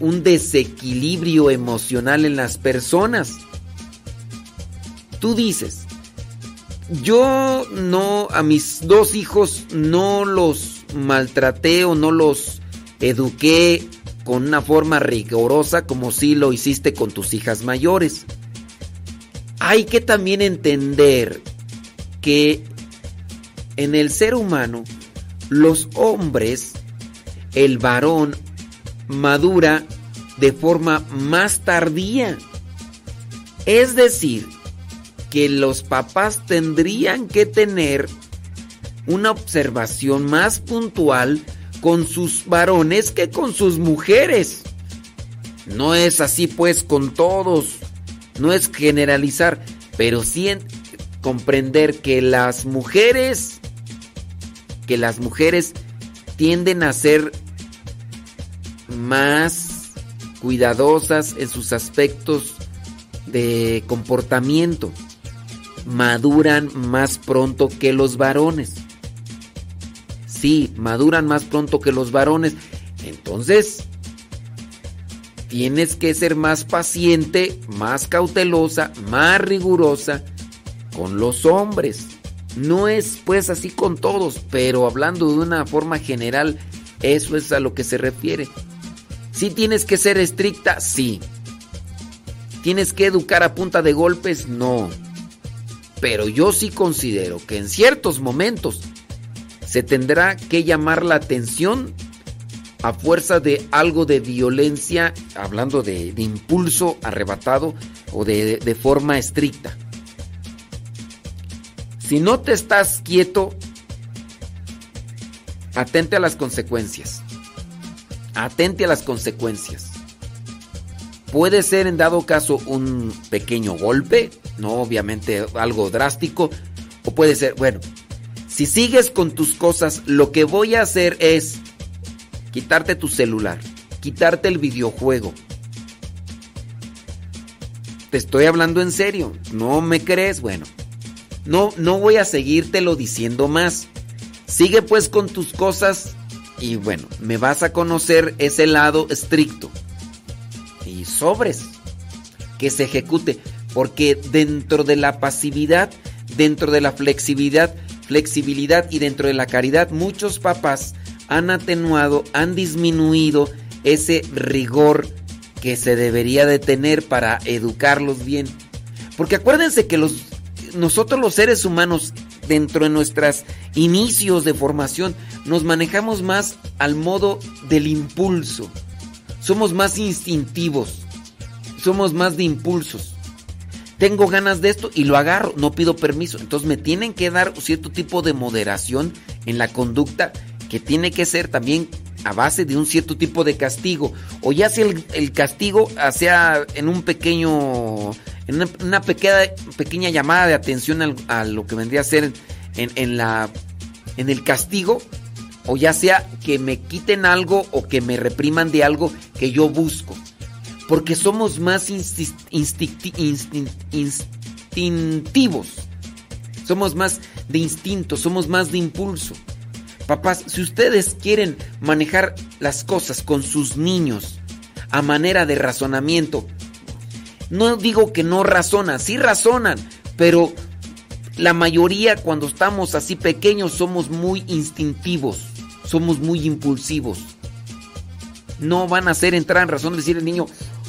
un desequilibrio emocional en las personas. Tú dices, yo no, a mis dos hijos no los maltraté o no los eduqué con una forma rigurosa como si lo hiciste con tus hijas mayores. Hay que también entender que en el ser humano, los hombres, el varón, madura de forma más tardía. Es decir, que los papás tendrían que tener una observación más puntual con sus varones que con sus mujeres. No es así pues con todos, no es generalizar, pero sí en- comprender que las mujeres, que las mujeres tienden a ser más cuidadosas en sus aspectos de comportamiento, maduran más pronto que los varones. Sí, maduran más pronto que los varones. Entonces, tienes que ser más paciente, más cautelosa, más rigurosa con los hombres. No es pues así con todos, pero hablando de una forma general, Eso es a lo que se refiere. Si tienes que ser estricta, sí. ¿Tienes que educar a punta de golpes? No. Pero yo sí considero que en ciertos momentos se tendrá que llamar la atención a fuerza de algo de violencia, hablando de, impulso arrebatado o de forma estricta. Si no te estás quieto, atente a las consecuencias. Atente a las consecuencias. Puede ser en dado caso un pequeño golpe, no obviamente algo drástico, o puede ser, bueno, si sigues con tus cosas, lo que voy a hacer es quitarte tu celular, quitarte el videojuego. Te estoy hablando en serio, ¿no me crees? Bueno, no, no voy a seguírtelo diciendo más. Sigue pues con tus cosas y bueno, me vas a conocer ese lado estricto. Y sobres, que se ejecute, porque dentro de la pasividad, dentro de la flexibilidad, flexibilidad y dentro de la caridad, muchos papás han atenuado, han disminuido ese rigor que se debería de tener para educarlos bien. Porque acuérdense que los, nosotros los seres humanos, dentro de nuestros inicios de formación, nos manejamos más al modo del impulso. Somos más instintivos. Somos más de impulsos. Tengo ganas de esto y lo agarro, no pido permiso. Entonces me tienen que dar cierto tipo de moderación en la conducta que tiene que ser también a base de un cierto tipo de castigo. O ya sea el, el castigo sea en un pequeño, en una, pequeña, llamada de atención a lo que vendría a ser en, el castigo. O ya sea que me quiten algo o que me repriman de algo que yo busco. Porque somos más instinti, instinti, instintivos. Somos más de instinto, somos más de impulso. Papás, si ustedes quieren manejar las cosas con sus niños a manera de razonamiento, no digo que no razonan, sí razonan, pero la mayoría cuando estamos así pequeños somos muy instintivos, somos muy impulsivos. No van a hacer entrar en razón de decir el niño,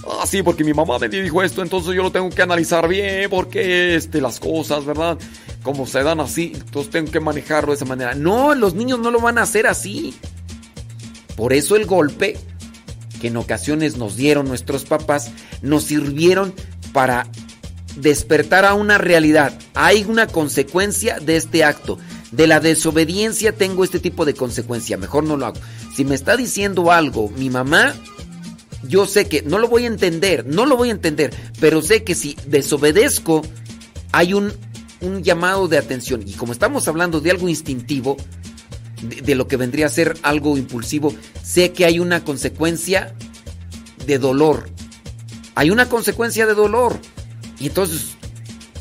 ah, sí, porque mi mamá me dijo esto, entonces yo lo tengo que analizar bien, porque este, las cosas, ¿verdad? Como se dan así, entonces tengo que manejarlo de esa manera. No, los niños no lo van a hacer así. Por eso el golpe que en ocasiones nos dieron nuestros papás nos sirvieron para despertar a una realidad. Hay una consecuencia de este acto. De la desobediencia tengo este tipo de consecuencia. Mejor no lo hago. Si me está diciendo algo mi mamá, yo sé que no lo voy a entender, no lo voy a entender, pero sé que si desobedezco hay un, un llamado de atención. Y como estamos hablando de algo instintivo, de, lo que vendría a ser algo impulsivo, sé que hay una consecuencia de dolor. Hay una consecuencia de dolor. Y entonces,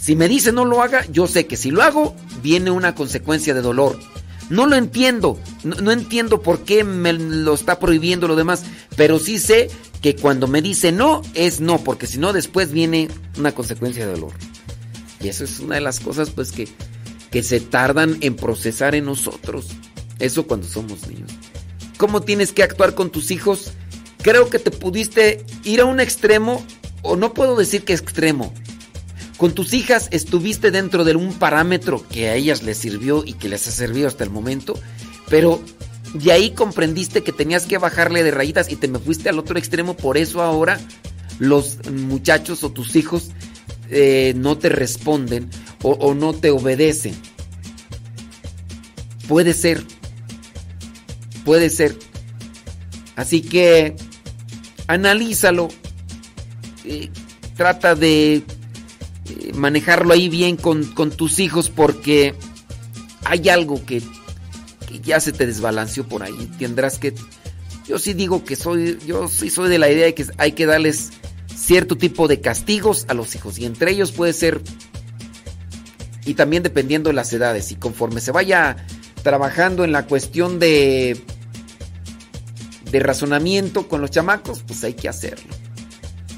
si me dice no lo haga, yo sé que si lo hago, viene una consecuencia de dolor. No lo entiendo, no, no, entiendo por qué me lo está prohibiendo lo demás, pero sí sé que cuando me dice no, es no, porque si no, después viene una consecuencia de dolor. Y eso es una de las cosas pues que, que se tardan en procesar en nosotros. Eso cuando somos niños. ¿Cómo tienes que actuar con tus hijos? Creo que te pudiste ir a un extremo, o no puedo decir que extremo. Con tus hijas estuviste dentro de un parámetro que a ellas les sirvió y que les ha servido hasta el momento, pero de ahí comprendiste que tenías que bajarle de rayitas y te me fuiste al otro extremo, por eso ahora los muchachos o tus hijos eh, no te responden o, o no te obedecen. Puede ser, puede ser. Así que analízalo, eh, trata de eh, manejarlo ahí bien con, con, tus hijos porque hay algo que, que, ya se te desbalanceó por ahí. Tendrás que... Yo sí digo que soy, yo sí soy de la idea de que hay que darles cierto tipo de castigos a los hijos y entre ellos puede ser y también dependiendo de las edades y conforme se vaya trabajando en la cuestión de de razonamiento con los chamacos, pues hay que hacerlo.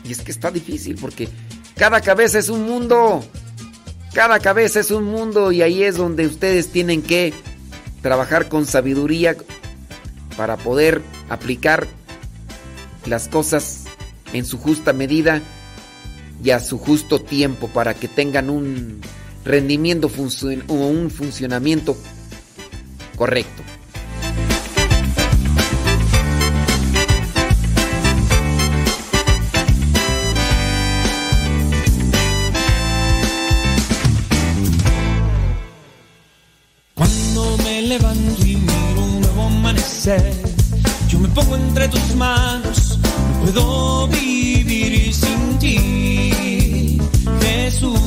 Y es que está difícil porque cada cabeza es un mundo. Cada cabeza es un mundo y ahí es donde ustedes tienen que trabajar con sabiduría para poder aplicar las cosas en su justa medida y a su justo tiempo para que tengan un rendimiento o un funcionamiento correcto. Manos, no puedo vivir sin ti, Jesús.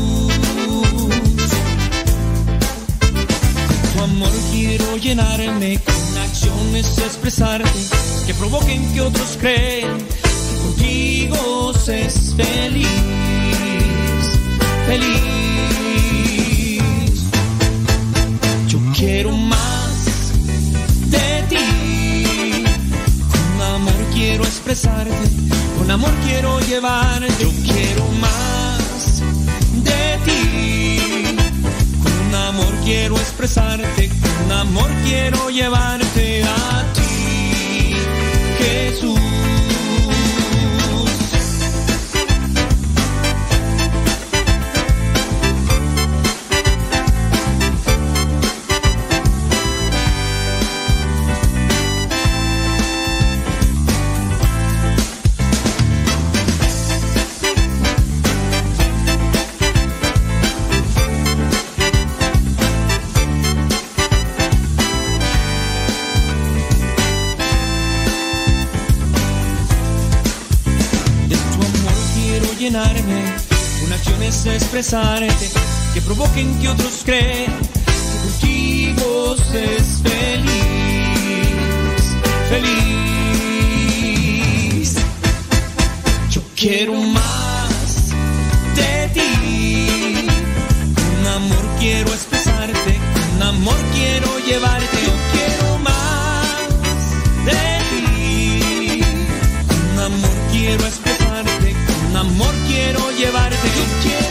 Tu amor quiero llenarme, con acciones expresarte, que provoquen que otros creen que contigo se feliz, feliz. Yo quiero más expresarte, con amor quiero llevarte. Yo quiero más de ti. Con amor quiero expresarte, con amor quiero llevarte a ti, Jesús. Que provoquen que otros crean que contigo es feliz, feliz. Yo quiero más de ti, con amor quiero expresarte, con amor quiero llevarte. Yo quiero más de ti. Con amor quiero expresarte, con amor quiero llevarte. Yo quiero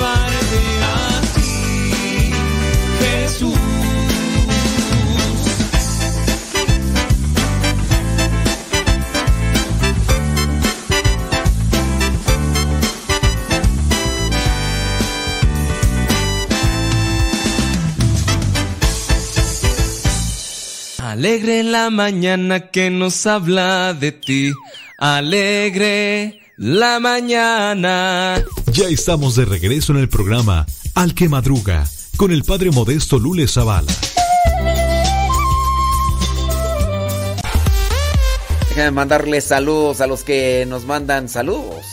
a ti, Jesús. Alegre la mañana que nos habla de ti. Alegre la mañana. Ya estamos de regreso en el programa Al que Madruga con el padre modesto Lule Zavala. Déjame mandarles saludos a los que nos mandan saludos.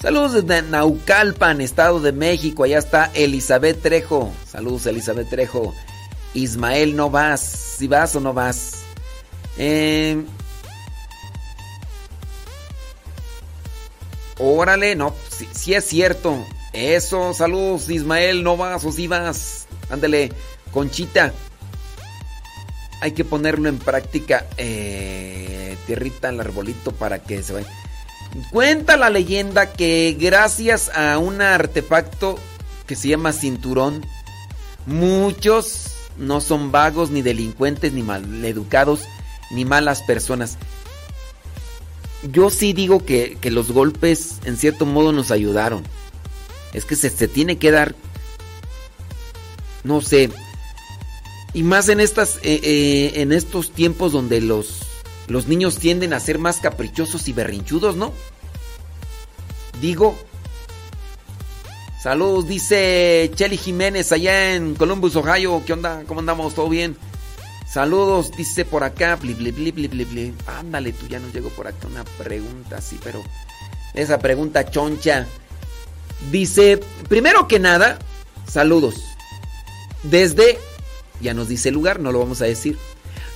Saludos desde Naucalpan, Estado de México. Allá está Elizabeth Trejo. Saludos, Elizabeth Trejo. Ismael, no vas. Si vas o no vas. Eh, órale, no, si, si es cierto. Eso, saludos, Ismael, no vas o si vas. Ándale, Conchita. Hay que ponerlo en práctica. Eh, tierrita al arbolito para que se vaya. Cuenta la leyenda que gracias a un artefacto que se llama cinturón, muchos no son vagos, ni delincuentes, ni maleducados, ni malas personas. Yo sí digo que, que los golpes en cierto modo nos ayudaron. Es que se, se tiene que dar, no sé, y más en estas, eh, eh, en estos tiempos donde los, los niños tienden a ser más caprichosos y berrinchudos, ¿no? Digo. Saludos, dice Chelly Jiménez allá en Columbus, Ohio. ¿Qué onda? ¿Cómo andamos? ¿Todo bien? Saludos, dice por acá. Bli, bli, bli, bli, bli. Ándale, tú ya nos llegó por acá una pregunta así, pero esa pregunta choncha. Dice, primero que nada, saludos. Desde, ya nos dice el lugar, no lo vamos a decir.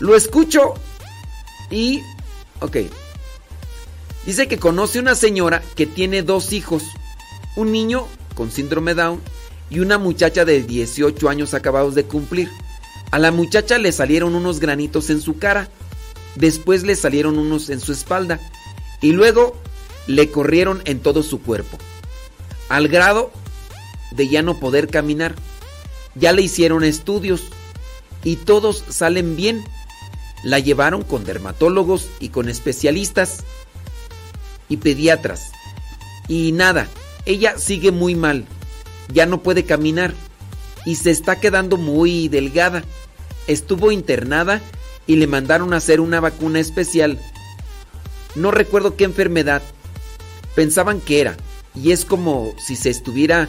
Lo escucho y, ok. Dice que conoce una señora que tiene dos hijos. Un niño con síndrome Down y una muchacha de 18 años acabados de cumplir. A la muchacha le salieron unos granitos en su cara, después le salieron unos en su espalda y luego le corrieron en todo su cuerpo. Al grado de ya no poder caminar. Ya le hicieron estudios y todos salen bien. La llevaron con dermatólogos y con especialistas y pediatras. Y nada, ella sigue muy mal. Ya no puede caminar y se está quedando muy delgada. Estuvo internada y le mandaron a hacer una vacuna especial. No recuerdo qué enfermedad. Pensaban que era. Y es como si se estuviera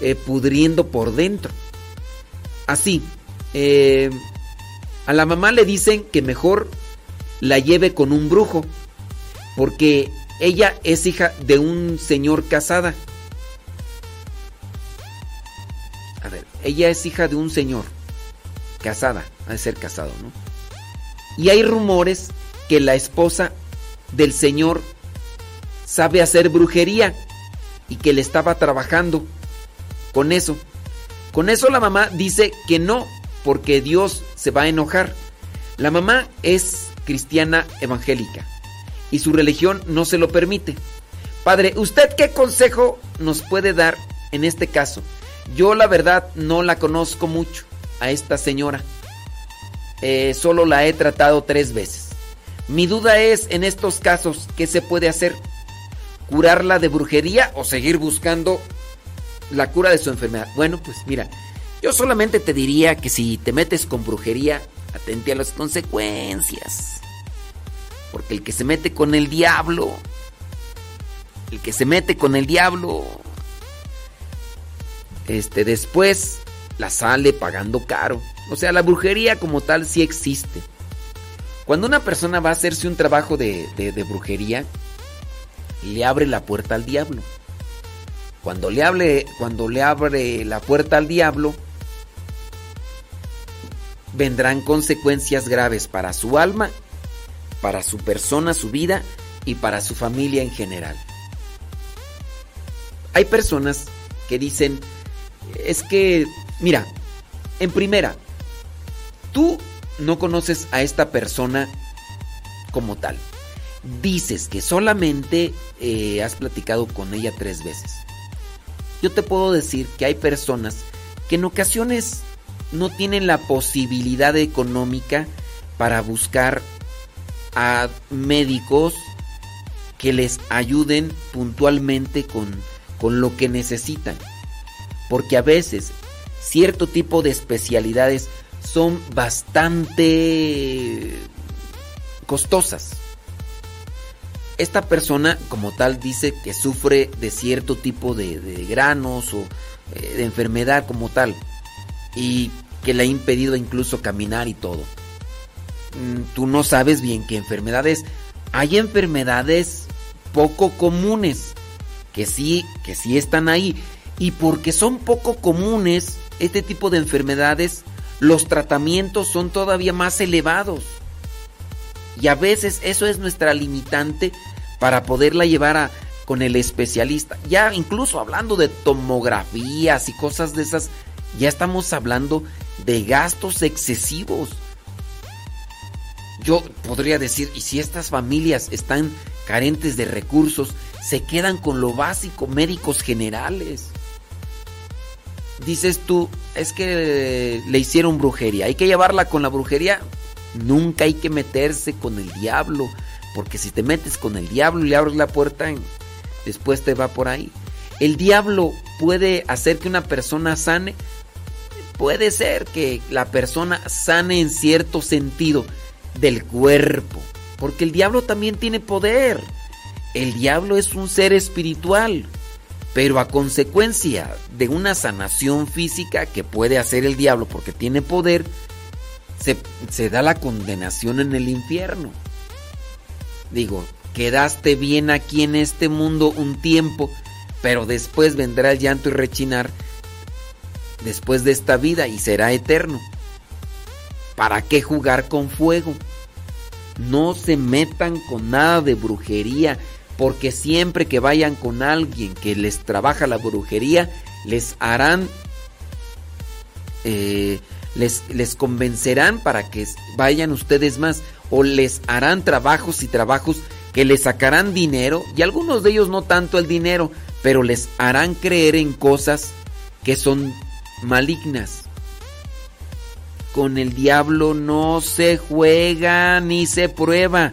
eh, pudriendo por dentro. Así. eh, a la mamá le dicen que mejor la lleve con un brujo. Porque ella es hija de un señor casada. A ver, ella es hija de un señor casada, ha ser casado, ¿no? Y hay rumores que la esposa del señor sabe hacer brujería y que le estaba trabajando con eso. Con eso la mamá dice que no, porque Dios se va a enojar. La mamá es cristiana evangélica y su religión no se lo permite. Padre, ¿usted qué consejo nos puede dar en este caso? Yo la verdad no la conozco mucho a esta señora. Eh, solo la he tratado tres veces. Mi duda es en estos casos, ¿qué se puede hacer? ¿Curarla de brujería o seguir buscando la cura de su enfermedad? Bueno, pues mira, yo solamente te diría que si te metes con brujería, atente a las consecuencias. Porque el que se mete con el diablo, el que se mete con el diablo, este después la sale pagando caro. O sea, la brujería como tal sí existe. Cuando una persona va a hacerse un trabajo de, de- de brujería, le abre la puerta al diablo. Cuando le, hable, cuando le abre la puerta al diablo, vendrán consecuencias graves para su alma, para su persona, su vida y para su familia en general. Hay personas que dicen, es que, mira, en primera, tú no conoces a esta persona como tal. Dices que solamente eh, has platicado con ella tres veces. Yo te puedo decir que hay personas que en ocasiones no tienen la posibilidad económica para buscar a médicos que les ayuden puntualmente con, con lo que necesitan. Porque a veces cierto tipo de especialidades son bastante costosas. Esta persona como tal dice que sufre de cierto tipo de, granos o eh, de enfermedad como tal y que le ha impedido incluso caminar y todo. Mm, Tú no sabes bien qué enfermedad es. Hay enfermedades poco comunes que sí, que sí están ahí. Y porque son poco comunes este tipo de enfermedades, los tratamientos son todavía más elevados. Y a veces eso es nuestra limitante para poderla llevar a, con el especialista. Ya incluso hablando de tomografías y cosas de esas, ya estamos hablando de gastos excesivos. Yo podría decir, y si estas familias están carentes de recursos, se quedan con lo básico, médicos generales. Dices tú, es que le hicieron brujería, hay que llevarla con la brujería. Nunca hay que meterse con el diablo, porque si te metes con el diablo y le abres la puerta, después te va por ahí. El diablo puede hacer que una persona sane. Puede ser que la persona sane en cierto sentido del cuerpo, porque el diablo también tiene poder. El diablo es un ser espiritual, pero a consecuencia de una sanación física que puede hacer el diablo porque tiene poder, se, da la condenación en el infierno. Digo, quedaste bien aquí en este mundo un tiempo, pero después vendrá el llanto y rechinar después de esta vida y será eterno. ¿Para qué jugar con fuego? No se metan con nada de brujería, porque siempre que vayan con alguien que les trabaja la brujería, les harán, eh, les, les convencerán para que vayan ustedes más, o les harán trabajos y trabajos que les sacarán dinero, y algunos de ellos no tanto el dinero, pero les harán creer en cosas que son malignas. Con el diablo no se juega ni se prueba.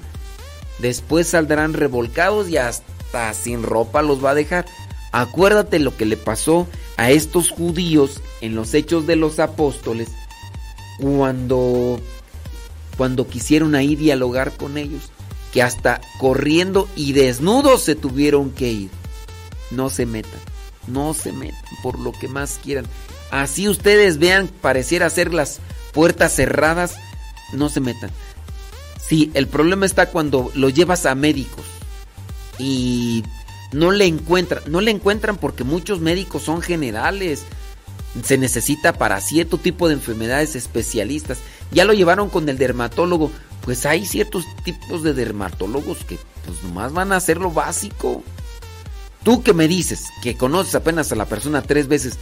Después saldrán revolcados y hasta sin ropa los va a dejar. Acuérdate lo que le pasó a estos judíos en los hechos de los apóstoles cuando cuando quisieron ahí dialogar con ellos, que hasta corriendo y desnudos se tuvieron que ir. No se metan, no se metan por lo que más quieran. Así ustedes vean, pareciera ser las puertas cerradas, no se metan. Sí, el problema está cuando lo llevas a médicos y no le encuentran, no le encuentran porque muchos médicos son generales. Se necesita para cierto tipo de enfermedades especialistas. Ya lo llevaron con el dermatólogo. Pues hay ciertos tipos de dermatólogos que pues nomás van a hacer lo básico. Tú que me dices que conoces apenas a la persona tres veces,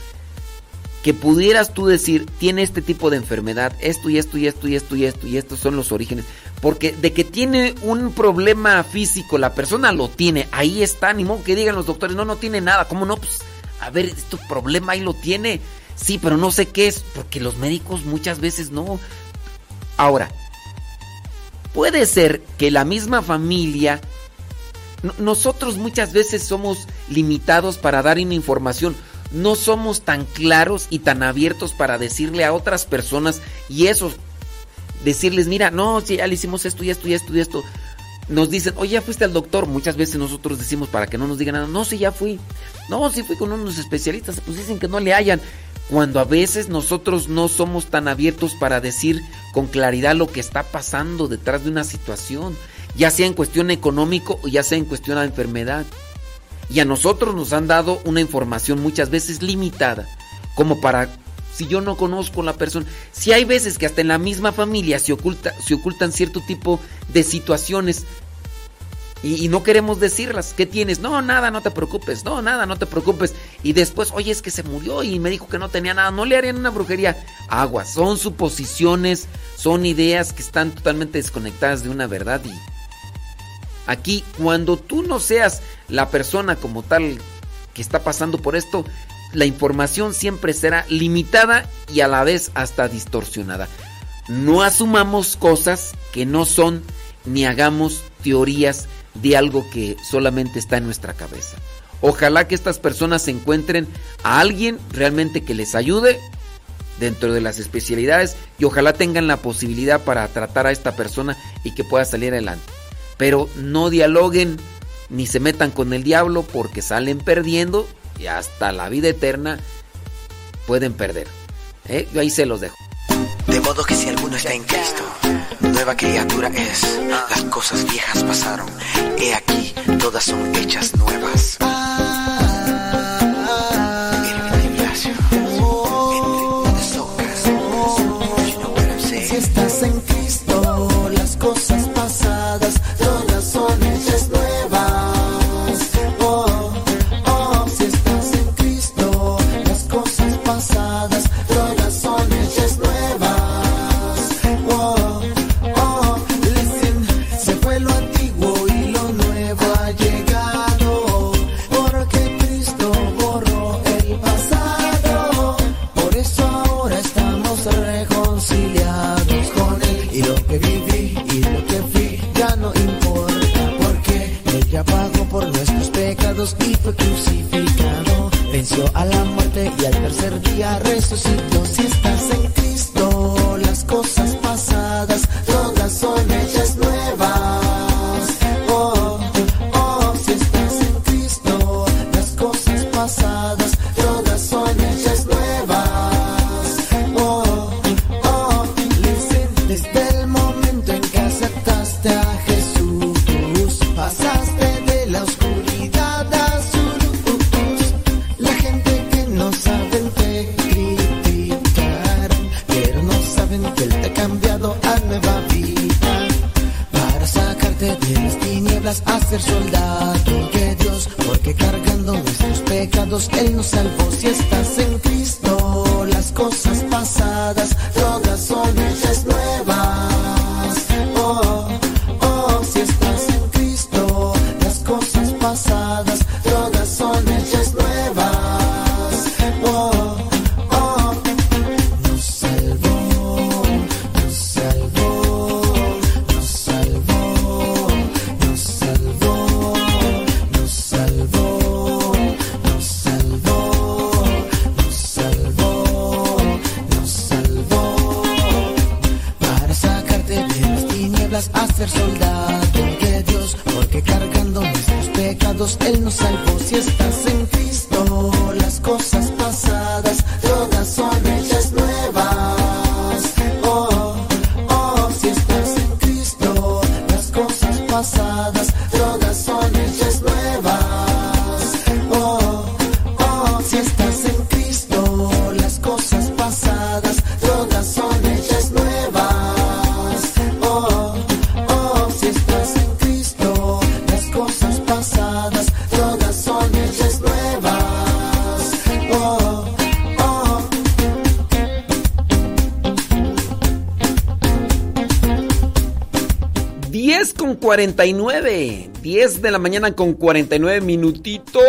que pudieras tú decir, tiene este tipo de enfermedad, esto y esto y esto y esto y esto y estos son los orígenes. Porque de que tiene un problema físico, la persona lo tiene, ahí está, ni modo que digan los doctores, no, no tiene nada, ¿cómo no? Pues, a ver, este problema ahí lo tiene. Sí, pero no sé qué es, porque los médicos muchas veces no. Ahora, puede ser que la misma familia, no- nosotros muchas veces somos limitados para dar una información no somos tan claros y tan abiertos para decirle a otras personas y eso, decirles, mira, no, si ya le hicimos esto y esto y esto y esto. Nos dicen, oye, ya fuiste al doctor. Muchas veces nosotros decimos para que no nos digan nada, no, sí, ya fui. No, sí fui con unos especialistas, pues dicen que no le hayan. Cuando a veces nosotros no somos tan abiertos para decir con claridad lo que está pasando detrás de una situación, ya sea en cuestión económico o ya sea en cuestión de enfermedad. Y a nosotros nos han dado una información muchas veces limitada, como para si yo no conozco a la persona, si hay veces que hasta en la misma familia se oculta, se ocultan cierto tipo de situaciones y, no queremos decirlas. ¿Qué tienes? No, nada, no te preocupes. No, nada, no te preocupes. Y después, oye, es que se murió y me dijo que no tenía nada. No le harían una brujería. Agua, son suposiciones, son ideas que están totalmente desconectadas de una verdad y Aquí, cuando tú no seas la persona como tal que está pasando por esto, la información siempre será limitada y a la vez hasta distorsionada. No asumamos cosas que no son ni hagamos teorías de algo que solamente está en nuestra cabeza. Ojalá que estas personas encuentren a alguien realmente que les ayude dentro de las especialidades y ojalá tengan la posibilidad para tratar a esta persona y que pueda salir adelante. Pero no dialoguen ni se metan con el diablo porque salen perdiendo y hasta la vida eterna pueden perder. ¿Eh? Yo ahí se los dejo. De modo que si alguno está en Cristo, nueva criatura es. Las cosas viejas pasaron. He aquí, todas son hechas nuevas. Pecados y fue crucificado. Venció a la muerte y al tercer día resucitó. Si estás en Cristo, las cosas pasadas 49. 10 de la mañana con 49 minutitos.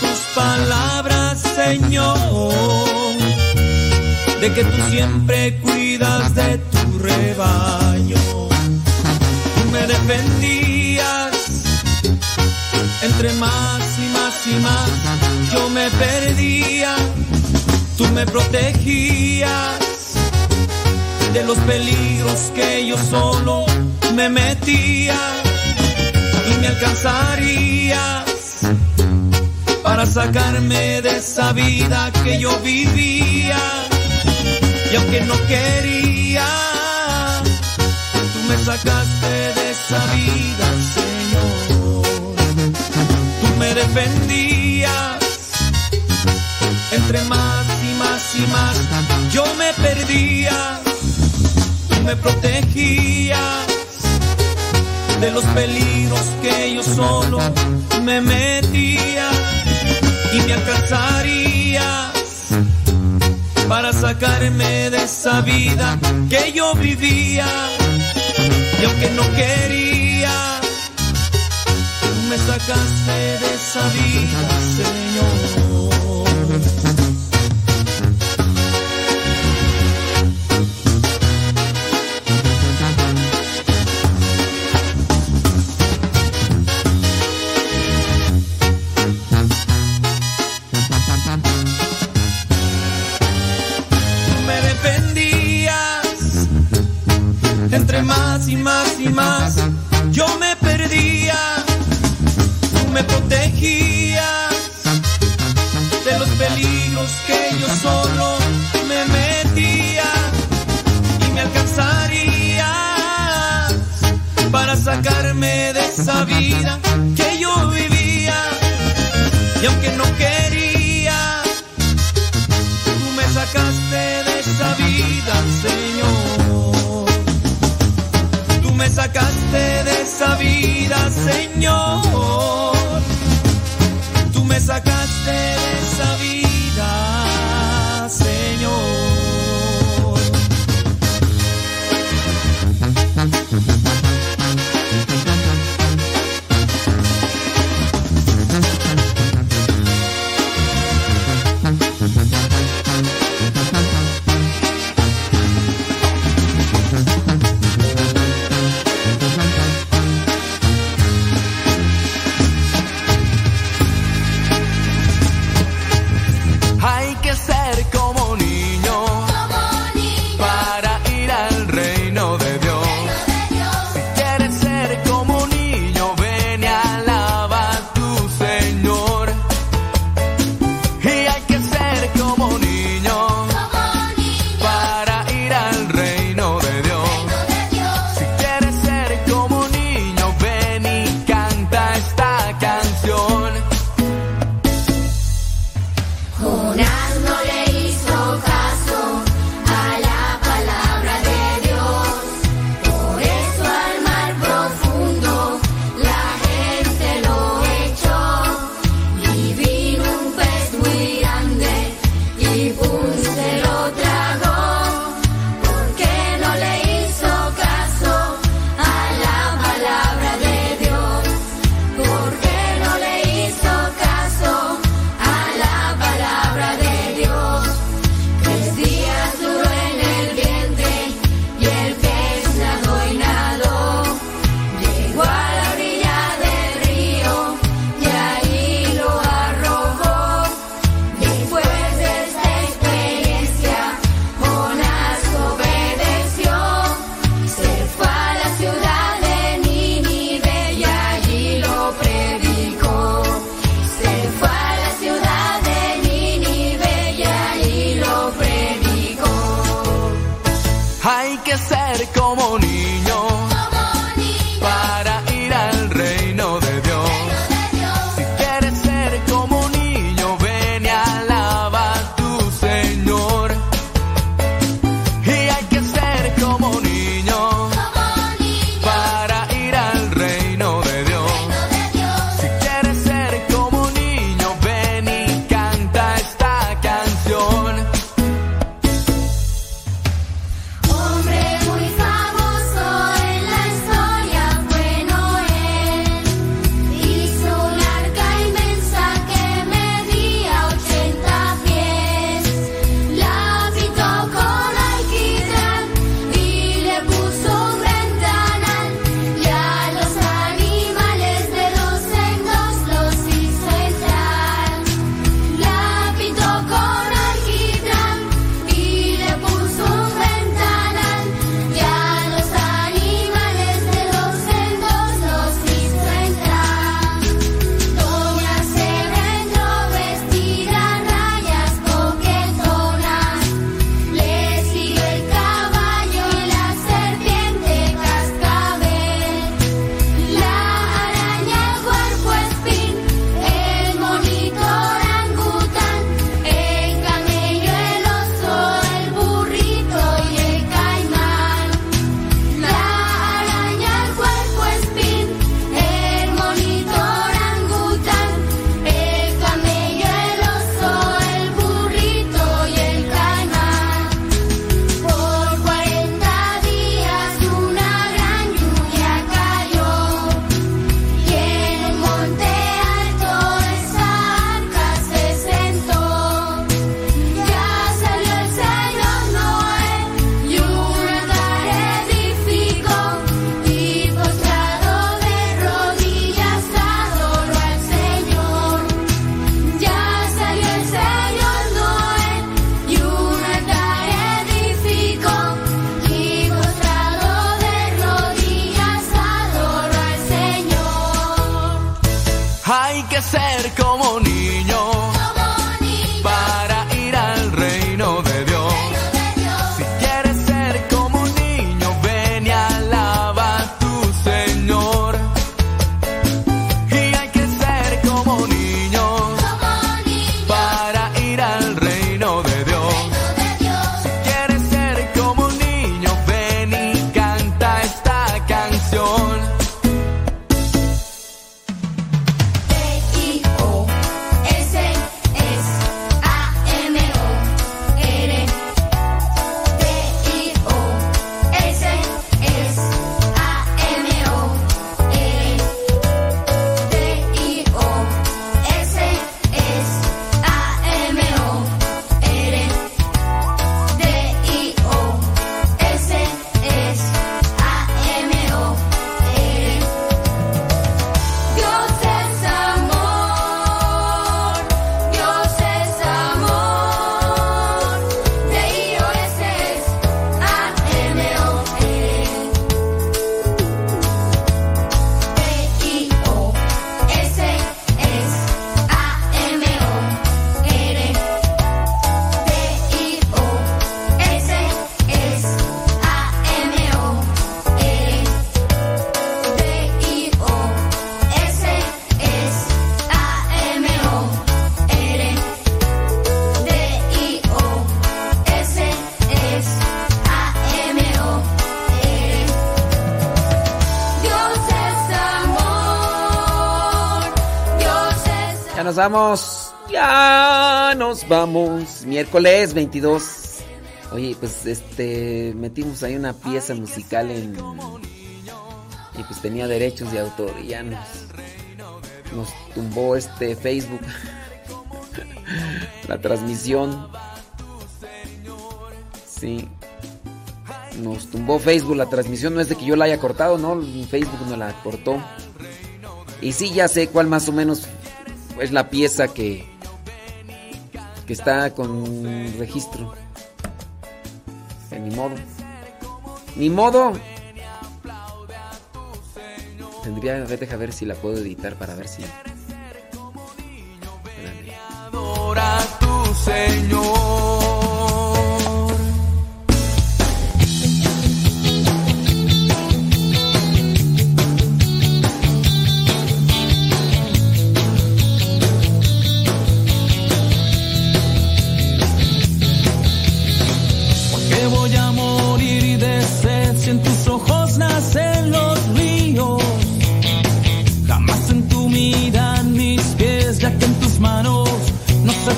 Tus palabras, Señor, de que tú siempre cuidas de tu rebaño. Tú me defendías entre más y más y más. Yo me perdía, tú me protegías de los peligros que yo solo me metía y me alcanzarías para sacarme de esa vida que yo vivía. Y aunque no quería tú me sacaste de esa vida Señor. Tú me defendías entre más y más y más. Yo me perdía tú me protegías de los peligros que yo solo me metía y me alcanzarías para sacarme de esa vida que yo vivía. Y aunque no quería tú me sacaste de esa vida Señor esa vida, Señor. Tú me sacaste de vamos. Ya nos vamos. Miércoles 22. Oye, pues este metimos ahí una pieza musical en y pues tenía derechos de autor ya nos nos tumbó este Facebook la transmisión. Sí. Nos tumbó Facebook la transmisión, no es de que yo la haya cortado, no, Facebook no la cortó. Y sí, ya sé cuál más o menos es la pieza que que está con registro. De ni modo. Ni modo. Tendría, deja ver si la puedo editar para ver si. Señor.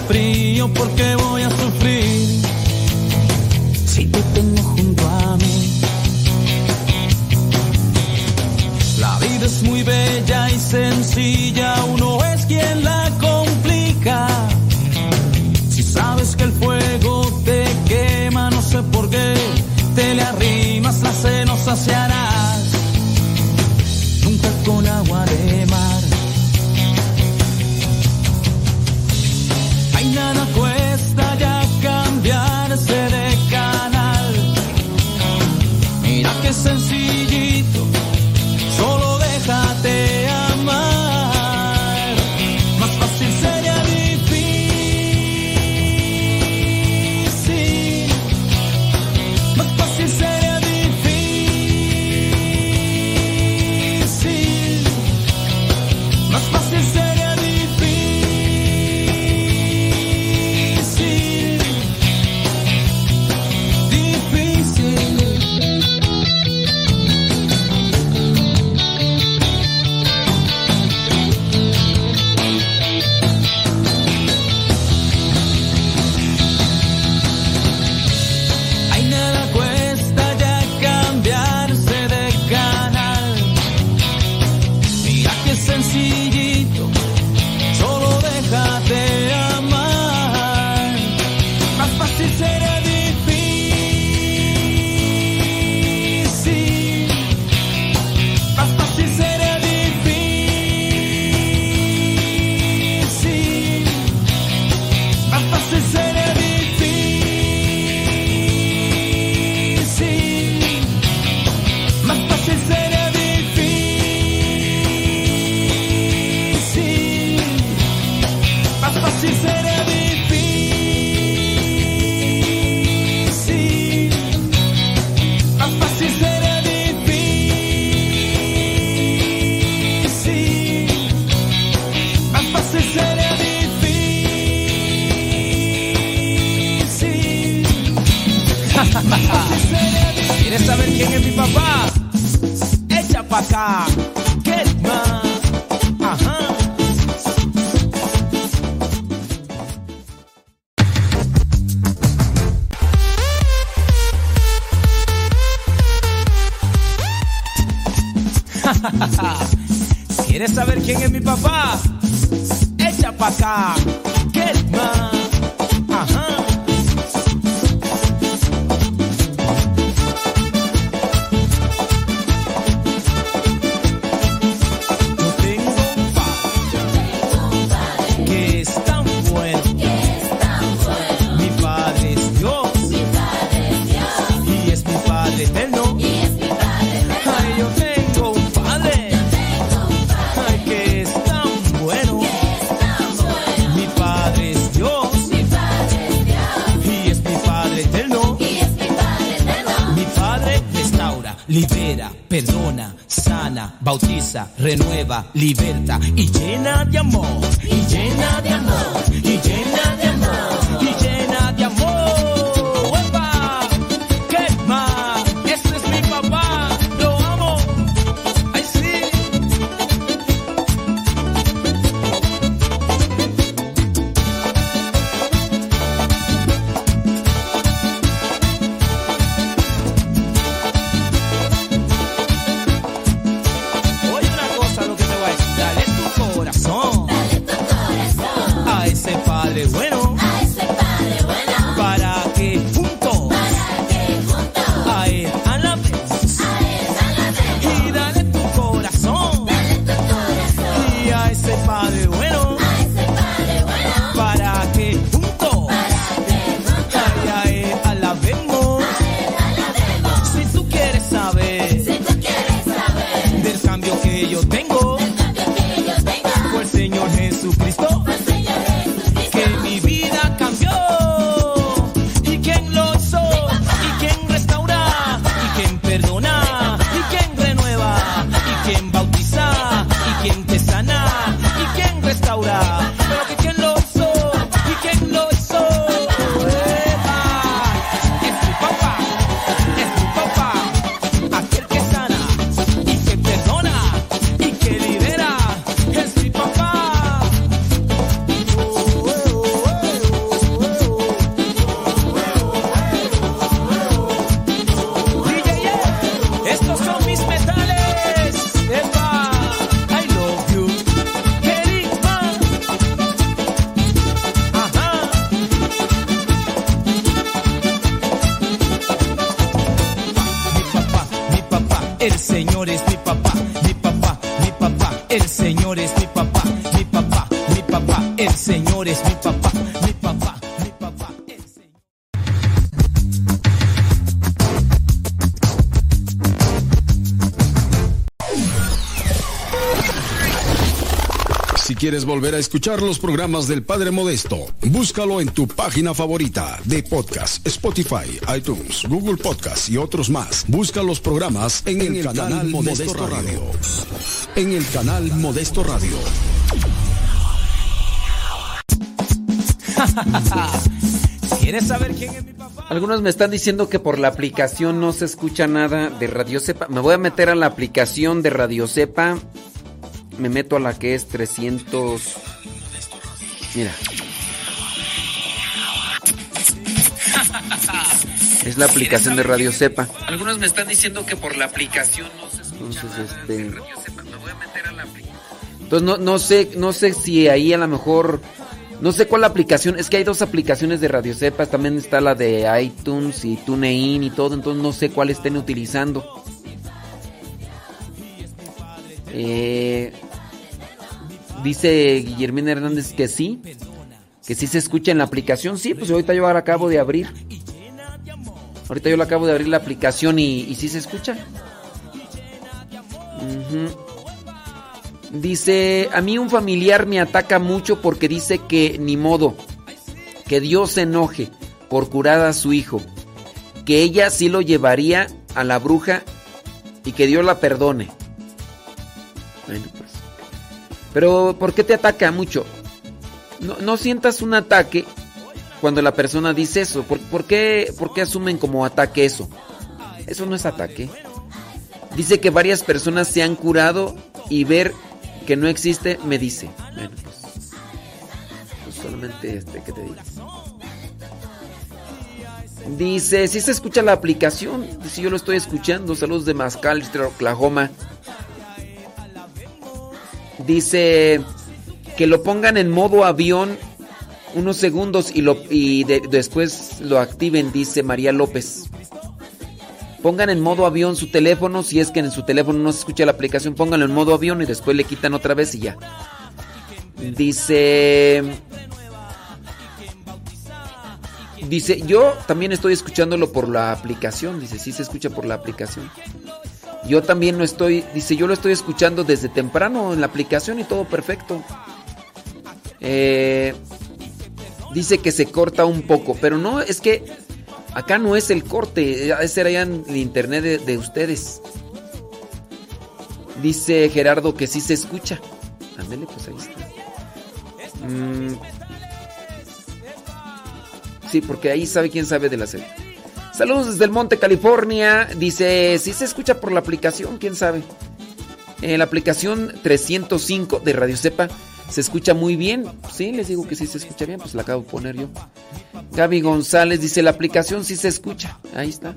Frío porque voy a sufrir. Si te tengo junto a mí. La vida es muy bella y sencilla, uno es quien la complica. Si sabes que el fuego te quema, no sé por qué, te le arrimas, la no saciarás. Renueva, liberta y llena de amor. A escuchar los programas del Padre Modesto, búscalo en tu página favorita de podcast, Spotify, iTunes, Google Podcast y otros más. Busca los programas en, el, canal, Modesto, Radio. En el canal Modesto Radio. ¿Quieres saber quién es mi papá? Algunos me están diciendo que por la aplicación no se escucha nada de Radio Cepa. Me voy a meter a la aplicación de Radio Cepa. Me meto a la que es 300. Mira. Es la aplicación de Radio Cepa. Algunos me están diciendo que por la aplicación no se escucha Entonces, este... Me voy a meter a la aplicación. Entonces no, no sé, no sé si ahí a lo mejor. No sé cuál aplicación. Es que hay dos aplicaciones de Radio Cepa. También está la de iTunes y TuneIn y todo. Entonces no sé cuál estén utilizando. Dice Guillermina Hernández que sí. Que sí se escucha en la aplicación. Sí, pues ahorita yo ahora acabo de abrir. Ahorita yo lo acabo de abrir la aplicación y, sí se escucha. Dice, a mí un familiar me ataca mucho porque dice que ni modo, que Dios se enoje por curar a su hijo, que ella sí lo llevaría a la bruja y que Dios la perdone. Bueno. Pero, ¿por qué te ataca mucho? No, no sientas un ataque cuando la persona dice eso. ¿Por, qué, ¿Por qué asumen como ataque eso? Eso no es ataque. Dice que varias personas se han curado y ver que no existe me dice. Bueno, pues, pues solamente este que te diga. Dice, si se escucha la aplicación, dice yo lo estoy escuchando. Saludos de McAllister, Oklahoma. Dice que lo pongan en modo avión unos segundos y, lo, y de- después lo activen, dice María López. Pongan en modo avión su teléfono, si es que en su teléfono no se escucha la aplicación, pónganlo en modo avión y después le quitan otra vez y ya. Dice... Dice, yo también estoy escuchándolo por la aplicación, dice, sí se escucha por la aplicación. Yo también no estoy, dice, yo lo estoy escuchando desde temprano en la aplicación y todo perfecto. Eh, dice que se corta un poco, pero no, es que acá no es el corte, ese era ya en el internet de, de ustedes. Dice Gerardo que sí se escucha. Pues ahí está. Mm. Sí, porque ahí sabe quién sabe de la serie. Saludos desde el Monte, California. Dice, si se escucha por la aplicación, quién sabe. En la aplicación 305 de Radio Cepa se escucha muy bien. Sí, les digo que sí se escucha bien, pues la acabo de poner yo. Gaby González dice, la aplicación sí se escucha. Ahí está.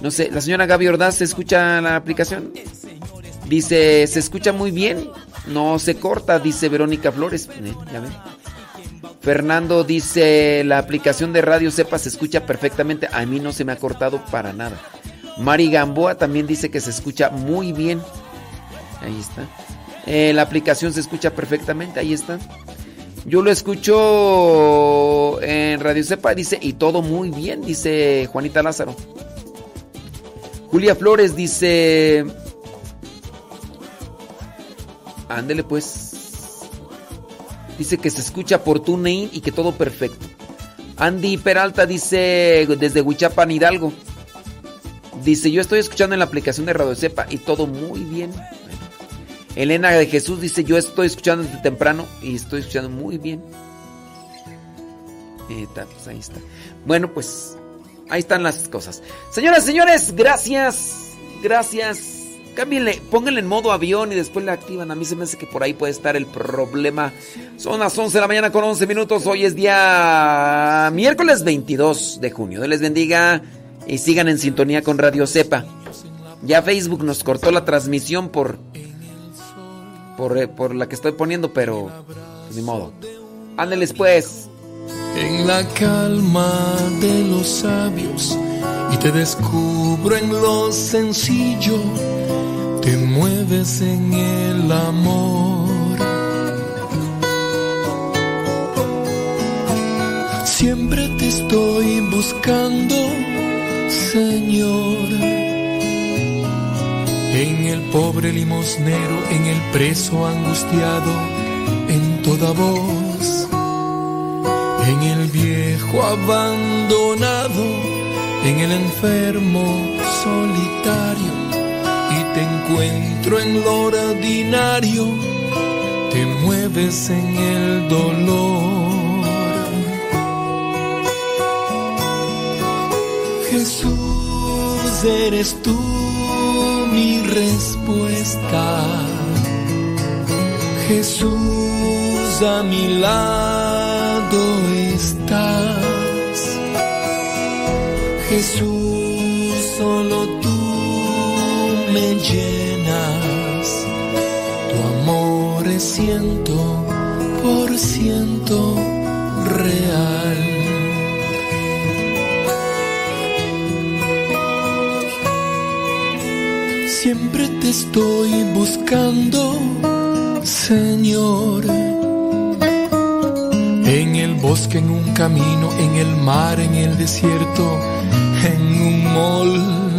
No sé, la señora Gaby Ordaz, ¿se escucha la aplicación? Dice, se escucha muy bien. No se corta, dice Verónica Flores. Eh, ya ven. Fernando dice, la aplicación de Radio Cepa se escucha perfectamente. A mí no se me ha cortado para nada. Mari Gamboa también dice que se escucha muy bien. Ahí está. Eh, la aplicación se escucha perfectamente, ahí está. Yo lo escucho en Radio Cepa, dice, y todo muy bien, dice Juanita Lázaro. Julia Flores dice... Ándele pues. Dice que se escucha por TuneIn y que todo perfecto. Andy Peralta dice desde Huichapan, Hidalgo. Dice, yo estoy escuchando en la aplicación de Radio Cepa y todo muy bien. Elena de Jesús dice, yo estoy escuchando desde temprano y estoy escuchando muy bien. Eh, pues ahí está. Bueno, pues ahí están las cosas. Señoras, señores, gracias. Gracias. Cámbienle, pónganle en modo avión y después le activan. A mí se me hace que por ahí puede estar el problema. Son las 11 de la mañana con 11 minutos. Hoy es día miércoles 22 de junio. Dios les bendiga y sigan en sintonía con Radio Cepa. Ya Facebook nos cortó la transmisión por por, eh, por la que estoy poniendo, pero pues, ni modo. Ándeles pues. En la calma de los sabios y te descubro en lo sencillo, te mueves en el amor. Siempre te estoy buscando, Señor. En el pobre limosnero, en el preso angustiado, en toda voz. En el viejo abandonado, en el enfermo solitario. Te encuentro en lo ordinario, te mueves en el dolor. Jesús, eres tú mi respuesta. Jesús, a mi lado estás. Jesús, solo tú llenas. Tu amor es ciento por ciento real. Siempre te estoy buscando, Señor. En el bosque, en un camino, en el mar, en el desierto, en un mall,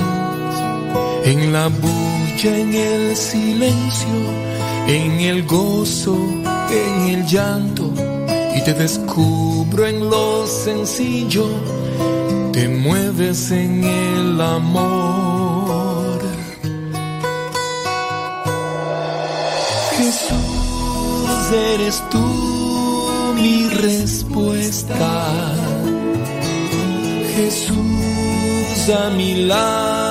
en la bulla, en el silencio, en el gozo, en el llanto, y te descubro en lo sencillo, te mueves en el amor. Jesús, eres tú mi respuesta. Jesús, a mi lado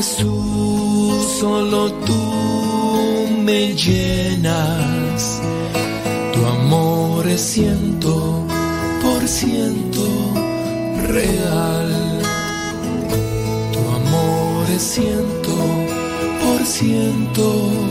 Jesús, solo tú me llenas. Tu amor es ciento por ciento real. Tu amor es ciento por ciento